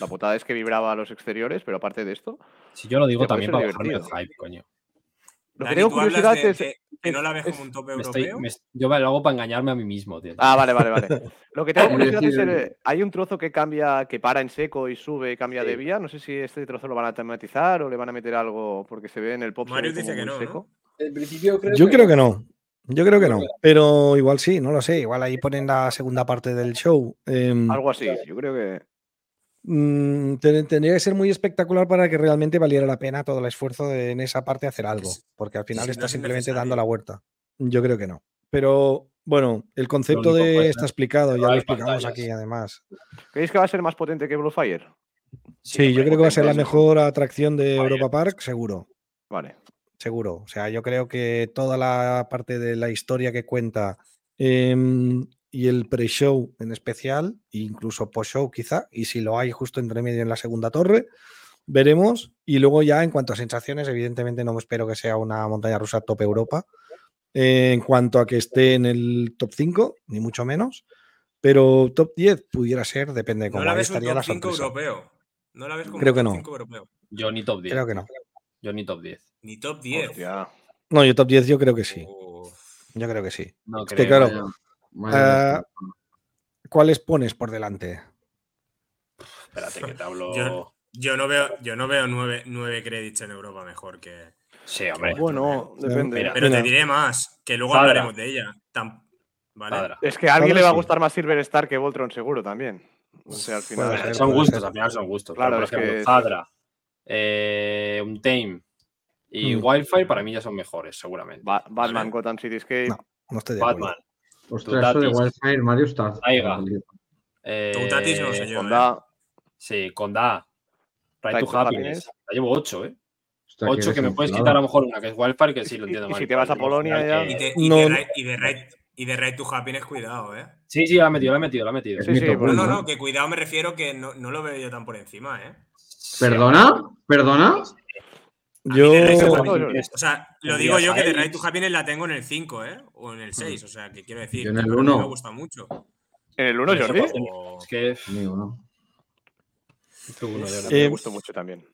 La putada es que vibraba a los exteriores, pero aparte de esto. Si yo lo digo también para bajarme el hype, coño. Lo Dani, que tengo curiosidad de- es. que no la ves es- como un top Me estoy- europeo. me- yo me lo hago para engañarme a mí mismo, tío. Ah, vale, vale, vale. Lo que tengo curiosidad es. el- hay un trozo que cambia, que para en seco y sube y cambia de vía. No sé si este trozo lo van a tematizar o le van a meter algo porque se ve en el pop. como dice que no, seco. En principio creo Yo creo que no. Yo creo que no. Pero igual sí, no lo sé. Igual ahí ponen la segunda parte del show. Em, Algo así. Yo creo que. mm, ten- tendría que ser muy espectacular para que realmente valiera la pena todo el esfuerzo de en esa parte hacer algo. Porque al final si no está es simplemente dando la vuelta. Yo creo que no. Pero bueno, el concepto de está explicado, ya lo explicamos pantallas. aquí además. ¿Creéis que va a ser más potente que Bluefire? Sí, yo creo que va a ser la mejor atracción de. Europa Park, seguro. Vale. Seguro. O sea, yo creo que toda la parte de la historia que cuenta em, y el pre-show en especial, incluso post-show quizá, y si lo hay justo entre medio en la segunda torre, veremos. Y luego ya en cuanto a sensaciones, evidentemente no me espero que sea una montaña rusa top Europa. eh, en cuanto a que esté en el top 5, ni mucho menos. Pero top 10 pudiera ser, depende de No cómo la ves un estaría top la 5 sorpresa. europeo. No la ves como Creo que top no. 5 europeo. Yo ni top 10. Creo que no. Yo ni top 10. Ni top 10. Hostia. No, yo top 10 yo creo que sí. Uf. Yo creo que sí. No Es creo. que claro, Vaya- vaya Ah, ¿Cuáles pones por delante? Espérate que te hablo. Yo- Yo no veo, yo no veo nueve, nueve créditos en Europa mejor que. Sí, hombre. Bueno, depende. Mira, Pero Mira. te diré más, que luego hablaremos de ella. Es que a alguien le va a sí. gustar más Silver Star que Voltron, seguro también. O sea, al final. Son gustos, al final son gustos. Claro, Claro, por es que ejemplo, es- Zadra. Eh, un Tame y Mm. Wildfire para mí ya son mejores, seguramente. Ba- Batman. Gotham Cityscape. No, no estoy de acuerdo. Batman. Ostras, eso de. Wildfire, Mario está. Taiga. Eh, Tutatis no sé yo. Honda, Sí, Conda. Right Right to Happiness. Happiness. La llevo 8, ¿eh? Hostia, 8 que me puedes quitar a lo mejor una que es Wildfire, que sí lo entiendo y mal. si te vas a Polonia ya- Y, que- te- y No, de. Right- y de Right- y de Right to Happiness, cuidado, ¿eh? Sí, sí, la he metido, la he metido, la he metido. Sí, No, uno, no, ¿eh? no, que cuidado me refiero que no, no lo veo yo tan por encima, ¿eh? ¿Perdona? ¿Perdona? A Yo. O sea, lo digo yo que de Right to Happiness la tengo en el 5, ¿eh? O en el 6, o sea, que quiero decir. Yo en que el a mí uno. Me gusta mucho. en el 1, Eso Jordi. O- Es que yo no. A mí me Eh, gustó mucho también.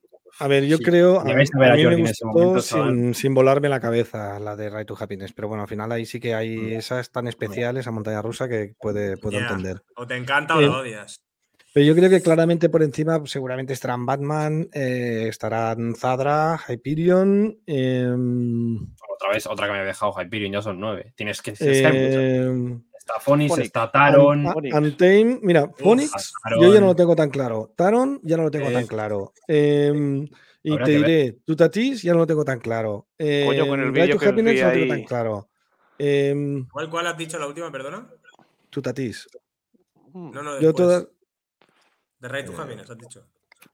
A ver, yo Sí, creo. A, a a mí me gustó momento, sin, volarme la cabeza la de Right to Happiness. Pero bueno, al final ahí sí que hay Mm. esas tan especiales, esa montaña rusa que puede, puedo entender. O te encanta o Eh, la odias. Pero yo creo que claramente por encima pues, seguramente estarán Batman, eh, estarán Zadra, Hyperion. em, Otra vez, otra que me había dejado Hyperion, ya son 9. Tienes que. em, Está Phoenix, Phoenix. está Taron. An-. Untamed, mira, Phoenix, yo ya no lo tengo tan claro. Taron, ya no lo tengo Eh, tan claro. Em, y te diré, Tutatis, ya no lo tengo tan claro. Coño, con el vídeo que Happiness no lo tengo tan claro. ¿Cuál, ¿Cuál has dicho la última, perdona? Tutatis. No, no, Yo después. todas. De Right to Happiness, has dicho.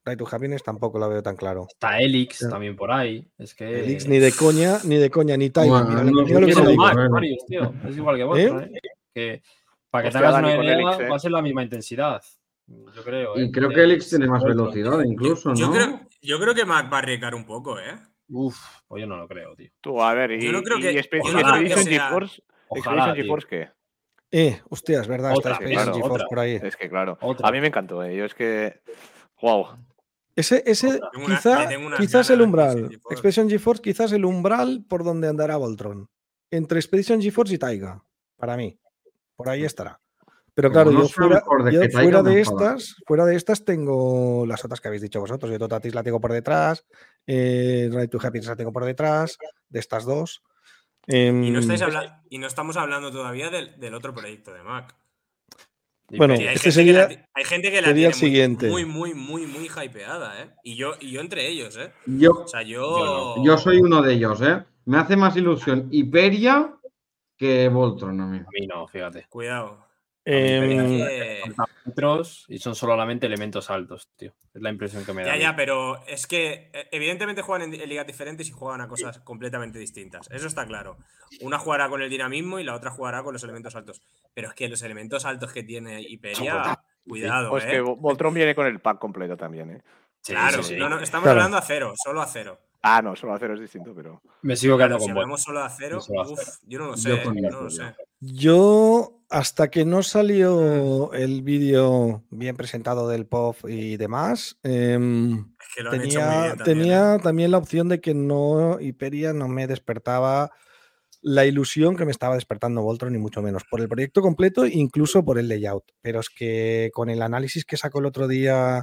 Right to Happiness tampoco lo veo tan claro. Está Elix también por ahí. Es que. Elix ni de coña, ni de coña, ni Taiga. Bueno, mira, no mira lo sé que Es igual que vosotros, ¿eh? Que para que te hagas una idea, Elix, ¿eh? va a ser la misma intensidad. Yo creo. ¿eh? Y creo que Elix tiene más velocidad incluso, ¿no? Yo creo, yo creo que Mac va a arriesgar un poco, ¿eh? Uf, pues yo no lo creo, tío. Tú, a ver, y, Yo no creo que- y no y Ojalá. GeForce, ¿qué? Eh, hostia, es verdad, Otra, está Expedition claro, GeForce otra. por ahí. Es que claro. Otra. A mí me encantó, ¿eh? Yo es que. Wow. Ese, ese una- quizá, quizás el umbral. Expedition GeForce. Expedition GeForce, quizás el umbral por donde andará Voltron. Entre Expedition GeForce y Taiga, para mí. Por ahí estará. Pero claro, no yo fuera, de fuera estas, fuera de estas tengo las otras que habéis dicho vosotros. Yo Totatis la tengo por detrás, eh, Right to Happiness la tengo por detrás, de estas dos. Y no, estáis Em, habla- y no estamos hablando todavía del, del otro proyecto de Mac. Bueno, Sí, hay, este gente que la, sería- ti- hay gente que la sería tiene el siguiente. Muy, muy, muy, muy, muy hypeada, ¿eh? Y yo, y yo entre ellos, ¿eh? Yo, O sea, yo. yo soy uno de ellos, ¿eh? Me hace más ilusión Hyperia que Voltron a mí. A mí no, fíjate. Cuidado. Em, Metros y son solamente elementos altos, tío. Es la impresión que me da. Ya, ya, pero es que eh, evidentemente juegan en, en ligas diferentes y juegan a cosas completamente distintas. Eso está claro. Una jugará con el dinamismo y la otra jugará con los elementos altos. Pero es que los elementos altos que tiene Hyperia, cuidado, Pues ¿eh? que Vo- Voltron viene con el pack completo también, ¿eh? Sí, Claro, sí, sí. no, no, estamos Claro. hablando a cero, solo a cero. Ah, no, solo acero es distinto, pero. Me sigo Claro, quedando si con hablamos solo a cero, Solo uf, yo no lo sé, yo no eso, lo ya. sé. Yo, hasta que no salió el vídeo bien presentado del POF y demás, em, Es que lo han hecho muy tenía, bien también, tenía ¿eh? también la opción de que no, Hyperia no me despertaba la ilusión que me estaba despertando Voltron, ni mucho menos, por el proyecto completo, incluso por el layout. Pero es que con el análisis que sacó el otro día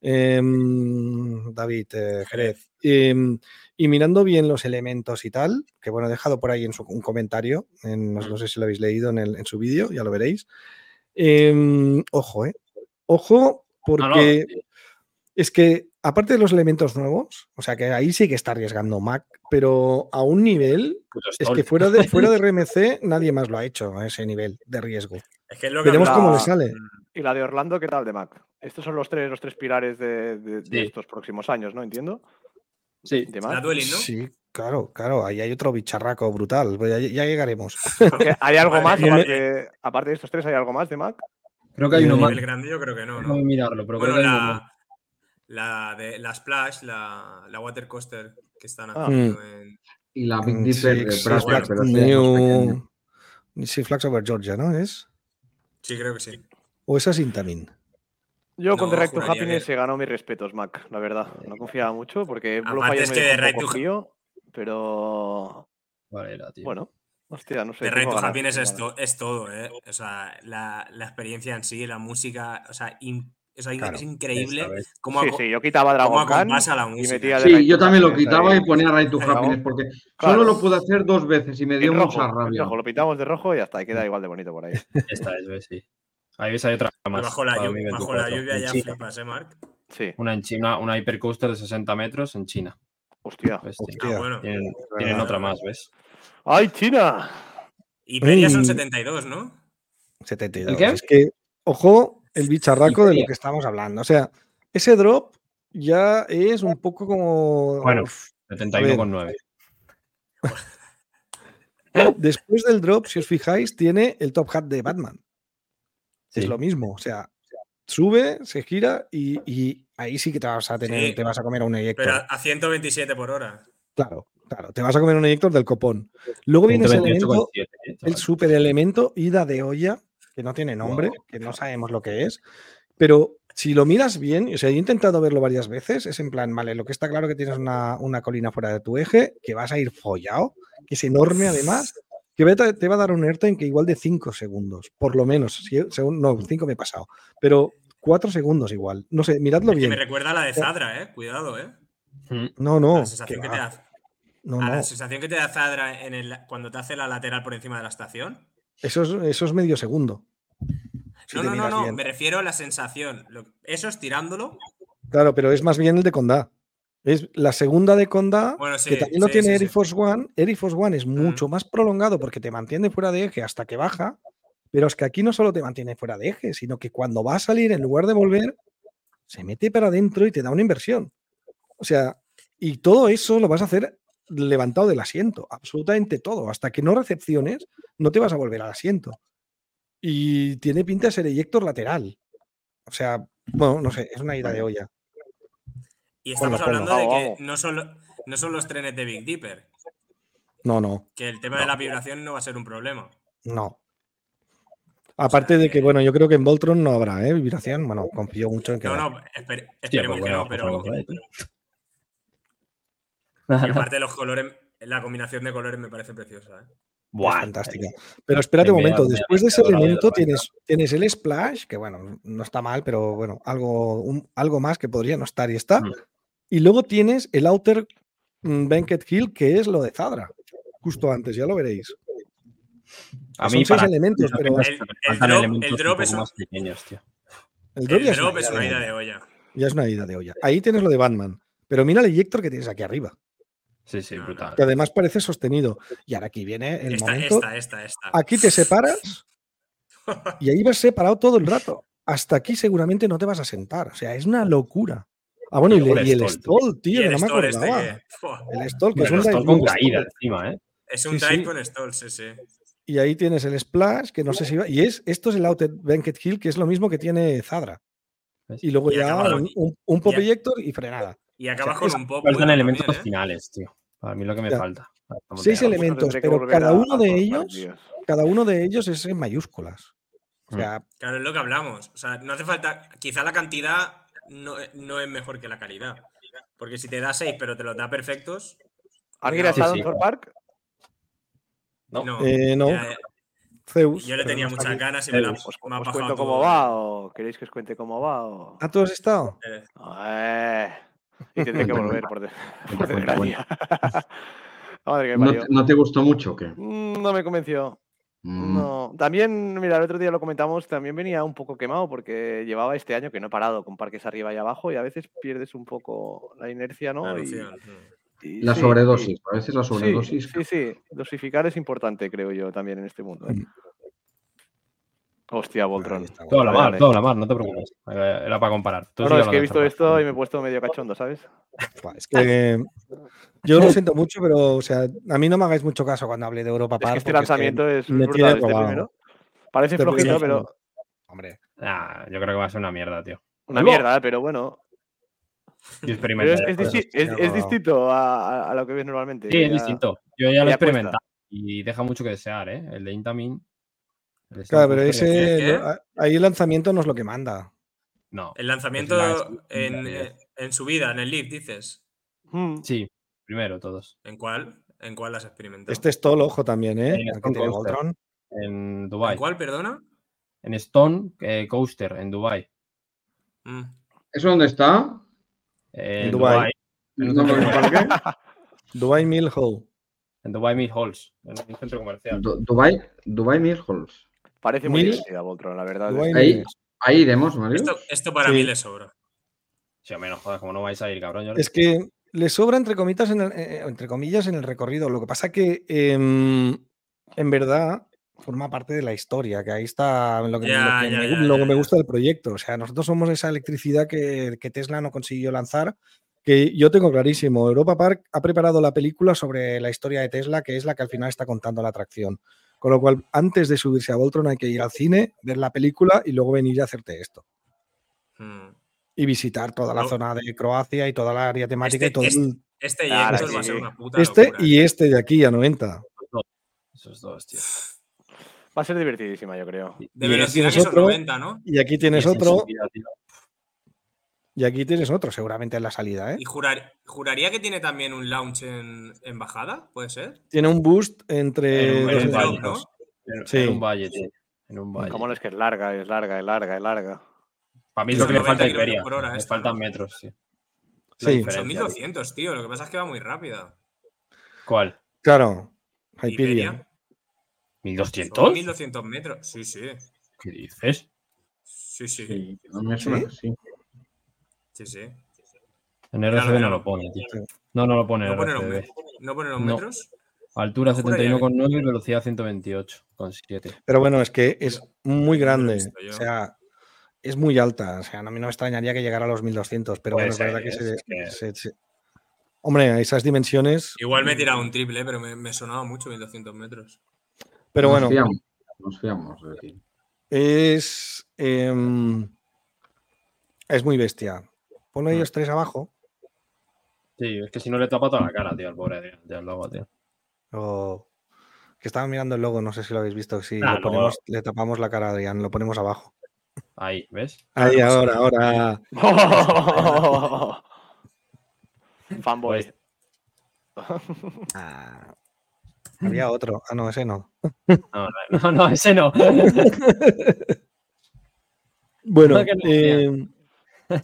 em, David eh, Jerez, em, y mirando bien los elementos y tal, que bueno, he dejado por ahí en su, un comentario, en- no, no sé si lo habéis leído en, el- en su vídeo, ya lo veréis. Em, ojo, ¿eh? Ojo, porque No, no, es que, aparte de los elementos nuevos, o sea que ahí sí que está arriesgando Mac, pero a un nivel, es que fuera de, fuera de RMC nadie más lo ha hecho a ese nivel de riesgo. Es que es lo que Veremos hablaba- cómo le sale. ¿Y la de Orlando qué tal de Mac? Estos son los tres, los tres pilares de, de- estos próximos años, ¿no? Entiendo. Sí. De La Mac. dueling, ¿no? Sí, claro, claro, ahí hay otro bicharraco brutal, pues ya, ya llegaremos. Porque ¿Hay algo más? Aparte, aparte de estos tres, ¿hay algo más de Mac? Creo que hay uno más. nivel grande yo creo que no, No voy a mirarlo, pero Bueno, creo que hay uno más. la, la de la Splash, la, la Water Coaster que están Ah. haciendo en. Y la Big Mm, Dipper Six de. New Six Flags over Georgia, ¿no? ¿Es? Sí, creo que sí. ¿O esa es Intamin? Yo con The Right to Happiness que- se ganó mis respetos, Mac, la verdad. No confiaba mucho porque Aparte Bluefire es me que un Right to- pero Vale, era, tío. bueno, hostia, no sé. The Right to Happiness es, to- es todo, ¿eh? O sea, la, la experiencia en sí, la música, o sea, in- Claro, es increíble cómo, Sí, sí, yo quitaba Dragon Khan y metía Sí, yo también lo quitaba ahí. y ponía Right to. Happiness porque Claro. solo lo pude hacer dos veces y me dio rojo, mucha rabia. rojo, lo pintamos de rojo y ya está, y queda igual de bonito por ahí. Esta es, ¿ves? Sí. Ahí ves, hay otra más. bajo la, para llu- mi bajo la 24, lluvia ya China. flipas, ¿eh, Marc? Sí. Una en China, una Hypercoaster de 60 metros en China. Hostia. Ah, bueno. Tienen, tienen otra más, ¿ves? ¡Ay, China! Y Peria son Ey. 72, ¿no? 72. ¿El qué? Es que, ojo, el bicharraco de lo que estamos hablando. O sea, ese drop ya es un poco como. Bueno. Uf, 71,9. Después del drop, si os fijáis, tiene el top hat de Batman. Sí. Es lo mismo. O sea, sube, se gira y, y ahí sí que te vas a tener, Sí. te vas a comer un eyector. Pero a 127 por hora. Claro, claro. Te vas a comer un eyector del copón. Luego viene ese elemento, 128,7, eh, el super elemento ida de olla, que no tiene nombre, que no sabemos lo que es. Pero si lo miras bien, o sea, he intentado verlo varias veces, es en plan, vale, lo que está claro que tienes una, una colina fuera de tu eje, que vas a ir follado, que es enorme además, que te va a dar un airtime que igual de 5 segundos, por lo menos. Si- según, no, 5 me he pasado, pero 4 segundos igual. No sé, miradlo Es que bien. me recuerda a la de Zadra, ¿eh? Cuidado, ¿eh? Mm. No, no. la sensación que que, te da, No, a no. la sensación que te da Zadra en el, cuando te hace la lateral por encima de la estación. Eso es, eso es medio segundo. si no, no, no, no. bien. Me refiero a la sensación. Eso es tirándolo. Claro, pero es más bien el de Condá. Es la segunda de Condá, Bueno, sí, que también lo tiene sí, Air. Force One. Air Force One es mucho Mm. más prolongado porque te mantiene fuera de eje hasta que baja. Pero es que aquí no solo te mantiene fuera de eje, sino que cuando va a salir, en lugar de volver, se mete para adentro y te da una inversión. O sea, y todo eso lo vas a hacer levantado del asiento, absolutamente todo. Hasta que no recepciones, no te vas a volver al asiento. Y tiene pinta de ser eyector lateral. O sea, bueno, no sé, es una ida de olla. Y estamos Ponlo, hablando de que no son, no son los trenes de Big Dipper. No, no. Que el tema de la vibración no va a ser un problema. No. Aparte de que, bueno, yo creo que en Voltron no habrá, ¿eh? Vibración. Bueno, confío mucho en que. No, no. no, esper- Hostia, esperemos pues que no, pues pero. Y aparte de los colores, la combinación de colores me parece preciosa. ¿eh? Buah, fantástica. Pero espérate un momento, después de ese elemento tienes, tienes el splash, que bueno, no está mal, pero bueno, algo, un- algo más que podría no estar y está. Mm. Y luego tienes el outer mm, Banquet Hill, que es lo de Zadra, justo antes, ya lo veréis. A Son mí seis para elementos, pero me El- drop- elementos el drop un es poco un- más pequeños, tío. el drop, ya, El drop es es una ida de olla. olla. Ya es una ida de olla. Ahí tienes lo de Batman. Pero mira el eyector que tienes aquí arriba, Sí, sí, brutal. que además parece sostenido. Y ahora aquí viene el Esta, momento. esta, esta, esta. Aquí te separas y ahí vas separado todo el rato. Hasta aquí seguramente no te vas a sentar. O sea, es una locura. Ah, bueno, y, el y el stall, stall, tío, que el no me stall este acordaba. que- Fua. El stall, que es un dive con stall. caída encima, ¿eh? Es un Sí, dive sí. con stall, sí, sí. Y ahí tienes el splash, que no sé si va. Y es, esto es el Outer Banquet Hill, que es lo mismo que tiene Zadra. Y luego Y ya un, un, un pop eyector y frenada. Y acabas sea, con es- un pop. Faltan elementos también, ¿eh? finales, tío. Para mí lo que me Ya. falta. Seis elementos, pero cada a- uno a de ellos, cada uno de ellos es en mayúsculas. O sea, Claro, es lo que hablamos. O sea, no hace falta. Quizá la cantidad no, no es mejor que la calidad. Porque si te da 6, pero te los da perfectos. ¿Alguien ha estado en Thor Park? No. No. eh, no, Ya- Zeus. yo le tenía muchas aquí. ganas y me la. Os, me ha os bajado cuento cómo va o queréis que os cuente cómo va o... ¿Ah, tú has estado? Eh, Eh, y tendré que volver, por, de- por desgracia. Madre que me ¿No, te- no te gustó mucho o qué? Mm, No me convenció. Mm. No. También, mira, el otro día lo comentamos, también venía un poco quemado porque llevaba este año que no he parado con parques arriba y abajo y a veces pierdes un poco la inercia, ¿no? la Y- noción, mm. y La sí, sobredosis, y- a veces la Sí, sobredosis. sí, sí, dosificar es importante, creo yo, también en este mundo. ¿eh? Hostia, Voltron. Habla bueno. más, tú habla más, no te preocupes. Eh, Era para comparar. Tú No, es que he visto esto y me he puesto medio cachondo, ¿sabes? Es que yo lo siento mucho, pero o sea, a mí no me hagáis mucho caso cuando hable de Europa Es Park. que este es que lanzamiento es, brutal, tiene este robado. primero. Parece Este flojito, primero- pero Hombre, Nah, yo creo que va a ser una mierda, tío. una mierda, pero bueno. Pero es, es disti- es- es distinto a, lo que ves normalmente. Sí, es distinto. Yo ya lo he experimentado y deja mucho que desear, ¿eh? El de Intamin. Claro, pero ese, ahí el lanzamiento no es lo que manda. No. El lanzamiento en, eh, en subida, en el lift, dices. Mm. Sí, primero todos. ¿En cuál? ¿En cuál has experimentado? Este es todo ojo también, ¿eh? En Coaster. En Dubai. ¿En cuál, perdona? En Stone eh, Coaster, en Dubai. Mm. ¿Eso dónde está? En. Dubai. No. Dubai Mill Hall. En Dubai Mid Halls. En un centro comercial. Du- Dubai, Dubai Mill Halls. Parece muy Mil- divertida, Voltron, la verdad. Es- Ahí, iremos, Mario. Esto, esto para Sí. mí le sobra. Sí, o menos jodas, como no vais a ir, cabrón. Es que le sobra entre comillas en el, eh, entre comillas en el recorrido. Lo que pasa que em, en verdad forma parte de la historia, que ahí está lo que, Ya, lo que ya, me, ya, lo que ya, me ya. gusta del proyecto. O sea, nosotros somos esa electricidad que, que Tesla no consiguió lanzar. Que yo tengo clarísimo, Europa Park ha preparado la película sobre la historia de Tesla, que es la que al final está contando la atracción. Con lo cual, antes de subirse a Voltron hay que ir al cine, ver la película y luego venir a hacerte esto. Mm. Y visitar toda la No. zona de Croacia y toda la área temática Este- y todo el- este- Este Ahora Yector va a ser una puta este locura, y tío. este de aquí a 90. Esos dos, tío. Va a ser divertidísima, yo creo. De y aquí velocidad otro. 90, ¿no? Y aquí tienes Y otro, tío. Y aquí tienes otro, seguramente en la salida, ¿eh? Y jurar- juraría que tiene también un launch en, en bajada, ¿puede ser? Tiene un boost entre En un- en valle. En, Sí. en un valle, tío. En un valle. Como no es que es larga, es larga, es larga, es larga. Para mí es lo que le 90 falta a Iberia. por hora Le faltan ¿no? metros, sí. Sí. Son tío. 1200, tío. Lo que pasa es que va muy rápida. ¿Cuál? Claro, Hyperion. Iberia. Son ¿1200? 1200 metros. Sí, sí. ¿Qué dices? Sí, sí. Sí, Sí, me suena sí. Sí. En Míralo, RCB no lo pone, tío. No, no lo pone en ¿No pone los, ¿No pone los No. metros? Altura Juraría que- 71,9 y velocidad 128,7. Pero bueno, es que es muy No grande. O sea, es muy alta. O sea, a mí no me extrañaría que llegara a los 1200, pero bueno, es verdad ser, que, es se, que- se- se- Hombre, a esas dimensiones. Igual me he tirado un triple, pero me, me sonaba mucho 1200 metros. Pero nos bueno, Fiamos, nos fiamos de ti. es. em, es muy bestia. Ponlo ellos tres abajo. Sí, es que si no le tapa toda la cara, tío, al pobre de, del logo, tío. O que estaba mirando el logo, no sé si lo habéis visto. Si Ah, lo no. ponemos, le tapamos la cara a Adrián, lo ponemos abajo. Ahí, ¿ves? Ahí, ahora, ahora. Fanboy. Pues- Ah, había otro. Ah, no, ese no. No, no, no, ese no. Bueno, eh,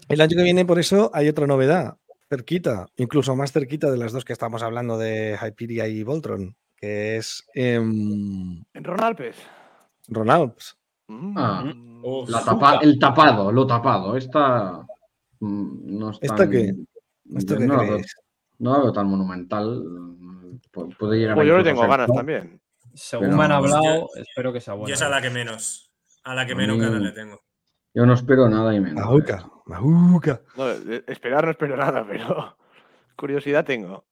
el año que viene, por eso, hay otra novedad. Cerquita, incluso más cerquita de las dos que estamos hablando de Hyperia y Voltron, que es em, En Ronalpes. Ronalds. Ah. Mm. Uf. La tapa- el tapado, lo tapado. Esta mm, no es ¿Esta tan- qué? ¿Esto yo qué no, la veo, crees? no la veo tan monumental. Pu- Puede llegar Pues a yo le tengo ganas también. Según Pero- me han hablado, Hostia. espero que sea buena. Yo es a la que menos. A la que menos ganas le tengo. Yo no espero nada y menos. Majuca, majuca. No, eh, esperar no espero nada, pero curiosidad tengo.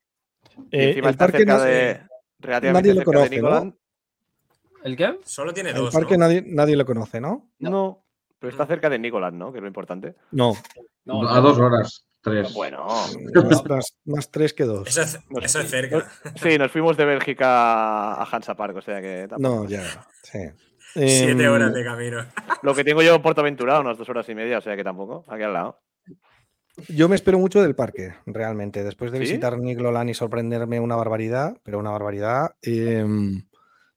Eh, encima el está parque cerca no- de. Relativamente nadie lo cerca conoce, de. ¿El qué? Solo tiene El dos. parque ¿no? nadie, nadie lo conoce, ¿no? No. pero está cerca de Nicoland, ¿no? Que es lo importante. No, No, a dos horas, tres. Bueno, más, más- más tres que dos. Eso es, eso es cerca. sí, nos fuimos de Bélgica a Hansa Park, o sea que. tampoco. No, ya, sí. Siete Em, horas de camino. Lo que tengo yo en Portaventura, unas dos horas y media, o sea que tampoco, aquí al lado. Yo me espero mucho del parque, realmente. Después de ¿Sí? visitar Nigloland y sorprenderme una barbaridad, pero una barbaridad. em,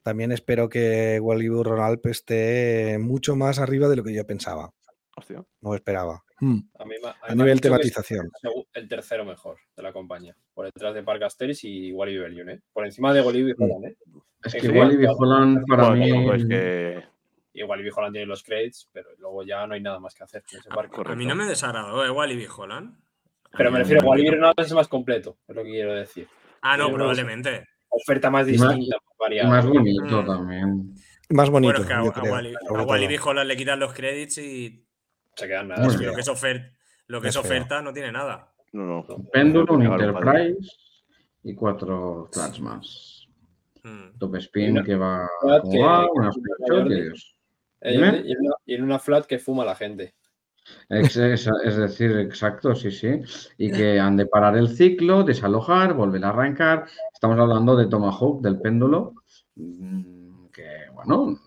también espero que Wally Ronalp esté mucho más arriba de lo que yo pensaba. Hostia. No esperaba. Mm, A, mí a A nivel tematización. el tercero mejor de la compañía. Por detrás de Park Asteris y Wally Bellion, ¿eh? Por encima de Wally Holland, ¿eh? Es que Wally Holland para Bueno, mí. es que. Y Wally Holland tiene los credits, pero luego ya no hay nada más que hacer en ese parque. correcto. A mí no me desagradó, ¿eh? Wally. Holland. Pero me refiero a Wally Ronaldo es más completo, es lo que quiero decir. Ah, no, probablemente. Oferta más distinta, más variada. más bonito Mm. también. Más bonito. Bueno, es que a, a Wally. Holland le quitan los credits y Se quedan nada. lo que es, ofer- lo que Es es feo. oferta no tiene nada. No, no. Péndulo, un. Enterprise y cuatro flats más. Mm. Top spin una- que va una Shot y en una, flat que fuma la gente. Es decir, exacto, sí, sí. Y que han de parar el ciclo, desalojar, volver a arrancar. Estamos hablando de Tomahawk, del péndulo.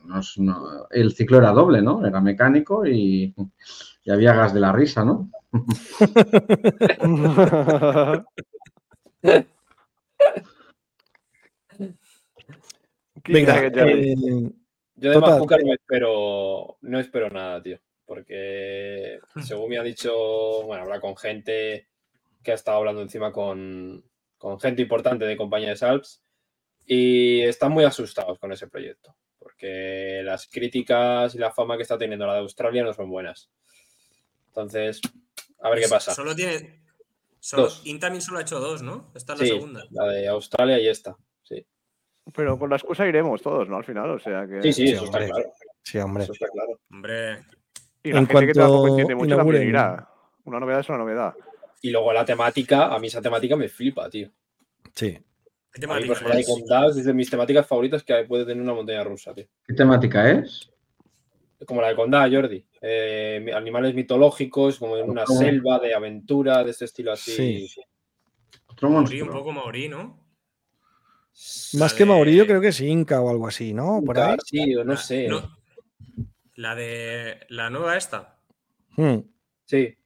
No es- no- el ciclo era doble, ¿no? Era mecánico y, y había gas de la risa, ¿no? Venga, eh, Yo de Total. Majucar no espero, no espero nada, tío. Porque según me ha dicho, bueno, habla con gente que ha estado hablando encima con, con gente importante de compañía de Salps y están muy asustados con ese proyecto. Porque las críticas y la fama que está teniendo la de Australia no son buenas. Entonces, A ver qué pasa. Solo tiene. Solo, Dos. Intamin solo ha hecho dos, ¿no? Esta es la segunda. la de Australia y esta. Sí, Pero con la excusa iremos todos, ¿no? Al final, o sea que. sí, sí, Sí, eso está hombre. claro. Sí, hombre. Eso está claro. Hombre, Y la En gente que tampoco cuanto entiende mucho también irá. Una novedad es una novedad. Y luego la temática, a mí esa temática me flipa, tío. Sí. ¿Qué temática por ejemplo, la de es? De mis temáticas favoritas que puede tener una montaña rusa, tío. ¿Qué temática es? Como la de Condal, Jordi. Eh, animales mitológicos, como en una ¿Cómo? selva de aventura, de este estilo así. Sí. Otro Maorí, un poco Maorí, ¿no? Más La que Maorí, yo creo que es Inca o algo así, ¿no? Por ahí. Sí, o no La- sé. no, la de. La nueva esta. Hmm. Sí.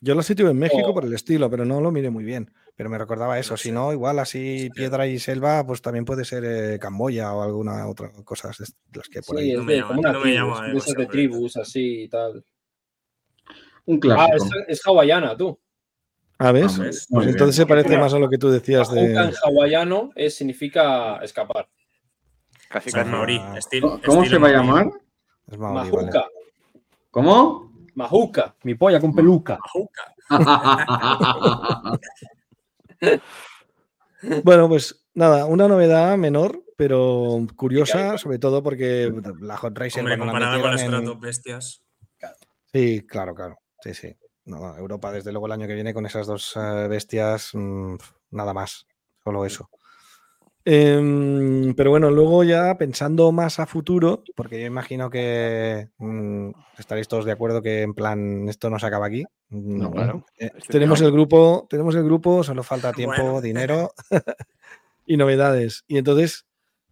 Yo lo sitio en México O- por el estilo, pero no lo miré muy bien. Pero me recordaba eso. No Si sé. no, igual así Sí. piedra y selva, pues también puede ser eh, Camboya o alguna otra cosa de las que por Sí, ahí. es No me de, llama- como una no me llama de esas de tribus así y tal. Un Ah, clásico. es, es hawaiana, tú. ¿Ah, ves? Ah, Pues bien. entonces se parece más a lo que tú decías Mahuka en de. hawaiano es, significa escapar. Casi, casi. Ah. estil- ¿Cómo se va a llamar? Es vale. Mahuka. ¿Cómo? Mahuka. Mi polla con peluca. Majuca. Bueno, pues nada, una novedad menor, pero curiosa, sobre todo porque la Hot Racer Hombre, cuando la comparada con las en- Stratos Bestias. Sí, claro, claro. Sí, sí. No, no, Europa, desde luego, el año que viene con esas dos eh, bestias, mm, nada más. Solo eso. Em, pero bueno, luego ya pensando más a futuro, porque yo imagino que mm, estaréis todos de acuerdo que en plan esto no se acaba aquí. No, Mm, claro. eh, tenemos el grupo, tenemos el grupo, solo falta tiempo, Bueno. dinero y novedades. Y entonces,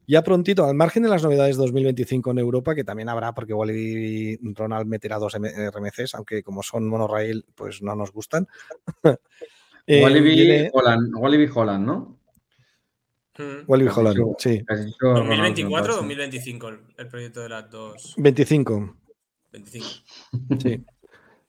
ya prontito, al margen de las novedades 2025 en Europa, que también habrá, porque Wally Ronald meterá dos M- RMCs, aunque como son monorail, pues no nos gustan. Eh, Wallaby viene Holland, Wallaby Holland, ¿no? Mm. Wally Holland, sí. has dicho Ronald 2024 o Ronald. 2025 el, el proyecto de las dos. 25, 25. sí.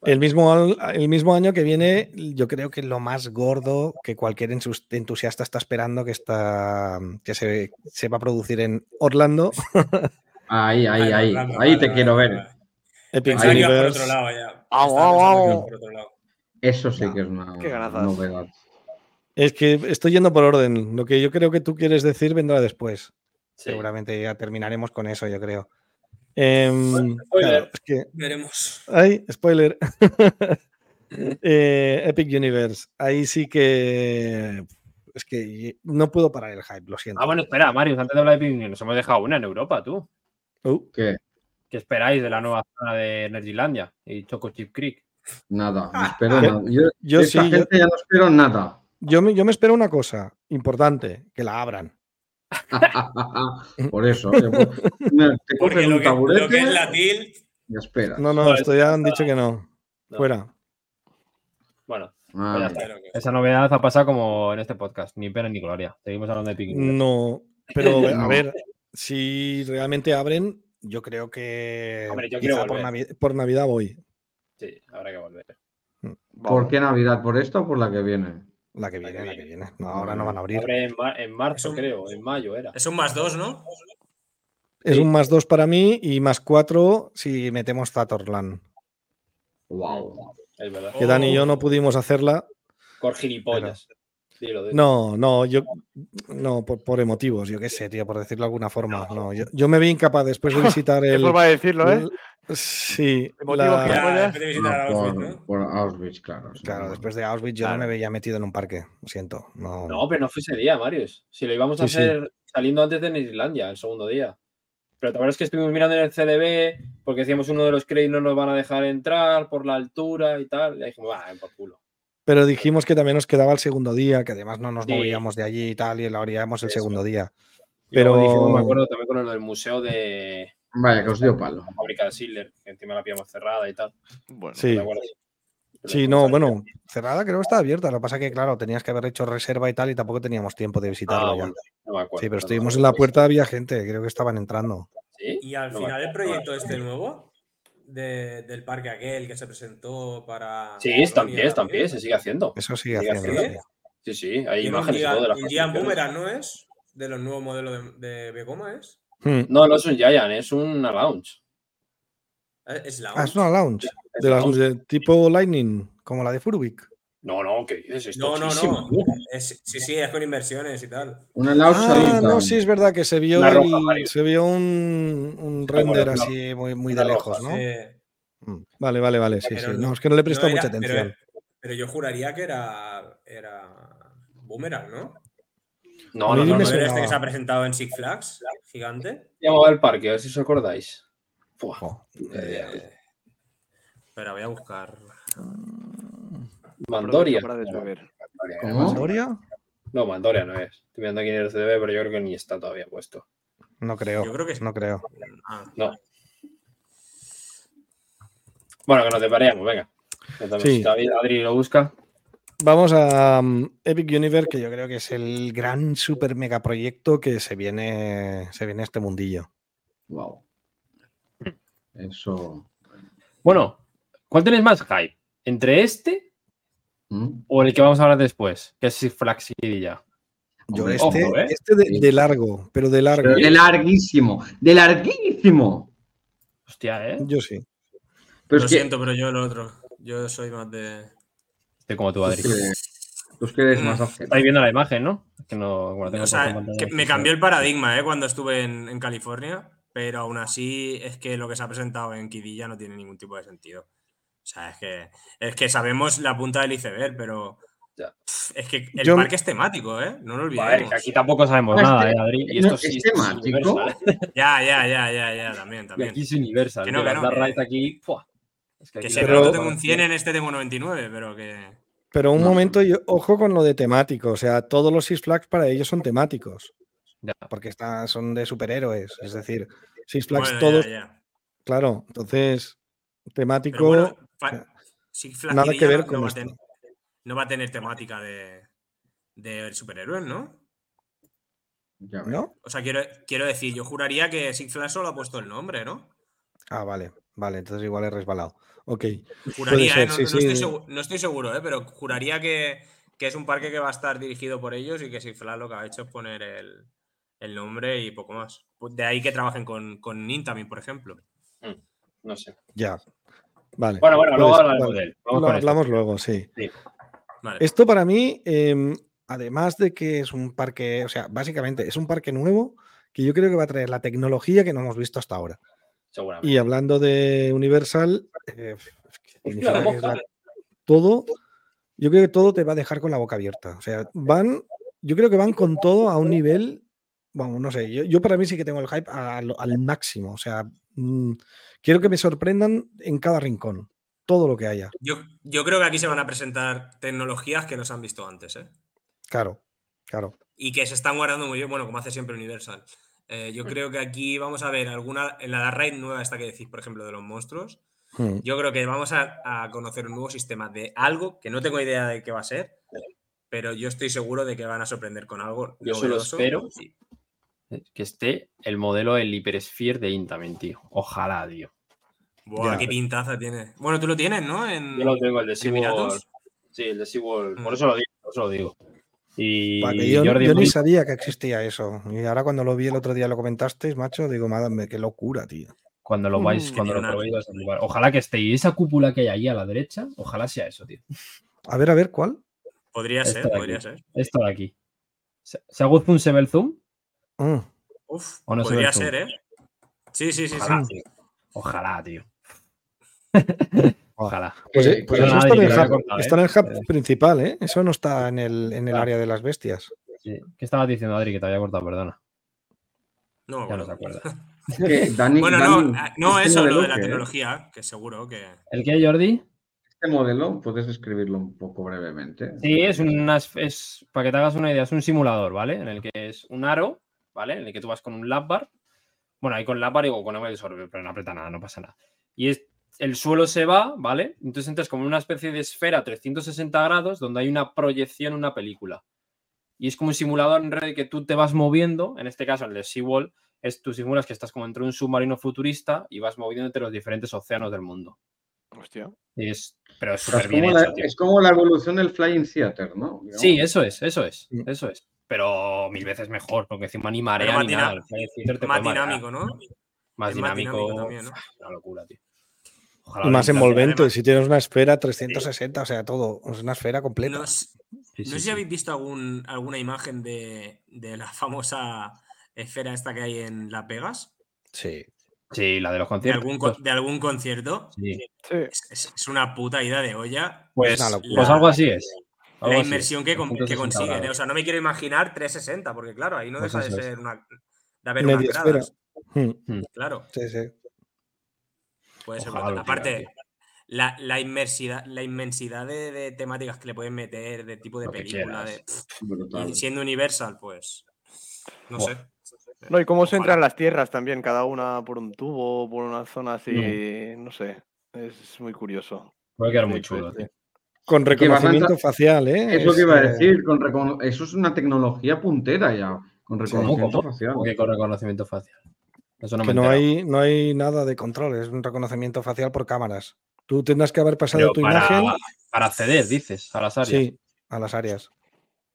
El mismo, el mismo año que viene, yo creo que lo más gordo que cualquier entusiasta está esperando que, está, que se, se va a producir en Orlando, Ahí, ahí, ahí. Orlando, Ahí vale, te vale, quiero vale, ver. vale. Epic ibas por Universe. otro lado ya. Au, Estaba au, pensando que au. ibas por otro lado. Eso sí No. que es una Qué novedad. Es que estoy yendo por orden. Lo que yo creo que tú quieres decir vendrá después. Sí. Seguramente ya terminaremos con eso, yo creo. Em, spoiler. claro, es que. Veremos. Ay, spoiler. Eh, Epic Universe. Ahí sí que. Es que no puedo parar el hype, lo siento. Ah, bueno, espera, Marius, antes de hablar de Epic Universe, nos hemos dejado una en Europa, tú. Uh, ¿Qué? ¿Qué esperáis de la nueva zona de Energylandia y Choco Chip Creek? Nada, no espero nada. Yo, Ah, Yo esa sí, yo- gente ya no espero nada. Yo, me, yo me espero una cosa importante: que la abran. Por eso. eh, pues, te Porque coges lo un que, lo que es la TIL. y esperas. No, no, esto ya han dicho que no. No. Fuera. Bueno, Ah, pues esa novedad ha pasado como en este podcast, ni pena ni gloria. Seguimos hablando de Universe. No, pero a ver, si realmente abren, yo creo que Hombre, yo quizá quiero por, volver. Navi- por Navidad voy. Sí, habrá que volver. ¿Por qué Navidad? ¿Por esto o por la que viene? La que viene, la que viene. No, ahora no van a abrir. Abre en, mar- en marzo, un- creo, en mayo era. Es un más dos, ¿no? Es sí. un más dos para mí y más cuatro si metemos Zatorland. Wow. Es verdad. Que Dani y yo Oh. no pudimos hacerla. Por gilipollas. Dilo, dilo. No, no, yo. No, por, por emotivos, yo qué sé, tío, por decirlo de alguna forma. No, yo, yo me vi incapaz después de visitar Qué el. forma de decirlo, ¿eh? el- sí, la- Ya, después de visitar a Auschwitz, por, ¿no? por Auschwitz, claro. sí. claro, después de Auschwitz yo no me veía metido en un parque. Lo siento. No, No, pero no fue ese día, Marius. Si lo íbamos a Sí, sí. hacer saliendo antes de Islandia, el segundo día. Pero te acuerdas que estuvimos mirando en el CDB porque decíamos uno de los créditos no nos van a dejar entrar por la altura y tal. Y dijimos, va, por culo. Pero dijimos que también nos quedaba el segundo día, que además no nos Sí. movíamos de allí y tal, y lo haríamos el Eso. segundo día. Pero- dijimos, me acuerdo también con lo del museo de Vaya, que os dio palo. la fábrica de Sidler, que encima la pillamos cerrada y tal. Bueno, Sí, sí, no, bueno, cerrada creo que está abierta. Lo que pasa que, claro, tenías que haber hecho reserva y tal, y tampoco teníamos tiempo de visitarlo Ah, bueno, no me acuerdo. Sí, pero no estuvimos me en la puerta, había gente, creo que estaban entrando. ¿Sí? Y al No final el proyecto este nuevo de- del parque aquel que se presentó para. Sí, está en pie, está en también. pie, se sigue haciendo. Eso sigue Sigue haciendo. haciendo. sí. Sí, hay Tiene un imágenes y todo de las un Giant. Boomerang, ¿no es? De los nuevos modelos de, de Begoma, ¿es? Hmm. No, no es un Giant, es una lounge. Eh, Es la Ah, es una lounge. Es De las lounge. de tipo Lightning, como la de Furwick. No, no, ¿qué dices? Es No, no, no. Es- sí, sí, es con inversiones y tal. Una Ah, no, sí, es verdad que se vio, el- se vio un, render roja. así muy, muy de lejos, roja, ¿no? Sí. Mm, Vale, vale, vale, sí, Pero sí. no- es que no le he prestado No era- mucha atención. Pero, yo juraría que era, era Boomerang, ¿no? No, no, no. no. ¿No era este que se ha presentado en Six Flags? Gigante. Llamaba al parque, a ver si os acordáis. Buah. Eh, espera, voy a buscar. Mandoria. Mandoria, ¿Cómo? además. ¿Mandoria? No, Mandoria no es. Estoy viendo aquí en el CDB, pero yo creo que ni está todavía puesto. No creo. Yo creo que sí. No creo. Ah, No. Bueno, que nos depareamos, venga. Sí. Si David Adri lo busca. Vamos a um, Epic Universe, que yo creo que es el gran super mega proyecto que se viene, se viene a este mundillo. Wow. Eso. Bueno, ¿cuál tenéis más hype? ¿Entre este ¿Mm? o el que vamos a hablar después? Que es Six Flags. Yo Hombre, este, ojo, ¿eh? este de, de largo, pero de largo. Pero de larguísimo. De larguísimo. Hostia, ¿eh? Yo sí. Pero lo es que. siento, pero yo lo otro. Yo soy más de. Estoy como tú, Adri. Tú que- Tú que eres más ágil. Estáis viendo la imagen, ¿no? Es que no, tengo O sea, que me cambió el paradigma ¿eh? cuando estuve en, en California, pero aún así es que lo que se ha presentado en Kidilla no tiene ningún tipo de sentido. O sea, es que, es que sabemos la punta del iceberg, pero pff, es que el Yo- parque es temático, ¿eh? No lo A ver, olvidemos. que aquí tampoco sabemos No, nada, que- ¿eh, Adri? Y no, esto sí es temático. Ya, ya, ya, ya, ya, también, Y también. aquí es Universal. Que no, que no, aquí. Es que si Pero- tengo un 100 en este tengo 99, pero que... Pero un No. momento, yo, ojo con lo de temático. O sea, todos los Six Flags para ellos son temáticos. Ya. Porque está- son de superhéroes. Es decir, Six Flags Bueno, todos. ya, ya. Claro, entonces, temático. Pero bueno, nada que ver no- con no, va a esto. ten- no va a tener temática de, de superhéroes, ¿no? Ya. ¿No? O sea, quiero, quiero decir, yo juraría que Six Flags solo ha puesto el nombre, ¿no? Ah, vale, vale, entonces igual he resbalado. Ok. Juraría, ser, ¿eh? no, sí, no sí. Estoy seguro, no estoy seguro, ¿eh? pero juraría que, que es un parque que va a estar dirigido por ellos y que Six Flags lo que ha hecho es poner el, el nombre y poco más. Pues De ahí que trabajen con, con Nin también, por ejemplo. No sé. Ya. Vale. Bueno, bueno, luego ser, hablaremos vale. de él. Vamos Lo con esto. hablamos luego, sí. Vale. Esto para mí, em, además de que es un parque, o sea, básicamente es un parque nuevo que yo creo que va a traer la tecnología que no hemos visto hasta ahora. Seguramente. Y hablando de Universal, eh, la todo, yo creo que todo te va a dejar con la boca abierta. O sea, van, yo creo que van con todo a un nivel, vamos, no sé, yo, yo para mí sí que tengo el hype al máximo. O sea, mm, quiero que me sorprendan en cada rincón, todo lo que haya. Yo, yo creo que aquí se van a presentar tecnologías que no se han visto antes, ¿eh? Claro, claro. y que se están guardando muy bien, bueno, como hace siempre Universal. Eh, yo creo que aquí vamos a ver alguna, en la Dark Ride nueva esta que decís, por ejemplo, de los monstruos, Mm. yo creo que vamos a, a conocer un nuevo sistema de algo que no tengo idea de qué va a ser, pero yo estoy seguro de que van a sorprender con algo. Yo solo espero que esté el modelo del Hypersphere de Intamin, tío. Ojalá, tío. Buah, Ya. qué pintaza tiene. Bueno, tú lo tienes, ¿no? En, Yo lo tengo, el de SeaWorld. Sí, el de SeaWorld. Por Mm. eso lo digo, por eso lo digo. Y Vale, yo, Jordi yo ni Ruiz- sabía que existía eso. Y ahora cuando lo vi el otro día lo comentasteis, macho, digo, madre, qué locura, tío. cuando lo vais, Mm. cuando lo probéis, vais a. Ojalá que esté. Y esa cúpula que hay ahí a la derecha, ojalá sea eso, tío. A ver, a ver, ¿cuál? Podría Esto ser, aquí. podría ser. Esto de aquí. ¿Se hago zoom, se ve el zoom? Mm, Uf, ¿O no se podría ve el zoom? ser, ¿eh? Sí, sí, sí. sí. Tío. Ojalá, tío. Ojalá. Pues, Eh, eh, pues eso está en, Adri, el hub, cortado, ¿eh? está en el hub Eh. principal, ¿eh? Eso no está en el, en el Claro. área de las bestias. Sí. ¿Qué estabas diciendo, Adri? Que te había cortado, perdona. No, Ya no bueno. se acuerda. Dani, Bueno, no, Dani, no este eso, lo de la que- tecnología, que seguro que. ¿El qué, Jordi? Este modelo, puedes describirlo un poco brevemente. Sí, es una, es, para que te hagas una idea, es un simulador, ¿vale? En el que es un aro, ¿vale? En el que tú vas con un lap bar. Bueno, ahí con lap bar y con el sorbe, pero no aprieta nada, no pasa nada. Y es, el suelo se va, ¿vale? Entonces entras como en una especie de esfera 360 grados donde hay una proyección, una película. Y es como un simulador en red que tú te vas moviendo, en este caso el de SeaWall, es tú simulas que estás como entre un submarino futurista y vas moviendo entre los diferentes océanos del mundo. Hostia. Y es, pero es Pero es, bien como hecho, la, tío. es como la evolución del Flying Theater, ¿no? Digamos. Sí, eso es, eso es, eso es. Pero mil veces mejor, porque encima ni marea más ni nada. El Flight Theater te Más marear. dinámico, ¿no? Más dinámico también, ¿no? Una locura, tío. Ojalá Y más envolvente, además- si tienes una esfera 360, o sea, todo, es una esfera completa. No, Sí, sé si sí. habéis visto algún, alguna imagen de, de la famosa esfera esta que hay en La Pegas. Sí. Sí, la de los De conciertos. algún, de algún concierto. Sí. Es, una puta ida de olla. Pues, pues algo así es. Algo La así inmersión es. que, con- 360 que consiguen. ¿eh? O sea, no me quiero imaginar 360, porque claro, ahí no Pues deja de ser una. De haber unas Media esfera. gradas. Mm, Claro, Sí, sí. Puede ser. Ojalá brutal. Aparte, la, la inmersidad, la inmensidad de, de temáticas que le pueden meter, de tipo de Lo película, de, pff, Brutal. y siendo Universal, pues. No Buah. sé. No, y cómo se entran las tierras también, cada una por un tubo, por una zona así, no sé. Es muy curioso. Puede quedar muy chulo, tío. Con a reconocimiento facial, ¿eh? Es lo que iba a decir. Con recono- Eso es una tecnología puntera ya. Con reconocimiento facial. ¿Cómo que con reconocimiento facial? Eso no que no hay, no hay nada de control, es un reconocimiento facial por cámaras. Tú tendrás que haber pasado Pero tu para, imagen para acceder, dices, a las áreas. sí, a las áreas.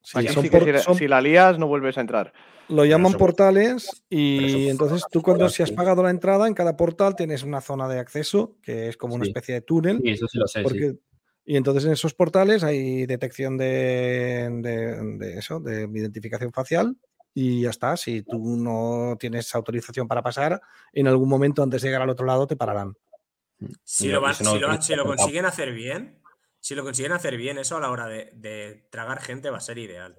Sí, Aquí son sí que por- si, la- son- si la lías no vuelves a entrar. lo llaman eso- portales y eso- entonces tú cuando si has pagado la entrada en cada portal tienes una zona de acceso que es como una especie de túnel Sí, eso sí lo sé. sí. y entonces en esos portales hay detección de, de- de eso, de identificación facial y ya está. Si tú no tienes autorización para pasar, en algún momento antes de llegar al otro lado te pararán. Si Y lo, lo- van- y si no, si lo- si lo apuntado. consiguen hacer bien, si lo consiguen hacer bien, eso a la hora de, de tragar gente va a ser ideal.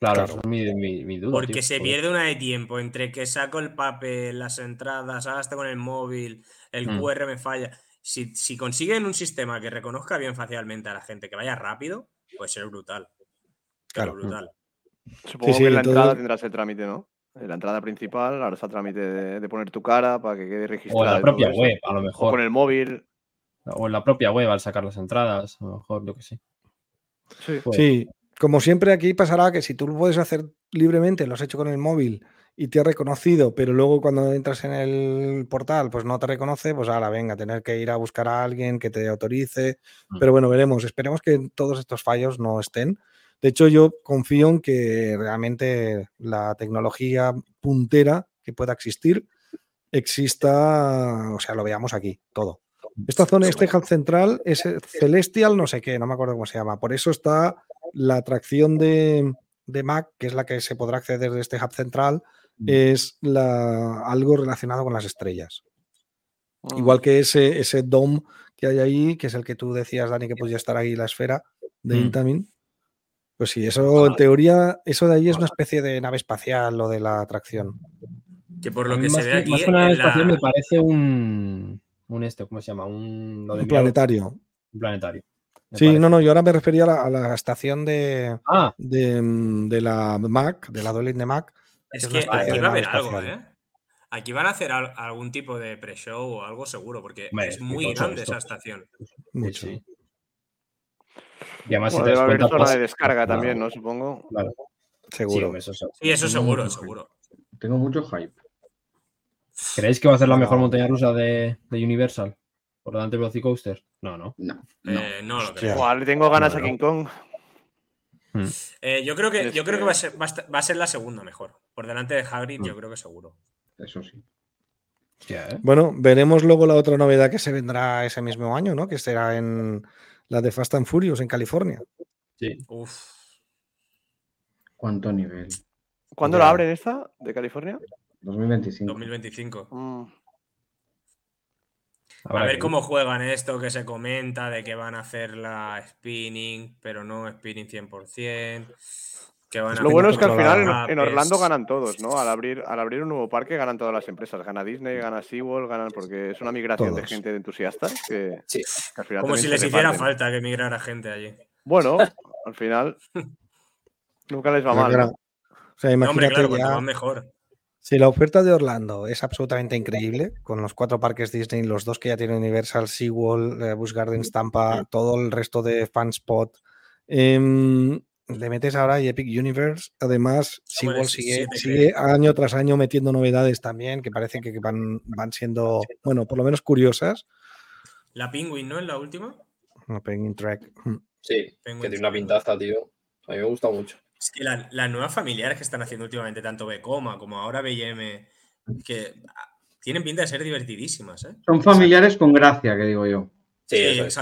Claro, Claro. eso es mi, mi- mi duda. Porque tío, se pierde una de tiempo entre que saco el papel, las entradas, ahora está con el móvil, el Mm. QR me falla. Si, si consiguen un sistema que reconozca bien facialmente a la gente, que vaya rápido, puede ser brutal. Pero Claro. brutal. Supongo sí, que en la entrada tendrás el trámite, ¿no? En la entrada principal harás el trámite de, de poner tu cara para que quede registrada. O en la todo propia eso. web, a lo O mejor. con el móvil. O en la propia web al sacar las entradas, a lo mejor, yo que sé. Sí. Pues, Sí, como siempre aquí pasará que si tú lo puedes hacer libremente, lo has hecho con el móvil y te ha reconocido, pero luego cuando entras en el portal pues no te reconoce, pues ahora venga, tener que ir a buscar a alguien que te autorice. Mm. Pero bueno, veremos, esperemos que todos estos fallos no estén. De hecho, yo confío en que realmente la tecnología puntera que pueda existir exista, o sea, lo veamos aquí, todo. Esta zona, este hub central es eh, Celestial, no sé qué, no me acuerdo cómo se llama. Por eso está la atracción de, de Mac, que es la que se podrá acceder desde este hub central, Mm. es la, algo relacionado con las estrellas. Mm. Igual que ese, ese dome que hay ahí, que es el que tú decías, Dani, que podía estar ahí la esfera de Mm. Intamin. Pues sí, eso en teoría, eso de ahí es una especie de nave espacial, lo de la atracción. Que por a lo que más se ve que- aquí. más que una estación la- me parece un. Un este, ¿cómo se llama? Un, lo de Un mi- planetario. un planetario. Sí, parece. no, no, yo ahora me refería a la, a la estación de, Ah, de, mm, de la Mac, de la Dueling de Mac. Es que aquí va a nave haber algo, espacial. ¿eh? Aquí van a hacer al- algún tipo de pre-show o algo seguro, porque Hombre, es muy grande esto. esa estación. Mucho. sí. Y además, Bueno, si te debe haber zona pues- de descarga claro, también, ¿no? Supongo. Claro. Sí, Seguro. hombre, eso, eso. Sí, eso Tengo seguro, mucho seguro. Tengo mucho hype. ¿Creéis que va a ser la mejor No. montaña rusa de, de Universal? ¿Por delante de Velocicoaster? No, no. No, no. Eh, no lo Hostia. creo. Le tengo ganas No, a no. King Kong. Eh, yo creo que, yo creo que va, a ser, va, a esta- va a ser la segunda mejor. Por delante de Hagrid, Mm. yo creo que seguro. Eso sí. ¿eh? Bueno, veremos luego la otra novedad que se vendrá ese mismo año, ¿no? Que será en la de Fast and Furious en California. Sí. Uf. ¿Cuánto nivel? ¿Cuándo Ya. la abren esta de California? 2025. 2025. Mm. A ver que- cómo juegan esto que se comenta de que van a hacer la spinning, pero no spinning 100%. Que van a Lo bueno es que al final en, en Orlando ganan todos, ¿no? Al abrir, al abrir un nuevo parque ganan todas las empresas. Gana Disney, gana SeaWorld, ganan porque es una migración de gente de entusiastas que, Sí. que al final Como si les hiciera reparten. falta que migrara gente allí. Bueno, al final nunca les va mal. Claro. ¿no? O sea, No, hombre, imagínate claro, cuanto ya- mejor. Si la oferta de Orlando es absolutamente increíble, con los cuatro parques Disney, los dos que ya tiene Universal, SeaWorld, eh, Busch Gardens, Tampa, todo el resto de FanSpot, em, le metes ahora y Epic Universe. Además, sí, sigue, sí sigue año tras año metiendo novedades también que parece que van, van siendo, bueno, por lo menos curiosas. La Penguin, ¿no? En la última. No, Penguin Track. Mm. Sí, que tiene una pintaza, tío. A mí me gusta mucho. Es que la- las nuevas familiares que están haciendo últimamente, tanto Becoma como ahora BM, que ah, tienen pinta de ser divertidísimas, ¿eh? Son familiares con gracia, que digo yo. Sí, es.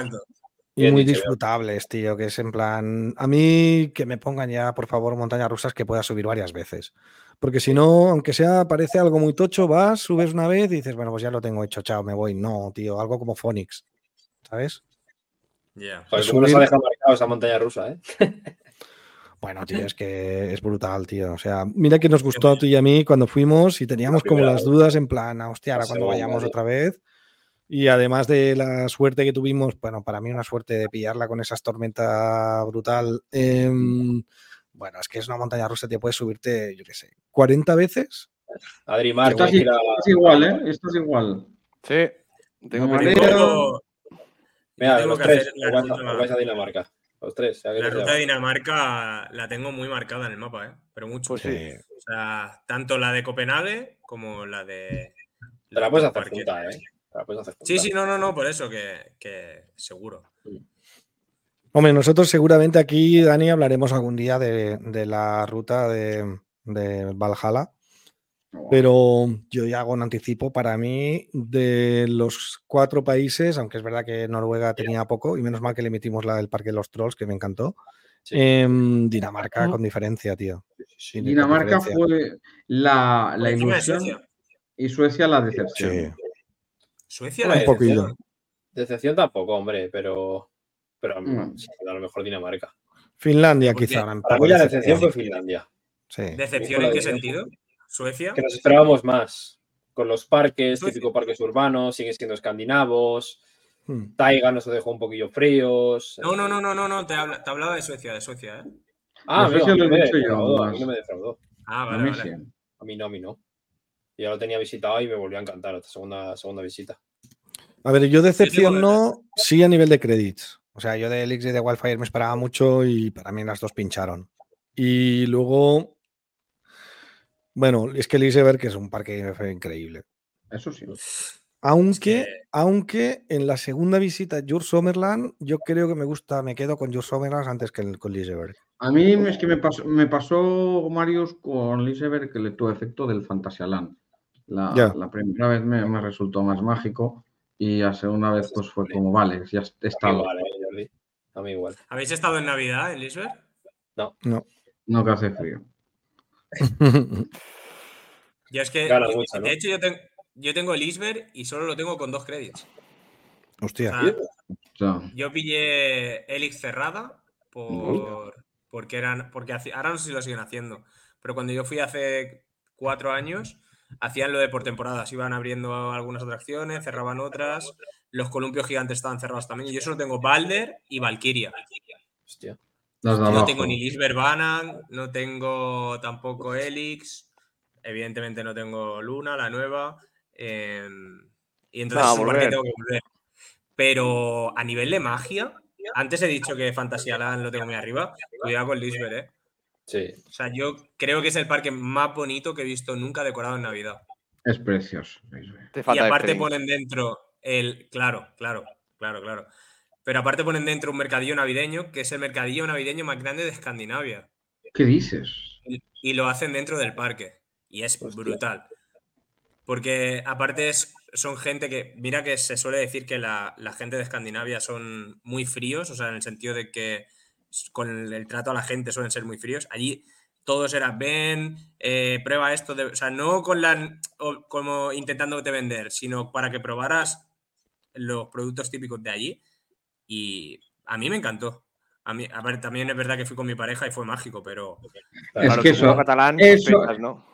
Y muy dicho, disfrutables, tío, que es en plan, a mí que me pongan ya, por favor, montañas rusas que pueda subir varias veces. Porque si no, aunque sea, parece algo muy tocho, vas, subes una vez y dices, bueno, pues ya lo tengo hecho, chao, me voy. No, tío, algo como Phonics, ¿sabes? Ya. Joder, subir- ¿cómo nos ha dejado marcado esa montaña rusa, eh? Bueno, tío, es que es brutal, tío. O sea, mira que nos gustó a ti y a mí cuando fuimos y teníamos como las vez. dudas en plan, "Ah, hostia, ahora cuando vayamos otra vez. Y además de la suerte que tuvimos, bueno, para mí una suerte de pillarla con esa tormenta brutal. em, bueno, es que es una montaña rusa, te puedes subirte, yo qué sé, 40 veces. Adri Mar, Esto es, tienes que ir a- es igual, ¿eh? Esto es igual. Sí, tengo No, pendiente. Pero- Tengo- Mira, tengo los que tres, hacer la vais, ruta- vais a Dinamarca. Los tres. La ruta de. Dinamarca la tengo muy marcada en el mapa, ¿eh? Pero mucho. Pues sí. O sea, tanto la de Copenhague como la de. Te la puedes de hacer junta, eh. Hacer Sí, sí, no, no, no, por eso que, que seguro. Hombre, nosotros seguramente aquí, Dani, hablaremos algún día de, de la ruta de, de Valhalla. Pero yo ya hago un anticipo. Para mí, de los cuatro países, aunque es verdad que Noruega tenía poco, y menos mal que le emitimos la del Parque de los Trolls, que me encantó. Sí. em, Dinamarca con diferencia, tío. Dinamarca diferencia. fue la, la ilusión y Suecia la decepción. Suecia Un la poquillo. decepción. Decepción tampoco, hombre, pero. Pero Mm. a lo mejor Dinamarca. Finlandia, Porque quizá. Para mí la decepción. decepción fue Finlandia. Sí. ¿Decepción en qué sentido? ¿Suecia? Que nos esperábamos más. Con los parques, Suecia. típico parques urbanos, siguen siendo escandinavos. Hmm. Taiga nos dejó un poquillo fríos. No, no, no, no, no, no, te, habla- te hablaba de Suecia, de Suecia, ¿eh? Ah, amigo, eso a mí lo he me dicho yo defraudó, a mí más. no me defraudó. Ah, A vale, mí vale. sí. A mí no, a mí no. Ya lo tenía visitado y me volvió a encantar esta segunda, segunda visita. A ver, yo decepción no, sí a nivel de credits. O sea, yo de Elix y de Wildfire me esperaba mucho y para mí las dos pincharon. Y luego, bueno, es que Liseberg que es un parque increíble. Eso sí. Aunque, que- aunque en la segunda visita a Jur Sommerland, yo creo que me gusta, me quedo con Jur Sommerland antes que el- con Liseberg. A mí es que me pasó, me pasó Marius con Liseberg que le tuvo efecto del Fantasialand. La, Ya. la primera vez me, me resultó más mágico y la segunda vez pues fue como, vale, ya A mí está. igual, eh, Jordi. A mí igual. ¿Habéis estado en Navidad en Lisbeth? No que hace frío. Yo es que, yo- mucho, ¿no? de hecho, yo, tengo yo tengo el Lisbeth y solo lo tengo con dos créditos. Hostia. O sea, yo pillé Elix cerrada por, porque eran, porque haci- ahora no sé si lo siguen haciendo, pero cuando yo fui hace cuatro años, hacían lo de por temporadas, iban abriendo algunas atracciones, cerraban otras, los columpios gigantes estaban cerrados también, y yo solo tengo Balder y Valkyria. Hostia. No tengo ni Lisbeth Banan, no tengo tampoco Elix, evidentemente no tengo Luna, la nueva, eh, y entonces Ah, que tengo que volver. Pero a nivel de magia, antes he dicho que Fantasyland lo tengo muy arriba, cuidado con Lisbeth, ¿eh? Sí. O sea, yo creo que es el parque más bonito que he visto nunca decorado en Navidad. Es precioso. Y aparte ponen dentro el. Claro, claro, claro, claro. Pero aparte ponen dentro un mercadillo navideño, que es el mercadillo navideño más grande de Escandinavia. ¿Qué dices? Y- Y lo hacen dentro del parque. Y es Hostia. brutal. Porque aparte es, son gente que. Mira que se suele decir que la, la gente de Escandinavia son muy fríos, o sea, en el sentido de que con el trato a la gente suelen ser muy fríos. Allí todos era ven, eh, prueba esto. de-". o sea, no con la, o- como intentándote vender, sino para que probaras los productos típicos de allí. Y a mí me encantó. A mí, a ver, también es verdad que fui con mi pareja y fue mágico, pero Es Claro, que tú como eso, catalán eso- sospechas, ¿no?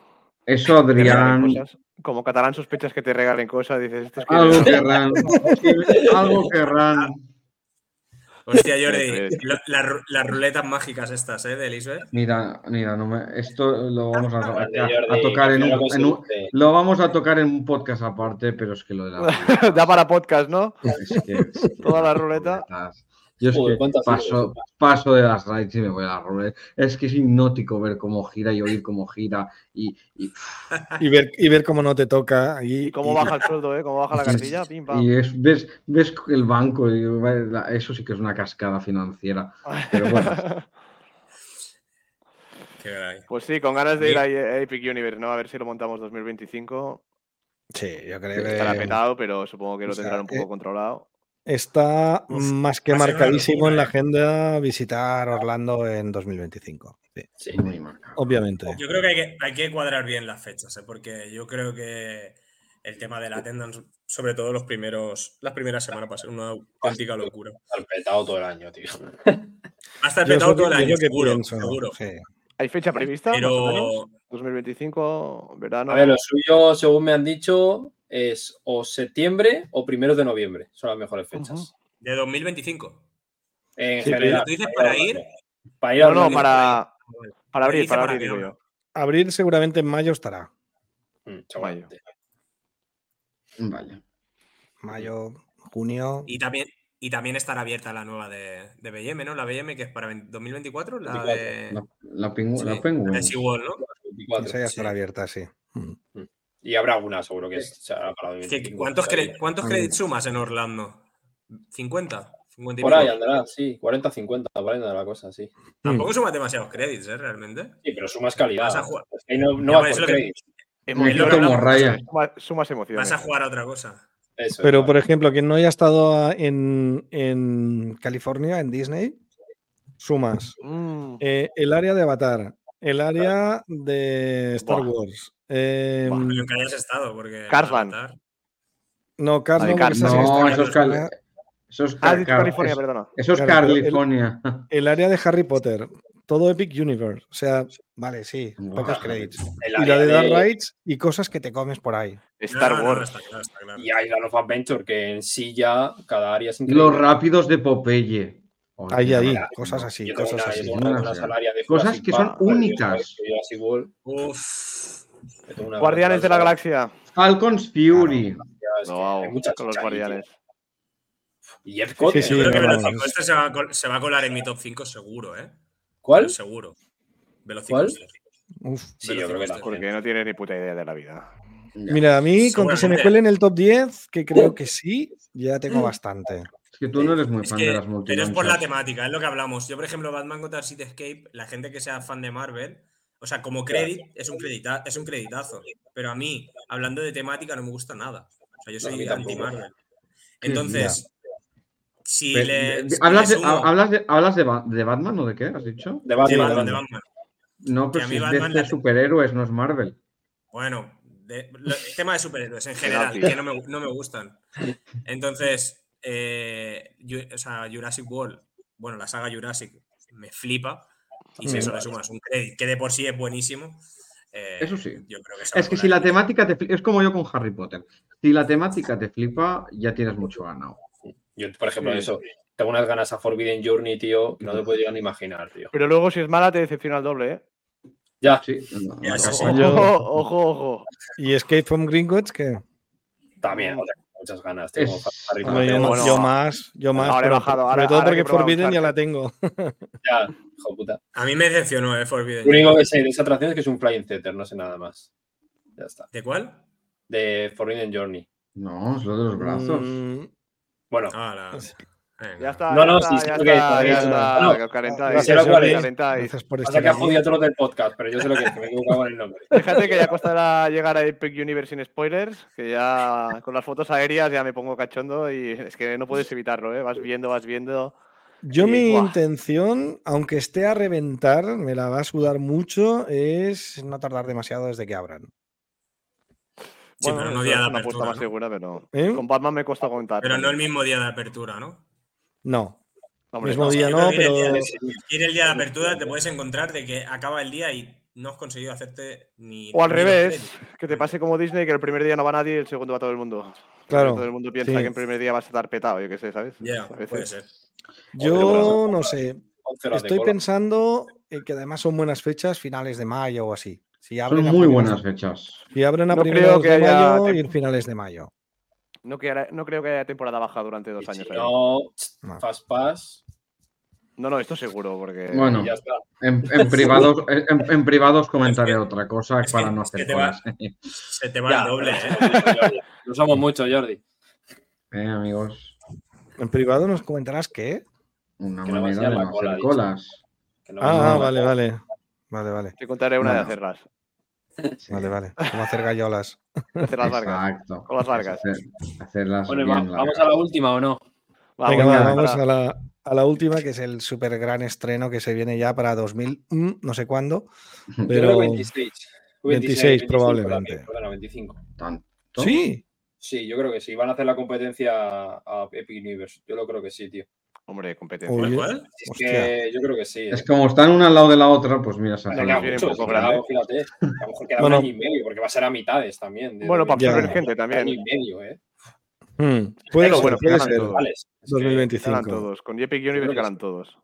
eso Adrián, cosas. Como catalán sospechas que te regalen cosas, dices, este es que algo querrán. algo querrán. Hostia, Jordi, lo- la ru- las ruletas mágicas estas, ¿eh? De Lisbeth. Mira, mira, no me- esto lo vamos a, tocar en un, en un- conseguiste. lo vamos a tocar en un podcast aparte, pero es que lo de la da para podcast, ¿no? es que- es que Toda la las ruleta. ruletas- Yo es Joder, que ¿cuántas paso, paso de las raids y me voy a la. Es que es hipnótico ver cómo gira y oír cómo gira y, y, Y ver, y ver cómo no te toca. Y, Y cómo y- baja el sueldo, ¿eh? Cómo baja la cartilla, pim, pam. y es, ves, ves el banco y eso sí que es una cascada financiera. Pero bueno. Pues sí, con ganas de ir a Epic Universe, ¿no? A ver si lo montamos 2025. Sí, yo creo que Estará petado, pero supongo que lo o sea, tendrán un poco eh, controlado. Está Uf, más que marcadísimo en la ¿eh? agenda visitar Orlando en 2025. Sí, Sí. Muy obviamente. Yo creo que hay, que hay que cuadrar bien las fechas, ¿eh? porque yo creo que el tema de la attendance, sobre todo los primeros, las primeras semanas, va a ser una auténtica locura. Estar petado todo el año, tío. Va a estar Yo es petado todo el año, que seguro, pienso, seguro. sí. ¿Hay fecha prevista? Pero 2025, verano. A ver, lo suyo, según me han dicho, es o septiembre o primeros de noviembre. Son las mejores fechas. De 2025. En Sí, general. ¿Tú dices para ir? Para ir a No, para, para abrir, para para abrir. Abrir seguramente en mayo estará. Mm. Vale. Mayo, junio. Y también, y también estará abierta la nueva de, de BM, ¿no? La BM que es para 2024, la 24. de, La, la, pingu- sí, la la Penguin. de SeaWorld, ¿no? 24. Esa ya estará sí. abierta, sí. Mm. Y habrá una, seguro que será para ¿Qué- 2025. ¿Cuántos, cre- ¿cuántos Mm. créditos sumas en Orlando? ¿50? ¿50 y Por ahí pico? andará, sí. 40, 50, por ahí andará la cosa, sí. Tampoco sumas demasiados créditos, ¿eh? Realmente. Sí, pero sumas calidad. Vas a jugar. Es que no, no vas créditos. Sumas emociones. Vas a jugar a otra cosa. Eso, Pero, vale. por ejemplo, quien no haya estado en, en California, en Disney, sumas Mm, eh, el área de Avatar, el área de Star Buah. Wars. Eh, hayas estado, porque. Carsland. Avatar- no, La de no, eso es, California. Cal- eso es, Ah, Car- Car- California, perdona. eso es Claro, pero el- California. El área de Harry Potter, todo Epic Universe. O sea, vale, sí, pocos créditos. Y la de Dark Rides y cosas que te comes por ahí. Star No, no, no, Wars. está claro, está claro. Y Island of Adventure, que en sí ya cada área es increíble. Los rápidos de Popeye. Ahí, ahí, cosas así, cosas así. Cosas que son únicas. Uf. Guardianes de la Galaxia. Falcon's Fury. No, hay mucha con los guardianes. Y Sí, sí, Yo creo que Velocicoaster se, va a col- se va a colar en mi top 5 seguro, ¿eh? ¿Cuál? Pero seguro. Velocicoaster. Uf. Sí, yo creo que. Porque no tienes ni puta idea de la vida. Mira, a mí con que se me cuele en el top 10, que creo que sí, ya tengo bastante. Es que tú no eres muy Es fan que- de las pero es multimanchas. por la temática, es lo que hablamos. Yo, por ejemplo, Batman contra City Escape, la gente que sea fan de Marvel, o sea, como credit, es un, credita, es un creditazo. Pero a mí, hablando de temática, no me gusta nada. O sea, yo soy anti-Marvel. Entonces, si le. ¿Hablas, le de, sumo- ¿Hablas, de, ¿Hablas de, Ba- de Batman o de qué? ¿Has dicho? De de Batman, de Batman, de Batman. Batman. No, pero si es de este superhéroes, no es Marvel. Bueno, de- lo- el tema de superhéroes en general, que no me, no me gustan. Entonces, eh, o sea, Jurassic World, bueno, la saga Jurassic me flipa. Y si eso le sumas un crédito, que de por sí es buenísimo. eh, Eso sí. Yo creo que Es que si la temática te fli- es como yo con Harry Potter. Si la temática te flipa, ya tienes mucho ganado. Yo, por ejemplo, Sí. eso. Tengo unas ganas a Forbidden Journey, tío, que no te puedo llegar ni imaginar, tío. Pero luego, si es mala, te decepciona el doble, ¿eh? Ya, Sí, no, Ya, no, sí, no, Ojo, ojo, ojo. ¿Y Escape from Greenwich qué? también, o sea, muchas ganas. Tengo Es- Harry yo, bueno, yo más, yo más. ahora he bajado, sobre todo ahora porque Forbidden ya la tengo. ya, hijo de puta. A mí me decepcionó, eh, Forbidden. Lo único que sé de esa atracción es que es un Flying Theater, no sé nada más. Ya está. ¿De cuál? De Forbidden Journey. No, es lo de los brazos. Mm, Bueno, Ah, la- Venga. Ya está. No, ya no, está, sí, sí, ya creo que está, todavía no, calentáis, gracias, por pasa estar que ha jodido a todos del podcast, pero yo sé lo que es, que me he equivocado en el nombre. Fíjate que ya costará llegar a Epic Universe sin spoilers, que ya con las fotos aéreas ya me pongo cachondo y es que no puedes evitarlo, ¿eh? Vas viendo, vas viendo. Yo Sí, mi buah. intención, aunque esté a reventar, me la va a sudar mucho, es no tardar demasiado desde que abran. Sí, pero no día de es una apertura, apuesta más ¿no? segura, pero ¿Eh? con Batman me cuesta contar. Pero no el mismo día de apertura, ¿no? No, Hombre, mismo no. día no, que ir el día pero de- ir el día de apertura te puedes encontrar de que acaba el día y no has conseguido hacerte ni. O al ni revés, que te pase como Disney, que el primer día no va nadie y el segundo va todo el mundo. Claro, Todo el mundo piensa sí. que el primer día vas a estar petado, yo qué sé, ¿sabes? A veces. puede ser. yo no sé. 11 horas de Estoy pensando en que además son buenas fechas, finales de mayo o así. Si Son abren a muy buenas fechas. Si abren a No primeros creo que de haya mayo y finales de mayo. No, que- no creo que haya temporada baja durante dos Y años. si no, No. Fast Pass No, no, esto seguro, porque. Bueno, y ya está. en, en privados, en, en privados comentaré otra cosa es que- para no hacer te va-. Se te va Ya, el doble, ¿eh? somos mucho, Jordi. Lo somos mucho, Jordi. Eh, amigos, En privado nos comentarás qué. una Que no va a manera de la no hacer colas. Que no- Ah, vale, vale. Vale, vale. Te contaré una de hacerlas. Sí. Vale, vale. Como hacer gallolas. Hacer las largas. Exacto. Con las largas. Hacer- hacerlas Bueno, bien vamos largas. a la última o no. Vamos, Venga, va, venga, vamos a la, a la última, que es el súper gran estreno que se viene ya para 2000, mm, no sé cuándo. Pero creo 26. 26 25 probablemente. también, perdona, 25. ¿Tanto? Sí, Sí, yo creo que sí. Van a hacer la competencia a Epic Universe. Yo lo creo que sí, tío. Hombre, competencia. Oye. ¿Cuál? Es que yo creo que sí. Es como están una al lado de la otra, pues mira, se No hace queda la- viene mucho, un poco grande. fíjate. A lo mejor queda Bueno. un año y medio, porque va a ser a mitades también. de Bueno, para 2020. absorber Ya. gente Un también. año y medio, ¿eh? Mm, puede Pero ser, bueno, puede ganan ser. todos. Es que 2025. Ganan todos. Con Epic creo Universe que ganan todos.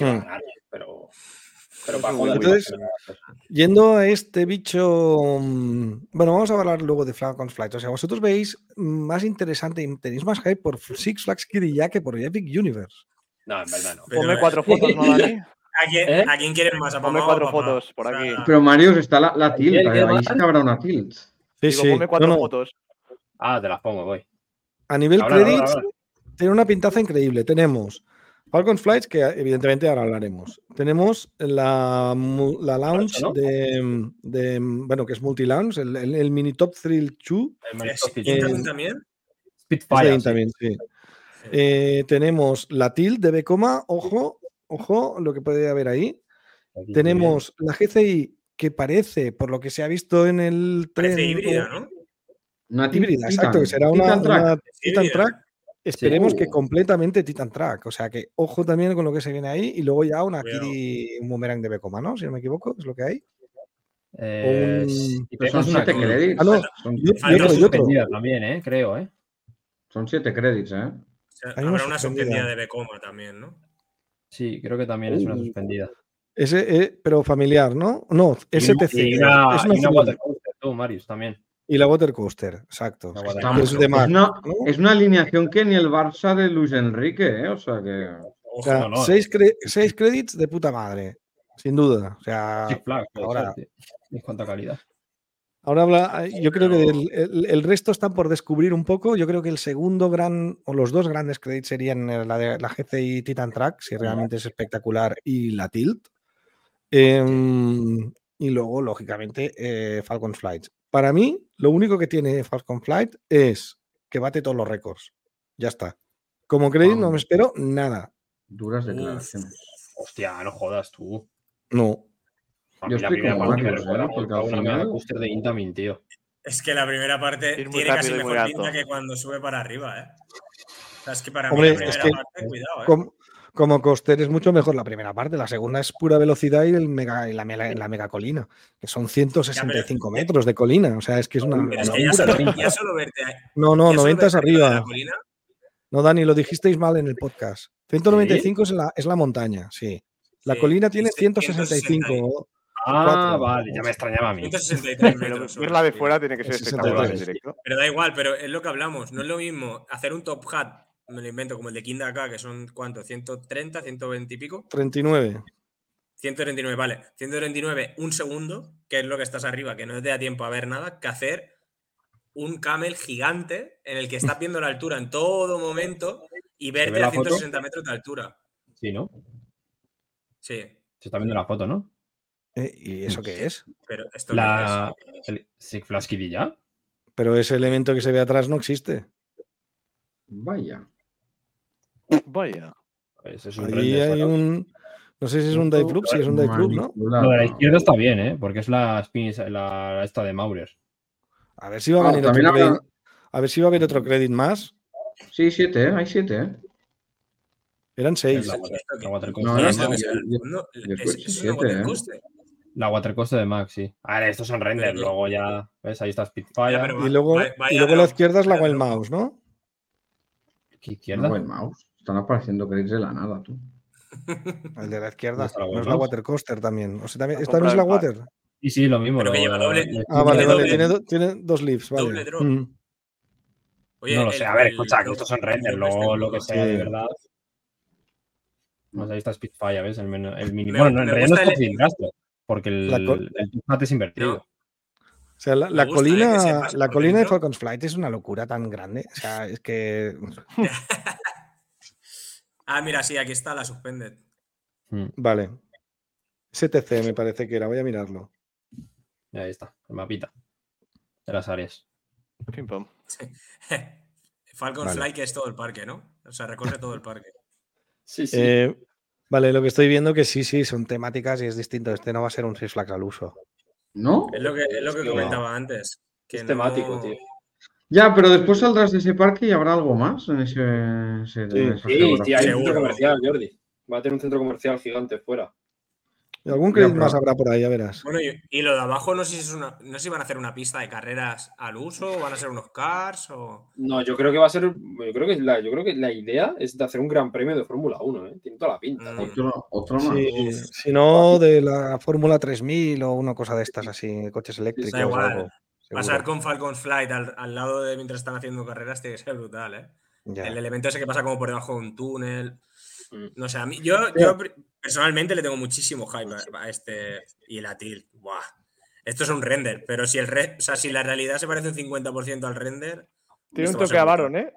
Mm. ganar, pero. Pero para joder. Entonces, Yendo a este bicho. mm, Bueno, vamos a hablar luego de Falcons Flight. O sea, vosotros veis más interesante y tenéis más hype por Six Flags ya que por Epic Universe. No, en verdad no. Ponme cuatro fotos, ¿no, Dani? ¿A quién, ¿Eh? ¿A quién quieres más? ¿A Ponme cuatro papá? fotos por aquí. Pero Marius está la, la tilt, ¿qué ahí sí que habrá una tilt. Sí, Digo, sí. ponme cuatro No, no, fotos. Ah, te las pongo, voy. A nivel Ahora, ahora, credits, ahora. tiene una pintaza increíble. Tenemos Falcon Flights, que evidentemente ahora hablaremos. Tenemos la, la launch ¿no? de, de- Bueno, que es multi-launch, el, el- el mini Top Thrill 2. El ¿Es Microsoft Intamin Eh, también? Spitfire. sí. Intamin, sí. Eh, tenemos la Tilt de Becoma, ojo, ojo, lo que puede haber ahí. Aquí, Tenemos la GCI que parece, por lo que se ha visto en el tren. Parece híbrida, ¿no? Una Híbrida, exacto, que será una, Titan Track. una Titan. Track. Esperemos que completamente Titan Track. O sea que ojo también con lo que se viene ahí. Y luego ya una Cuidado. Kiri, un boomerang de Becoma, ¿no? Si no me equivoco, es lo que hay. Eh, Un- son una siete créditos. Ah, no, Son, y, y otro, y otro. Suspendida también, ¿eh? Creo, ¿eh? son siete créditos, ¿eh? O sea, una habrá una suspendida. suspendida de Becoma también, ¿no? Sí, creo que también es una suspendida. Ese, eh, pero familiar, ¿no? No, STC. Y una, es y una una coaster, tú, Marius, también. Y la Water Coaster, exacto. La water Estamos- Es de es, una, ¿no? es una alineación que ni el Barça de Luis Enrique, ¿eh? O sea que. O sea, no, no, seis, cre- seis créditos de puta madre, sin duda. O sea, ahora- tío. ¿Ves cuánta calidad? ahora habla. Yo creo que el, el- el resto están por descubrir un poco. Yo creo que el segundo gran, o los dos grandes créditos serían eh, la de la GCI Titan Track, si realmente es espectacular, y la Tilt. Em, y luego, lógicamente, eh, Falcon Flight. Para mí, lo único que tiene Falcon Flight es que bate todos los récords. Ya está. Como crédito no me espero nada. Duras Uf. declaraciones. Hostia, no jodas tú. No. Yo estoy primera como recuerda ¿eh? Porque al final- de Intamin, tío. Es que la primera parte tiene casi mejor pinta que cuando sube para arriba, ¿eh? O sea, es que para Hombre, mí la es primera que parte, cuidado, ¿eh? Como, como coaster es mucho mejor la primera parte. La segunda es pura velocidad y, el mega, y la, mega, la mega colina, que son 165 Ya, pero- metros de colina. O sea, es que es una. Pero es una que ya locura. solo, ya solo verte ahí. No, no, ya solo 90 es arriba la No, Dani, lo dijisteis mal en el podcast. 195 es, la, es la montaña, sí. La Sí, colina tiene dice 165. Ah, vale, ya me extrañaba a mí. 163 Pero metros. solo. verla de fuera tiene que ser Es espectacular en 63. directo. Pero da igual, pero es lo que hablamos. No es lo mismo hacer un top hat, me lo invento, como el de Kinda acá, que son ¿cuánto? ¿130, 120 y pico? 39. 139, vale. 139, un segundo, que es lo que estás arriba, que no te da tiempo a ver nada, que hacer un camel gigante en el que estás viendo la altura en todo momento y verte ve a foto? 160 metros de altura. Sí, ¿no? Sí, Se está viendo la foto, ¿no? Eh, ¿Y eso qué es? pero esto La el Kid ya. Pero ese elemento que se ve atrás no existe. Vaya. Vaya. Pues es un Ahí render hay un. No sé si es un dive loop, si es un dive loop, ¿no? Manipulado. Lo de la izquierda está bien, ¿eh? Porque es la spin, la esta de Maurer. A ver si va a Ah, venir otro también habrá- crédito. A ver si va a haber otro crédito más. Sí, siete, ¿eh? Hay siete, ¿eh? Eran seis. la, water, la water No, coaster no, de esto no, que Max. sea yo- el fondo, yo es, escuché es siete, una water ¿eh? La water coaster de Max, sí. A ver, estos son render. Pero- Luego ya, ¿ves? Ahí está Spitfire. Ya, pero Y luego, y luego la izquierda es la Wild. Mouse, ¿no? ¿Qué izquierda? El mouse. Están apareciendo créditos de la nada, tú. El de la izquierda. No es la Mouse? water coaster también. O sea, también esta no es la el water. Sí, sí, lo mismo. Pero que lo- lleva doble- lo- Ah, vale, Tiene vale. doble- Tiene, do- tiene dos lifts, vale. doble drop. Mm. Oye, no lo el- sé, a ver, el- escucha, que el- estos son el render, drop luego este lo que sea de Sí. verdad. No sé, ahí está Spitfire, ¿ves? El, el mini. Me- bueno, en realidad no es el- cilindrasto, porque el, el Hat es invertido. No. O sea, la, la ¿eh? que colina, sepas la colina de. Falcon's Flight es una locura tan grande. O sea, es que. Ah, mira, sí, aquí está la suspended. Mm. Vale. STC me parece que era, voy a mirarlo. Ahí está, el mapita de las áreas. Pim, pam. Falcon Vale. Fly, que es todo el parque, ¿no? O sea, recorre todo el parque. Sí, sí. Eh, vale, lo que estoy viendo que sí, sí, son temáticas y es distinto. Este no va a ser un Six Flags al uso. ¿No? Es lo que, es lo que comentaba antes. Que es no- temático, tío. Ya, pero después saldrás de ese parque y habrá algo más en ese. ese- Sí. en Sí, hay un centro comercial, Jordi. Va a tener un centro comercial gigante fuera. Y algún pero- más habrá por ahí, ya verás. Bueno, y, y lo de abajo no sé si es una. No sé si van a hacer una pista de carreras al uso, o van a ser unos cars, o. No, yo creo que va a ser. Yo creo que la, yo creo que la idea es de hacer un gran premio de Fórmula 1, ¿eh? Tiene toda la pinta. Mm. Otro, otro más. Sí, si no, de la Fórmula 3000 o una cosa de estas así, coches eléctricos. Igual. algo. Pasar con Falcon Flight al, al lado de mientras están haciendo carreras tiene que ser brutal, ¿eh? Ya. El elemento ese que pasa como por debajo de un túnel. Mm. No sé, a mí, yo, yo personalmente le tengo muchísimo hype a, a este y el Atil. Buah. Esto es un render, pero si el re- o sea, si la realidad se parece un 50% al render. Tiene un a toque a. Baron, ¿eh?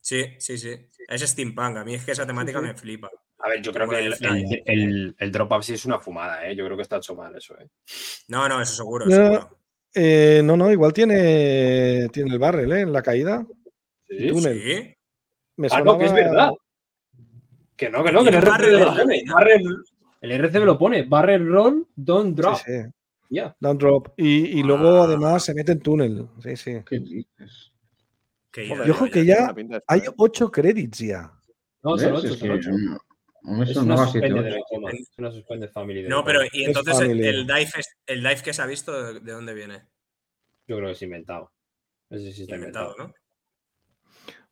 Sí, sí, sí. Es steampunk. A mí es que esa temática sí. me flipa. A ver, yo creo que el el, Fly. el, el- el drop-up sí es una fumada, ¿eh? Yo creo que está hecho mal eso, ¿eh? No, no, eso seguro. No, seguro. Eh, no, no, igual tiene, tiene el barrel. ¿eh? En la caída. Sí, túnel. sí. Me ah, que es verdad. Que no, que no, que el, el barrel, el RC me lo pone. Barrel roll, don't drop. Sí, sí. Don't drop. Y, y luego además se mete en túnel. Sí, sí. ¿Qué dices? Ya, Yo creo que ya, hay 8 créditos ya. No, son 8, son eso no, pero y entonces el, dive el dive que se ha visto, ¿de dónde viene? Yo creo que es inventado. No inventado, ¿no?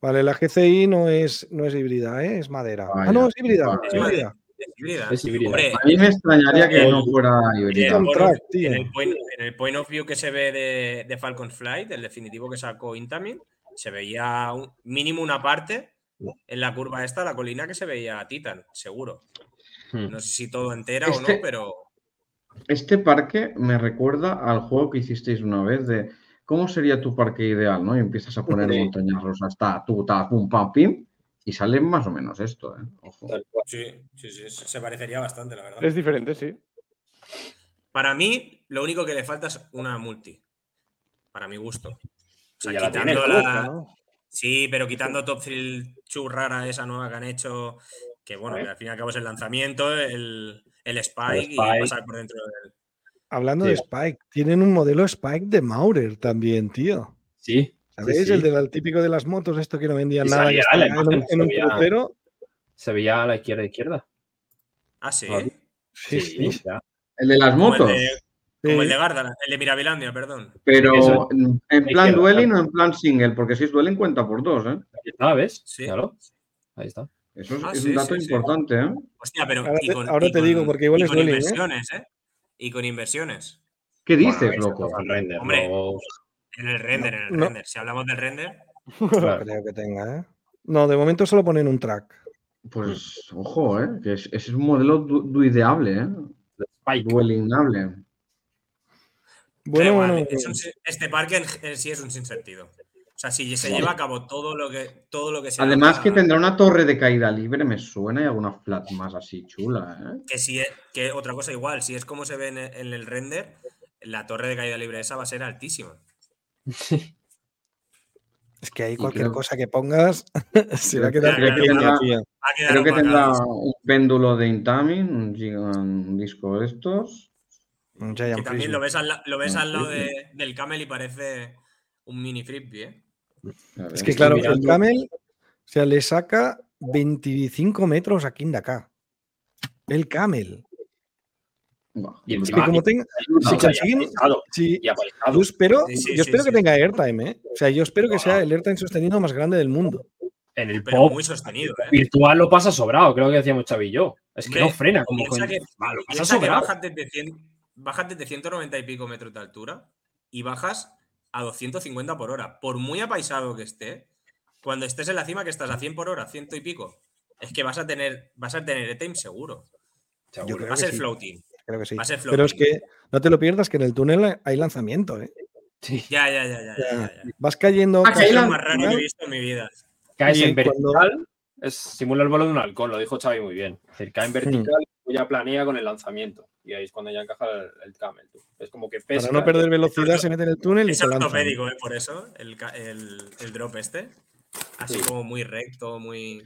Vale, la GCI no es, no es híbrida, ¿eh? es madera. Ah, Vaya, ah, no, es híbrida. Es, híbrida. a mí me extrañaría que no fuera híbrida. En, el point, of view que se ve de, Falcon Flight, el definitivo que sacó Intamin, se veía mínimo una parte en la curva esta, la colina, que se veía a Titan, seguro. Hmm. No sé si todo entera o Este- no, pero Este parque me recuerda al juego que hicisteis una vez de cómo sería tu parque ideal, ¿no? Y empiezas a poner Sí. montañas rusas, ta, tu, ta, pum, pam, pim, y sale más o menos esto, ¿eh? Ojo. Sí, sí, sí, se parecería bastante, la verdad. Es diferente, sí. Para mí, lo único que le falta es una multi. Para mi gusto. O sea, la quitando la. ¿no? Sí, pero quitando Top Thrill Churrara, esa nueva que han hecho, que bueno, que al fin y al cabo es el lanzamiento, el, el Spike, y Spike. pasar por dentro del. Hablando Sí. de Spike, tienen un modelo Spike de Maurer también, tío. Sí. ¿Sabéis? sí. El del típico de las motos, esto que no vendían Y nada, que salía estaba la en un, imagen, en un se veía. crucero. Se veía a la izquierda izquierda. Ah, sí. Ah, Sí, sí. ya. El de las el motos, de, como el de Gardaland, el de Mirabilandia, perdón. pero Eso. en plan dueling o en plan single, porque si es dueling cuenta por dos, ¿eh? Ahí está, ¿ves? Sí. Claro. Ahí está. Eso es, Ah, es sí, un dato sí, sí. importante, ¿eh? Hostia, pero. Ahora y te- con- ahora y te con- digo, porque igual y es con dueling, ¿eh? inversiones, ¿eh? Y con inversiones. ¿Qué Bueno, dices, ahí loco? render. Hombre. luego- En el render, en el no. render. Si hablamos del render, No Claro. creo que tenga, ¿eh? No, de momento solo ponen un track. Pues, ojo, ¿eh? Que es, es un modelo du- duideable, ¿eh? Spike. Duelingable. Bueno, igual, bueno, es un sin- este parque en, en sí es un sinsentido. O sea, si se lleva a cabo todo lo que, todo lo que se Además que tendrá una torre de caída libre, me suena, y alguna flat más así chula, ¿eh? Que si es, que otra cosa igual, si es como se ve en el, en el render, la torre de caída libre esa va a ser altísima. es que ahí cualquier creo- cosa que pongas se va a quedar creo que tendrá- tío. Creo que un péndulo de Intamin, un, giga- un disco de estos. Un Que también Frisbee. lo ves al, la- lo ves al lado de- del camel y parece un mini frisbee, ¿eh? Es que claro, el. Camel, o sea, le saca 25 metros a Kindaka. El Camel. Y Es encima- que como tenga. No, si consiguen- si- yo espero, Sí, sí, yo sí, espero que sí. tenga airtime, ¿eh? O sea, yo espero que No, sea el airtime sostenido más grande del mundo. En el Pero pop muy sostenido, ¿eh? virtual lo pasa sobrado, creo que decíamos yo. Es que no frena como con... que- Va, lo pasa Piensa que sobrado. bajas desde, 100 bajas desde 190 y pico metros de altura y bajas a 250 por hora. Por muy apaisado que esté, cuando estés en la cima que estás a 100 por hora, ciento y pico, es que vas a tener, vas a tener E-Time seguro. Seguro. Yo creo Va a ser sí. floating. Creo que sí. Va a ser Pero es floating. que no te lo pierdas que en el túnel hay lanzamiento, ¿eh? Sí. Ya, ya, ya, ya. ya. Vas cayendo. Ah, Es lo más raro que he visto en mi vida. Caes en cuando- vertical, es, simula el vuelo de un halcón, lo dijo Xavi muy bien. Es decir, cae en vertical, ya planea con el lanzamiento. Y ahí es cuando ya encaja el, el camel. tú. Es como que Para pesca. no perder velocidad se mete en el túnel y Es se lanza. ortopédico, ¿eh? Por eso, el, el- el drop este. Así Sí. como muy recto, muy.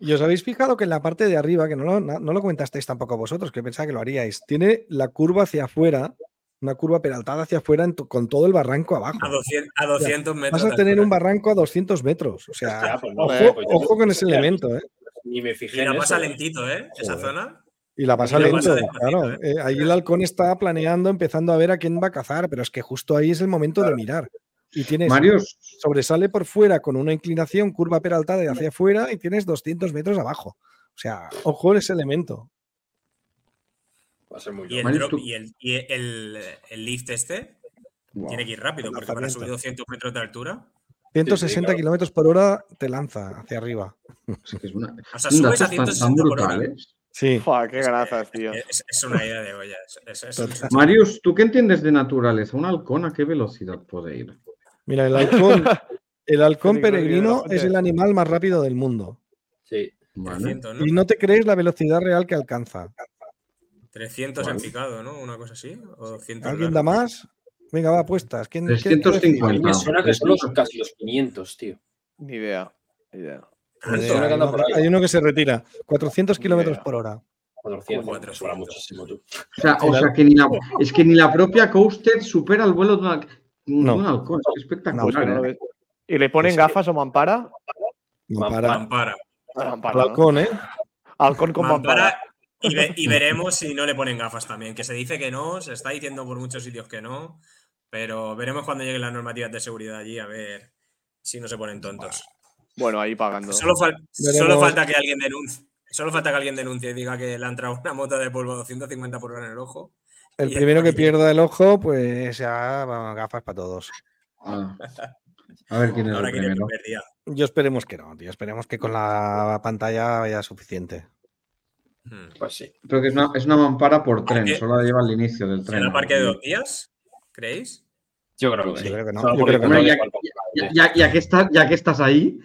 Y os habéis fijado que en la parte de arriba, que no lo, no lo comentasteis tampoco vosotros, que pensaba que lo haríais, tiene la curva hacia afuera, una curva peraltada hacia afuera con todo el barranco abajo. A 200, a 200 metros. Vas a tener altura. un barranco a 200 metros. O sea, pues ojo, eh, pues ojo con ese elemento, ¿eh? Ni me Y fijé la en pasa eso. lentito, ¿eh? Esa zona. Y la pasa Y lento, claro. Eh, ahí el halcón está planeando, empezando a ver a quién va a cazar, pero es que justo ahí es el momento de mirar. Y tienes, Marius, sobresale por fuera con una inclinación, curva peraltada de hacia afuera y tienes 200 metros abajo. O sea, ojo ese elemento. Va a ser muy Y el. Marius, drop, y el, y el, el lift este Wow. tiene que ir rápido, porque para lanzamiento. subir 200 metros de altura. 160 claro. kilómetros por hora te lanza hacia arriba. Es que es una- O sea, subes a datos tan- tan 160 por hora. brutales. Sí. Fua, qué grazas, tío. Es, es una idea de olla. Es, es- es un- Total. Marius, ¿tú qué entiendes de naturaleza? ¿Un halcón a qué velocidad puede ir? Mira, el halcón, el halcón peregrino es el animal más rápido del mundo. Sí. Vale. 300, ¿no? Y no te crees la velocidad real que alcanza. 300 en Vale. picado, ¿no? Una cosa así. O 200 ¿Alguien da más? Venga, va, apuestas. ¿Quién, quién- quién 350. A mí me suena que son los, casi los 500, tío. Ni idea. Ni idea. Hay, uno, hay que se retira. 400 Ni kilómetros por hora. 400. Cuatro, me suena cuatro. muchísimo, tú. O sea, o sea que ni la, es que ni la propia Coasted supera el vuelo de, una- de No. un halcón. Es Pues que espectacular. no lo ¿eh? ¿Y le ponen gafas o mampara? Para. Mampara. Mampara, ¿no? halcón, ¿eh? Halcón con mampara. Mampara. Y, ve- y veremos si no le ponen gafas también. Que se dice que no, se está diciendo por muchos sitios que no. Pero veremos cuando lleguen las normativas de seguridad allí a ver si no se ponen tontos. Bueno, ahí pagando. Solo, fal- Veremos. solo falta que alguien denuncie. Solo falta que alguien denuncie y diga que le han entrado una moto de polvo a 250 por hora en el ojo. El primero que pierda el ojo, pues ya va, gafas para todos. Ah. A ver quién es Ahora el que el primero. primer día. Yo esperemos que no, tío. Esperemos que con la pantalla vaya suficiente. Hmm. Pues sí. Creo que es una, es una mampara por tren, Aunque- solo la lleva al inicio del tren. ¿Será parque de dos días? ¿Creéis? Yo creo que Yo sí. creo que no, Solo yo porque creo que Hombre, no ya, les falta- ya- ya- ya que estás, ya que estás ahí,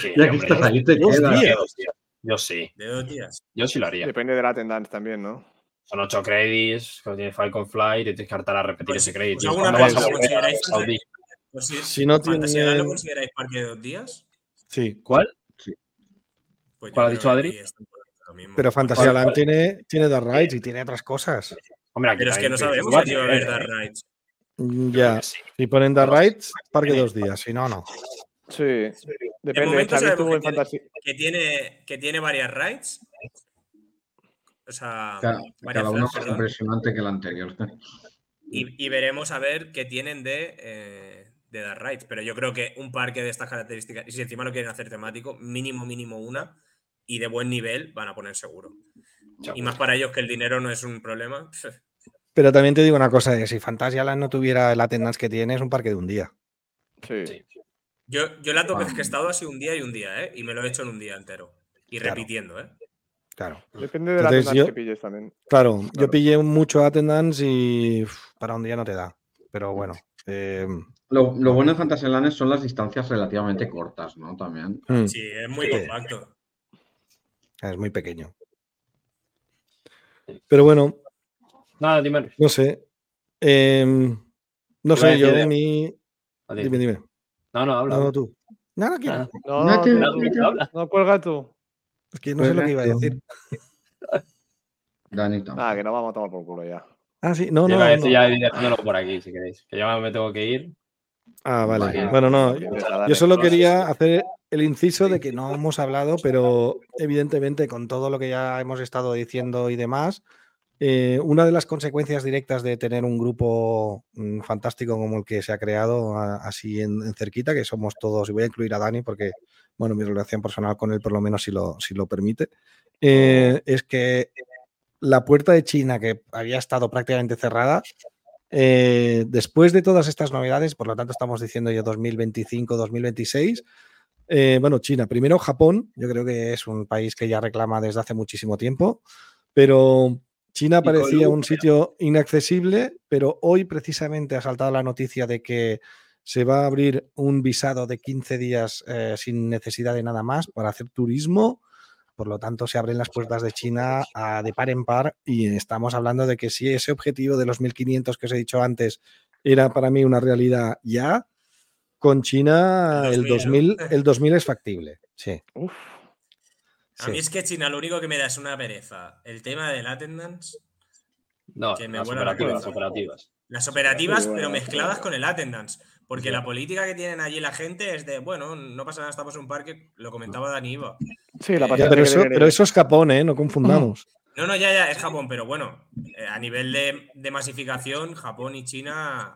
Sí, ya que hombre, estás ahí, te dos quedas. días. dos días. Yo sí. De dos días. Yo sí lo haría. Depende de la attendance también, ¿no? Son 8 credits, que tiene Falcon Fly, te tienes que hartar a repetir Pues- ese crédito. pues alguna ¿Cuándo vas vez a lo volver a consideráis Saudí? Pues sí, Si no Fantasía tiene- ¿lo consideráis parque de dos días? Sí. ¿Cuál? Pues yo ¿Cuál ha dicho Adri? Pero Fantasyland ¿Cuál? tiene, tiene Dark Rides y tiene otras cosas. Hombre, aquí Pero es que no te- sabemos si va a haber Dark Rides. Ya. sí. Si ponen Dark Rides, parque dos días. Si no, no. Sí. De Depende. momento sabemos estuvo que en tiene, fantasía. que, tiene, que tiene varias rides. O sea, Cada, cada uno más impresionante que el anterior. Y, y veremos a ver qué tienen de, eh, de Dark Rides. Pero yo creo que un parque de estas características, y si encima lo quieren hacer temático, mínimo, mínimo una, y de buen nivel, van a poner seguro. Y más para ellos que el dinero no es un problema. Pero también te digo una cosa, eh, si Fantasyland no tuviera el attendance que tiene, es un parque de un día. Sí. Sí. Yo, yo las dos Ah. veces que he estado ha sido un día y un día, ¿eh? Y me lo he hecho en un día entero. Y Claro. repitiendo, ¿eh? Claro. Depende de la Entonces attendance yo- que pilles también. Claro, yo pillé mucho attendance y uf, para un día no te da. Pero bueno. eh, Lo, lo bueno de Fantasyland son las distancias relativamente cortas, ¿no? También. mm, Sí, es muy Sí. compacto. es muy pequeño. Pero bueno, Nada, dime. no sé. Em, no sé, yo decir- mi. A ti. Dime, dime. No, no, habla. No, no, tú. No, no quiero. Ah, No, No no, te- no, no, cuelga tú. Es que no sé lo que iba a decir. Dani tampoco. Ah, que no vamos a tomar por culo ya. Ah, sí, no, Yo no. decir no. ya dejándolo por aquí, si queréis. Que ya me tengo que ir. Ah, vale. Bueno, no. Yo solo quería hacer el inciso de que no hemos hablado, pero evidentemente con todo lo que ya hemos estado diciendo y demás, eh, una de las consecuencias directas de tener un grupo mm, fantástico como el que se ha creado a- así en, en cerquita, que somos todos, y voy a incluir a Dani porque, bueno, mi relación personal con él por lo menos si lo, si lo permite, eh, es que la puerta de China, que había estado prácticamente cerrada, eh, después de todas estas novedades, por lo tanto estamos diciendo yo 2025, 2026, eh, bueno, China, primero Japón, yo creo que es un país que ya reclama desde hace muchísimo tiempo, pero China parecía un sitio inaccesible, pero hoy precisamente ha saltado la noticia de que se va a abrir un visado de 15 días eh, sin necesidad de nada más para hacer turismo, Por lo tanto, se abren las puertas de China a- de par en par y estamos hablando de que si ese objetivo de los 1.500 que os he dicho antes era para mí una realidad ya, con China El el 2000, 2000, el 2000 es factible. Sí. Uf, A sí. mí es que China lo único que me da es una pereza. El tema del attendance, No, Que me las operativas, las operativas. las pero mezcladas con el attendance. Porque la política que tienen allí la gente es de, bueno, no pasa nada, estamos en un parque, lo comentaba Dani Iva. sí, la paciencia pero, eso, pero eso es Japón, ¿eh? No confundamos. No, no, ya, ya, es Japón, pero bueno, eh, a nivel de, de masificación, Japón y China,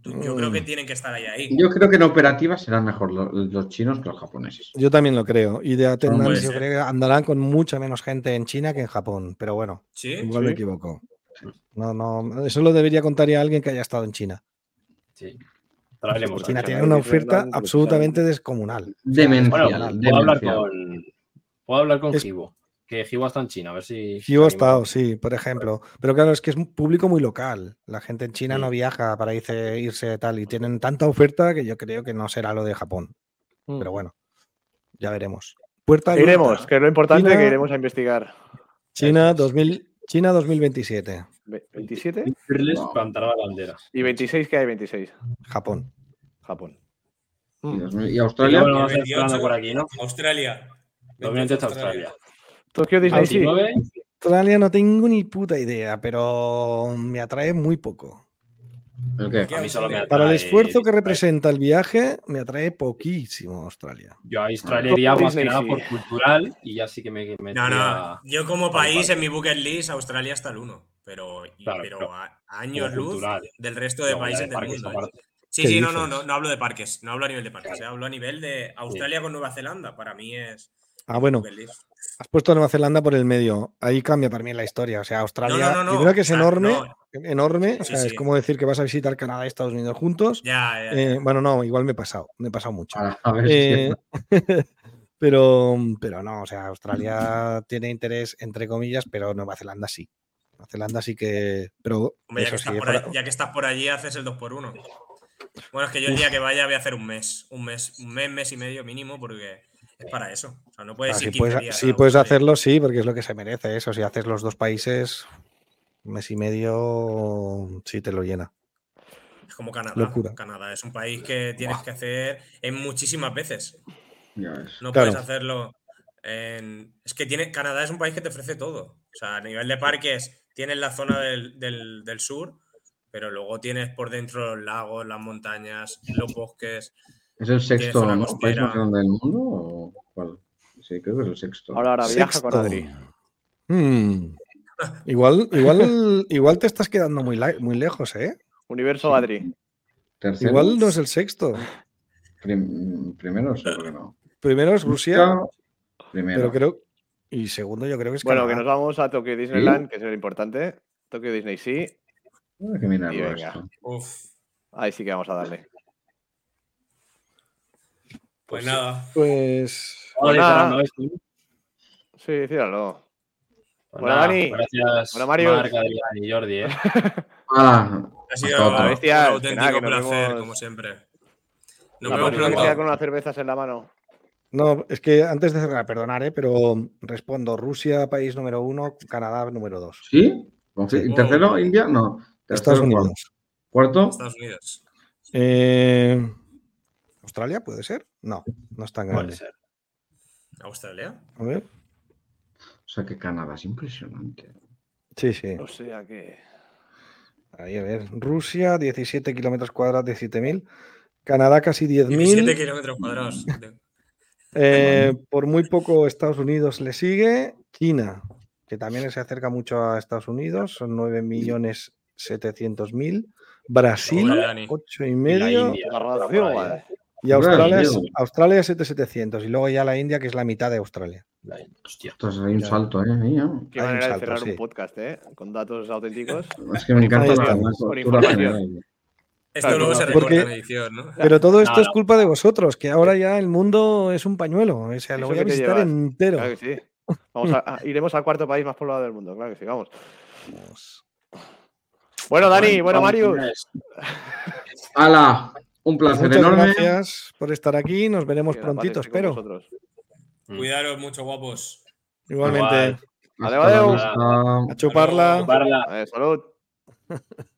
tú- yo creo que tienen que estar ahí. ahí. Yo creo que en operativa serán mejor lo- los chinos que los japoneses. Yo también lo creo. Y de attendance Puede yo creo que andarán con mucha menos gente en China que en Japón. Pero bueno, ¿Sí? igual me equivoco. No, no, eso lo debería contar ya alguien que haya estado en China. Sí. Traeremos China tiene una oferta absolutamente descomunal. Demencial. Bueno, puedo hablar con. Puedo hablar con Es-. Que Gibo está en China, a ver si. Anima. estado, sí, por ejemplo. Pero claro, es que es un público muy local. La gente en China Sí. no viaja para irse, irse tal y tienen tanta oferta que yo creo que no será lo de Japón. Mm. Pero bueno, ya veremos. Puerta. Iremos, que es lo importante China- que iremos a investigar. China, 2000, China 2027. Ve- 27 Irles No. plantar la bandera. y 26, que hay 26. Japón. Japón. Y mil- ¿Y Y Australia? luego vamos a ir 28. esperando por aquí, ¿no? Australia. 2028 Australia. Tokio Disney sí. 29, Australia no tengo ni puta idea, pero me atrae muy poco. ¿El qué? ¿Qué? a mí solo me Para el esfuerzo que representa el viaje, me atrae poquísimo Australia. Yo a Australia iría más que nada por cultural y ya sí que me. me No, no. Yo como país en mi bucket list, Australia está el 1. Pero, y- Claro, pero pero a años luz cultural. del resto de países del mundo. ¿eh? Sí, ¿Qué sí, no, no, no, no hablo de parques. No hablo a nivel de parques. eh, Hablo a nivel de Australia con Nueva Zelanda. Para mí es. Ah, bueno, bucket list. Has puesto Nueva Zelanda por el medio. Ahí cambia para mí la historia. O sea, Australia, No, no, no, no. primero que es enorme, no. enorme. o Sí, sea, es como decir que vas a visitar Canadá y Estados Unidos juntos. Ya, ya, ya. Eh, bueno, no, igual me he pasado, me he pasado mucho. A, a ver Eh, pero, pero no, o sea, Australia tiene interés, entre comillas, pero Nueva Zelanda sí. Nueva Zelanda sí que. Pero Hombre, ya, que sí, por ya que estás por allí, haces el 2x1. Bueno, es que yo el día que vaya voy a hacer un mes. Un mes, un mes, mes y medio mínimo, porque es para eso. O sea, no puedes si 15 puedes, días si a puedes Australia. hacerlo, sí, porque es lo que se merece eso. Si haces los dos países, un mes y medio, sí te lo llena. Es como Canadá. Locura. Canadá es un país que tienes que hacer en muchísimas veces. No Claro. puedes hacerlo en... Es que tiene... Canadá es un país que te ofrece todo. O sea, a nivel de parques tienes la zona del, del- del sur, pero luego tienes por dentro los lagos, las montañas, los bosques. ¿Es el sexto país más grande del mundo? ¿O cuál? Sí, creo que es el sexto. Ahora, ahora viaja con Sexto. Adri. Hmm. Igual, igual, igual te estás quedando muy, muy lejos, ¿eh? Universo Adri. Tercero. Igual no es el sexto. Prim- primero, seguro que no. Primero es Rusia, Primero. pero creo. Y segundo, yo creo que es Bueno, Canadá. que nos vamos a Tokio Disneyland, que es lo importante. Tokio Disney sí. Hay que mirarlo Y venga. esto. Uf. Ahí sí que vamos a darle. Pues nada. Pues. Vale, nada. cerrando esto. Sí. Pues Bueno, nada, Dani. Gracias, Bueno, Mario. Marc, Adrián y Jordi. ¿eh? Ah, Ha sido un auténtico nada, placer, vemos- como siempre. Nos La vemos pronto. con unas cervezas en la mano. No, es que antes de cerrar, perdonar, ¿eh? pero respondo: Rusia, país número uno, Canadá, número dos. ¿Sí? Sí. ¿Y tercero, India? No. Estados Unidos. Cuarto, Estados Unidos. Eh, ¿Australia puede ser? No, no es tan Puede grande. ser. Australia. A ver. o sea que Canadá es impresionante. Sí, sí. O sea que. Ahí, a ver. Rusia, 17 kilómetros cuadrados, 17.000. Canadá, casi 17 10.000. kilómetros cuadrados. Eh, por muy poco Estados Unidos le sigue. China, que también se acerca mucho a Estados Unidos, son 9.700.000. Brasil, Joder, Dani. 8 y Y la medio. India. La por ahí. Y Australia, es. Australia 7.700. Y luego ya la India, que es la mitad de Australia. Hostia. Esto es ahí un Ya. salto, ¿eh? Mía. Qué Hay un manera de cerrar sí. un podcast, ¿eh? Con datos auténticos. Es que me encanta Ahí la, con cultura información. Esto Claro, luego no, se porque- recorta en edición, ¿no? Pero todo esto No, es no. culpa de vosotros, que ahora ya el mundo es un pañuelo. O sea, lo voy a visitar entero. Claro que sí. Vamos a, a- iremos al cuarto país más poblado del mundo, claro que sí, vamos. Bueno, Dani, bueno, Marius. ¡Hala! Un placer Muchas enorme. gracias por estar aquí. Nos veremos que prontito, espero. Mm. Cuidaros mucho, guapos. Igualmente. Vale, vale. A chuparla. Chuparla. Eh, salud.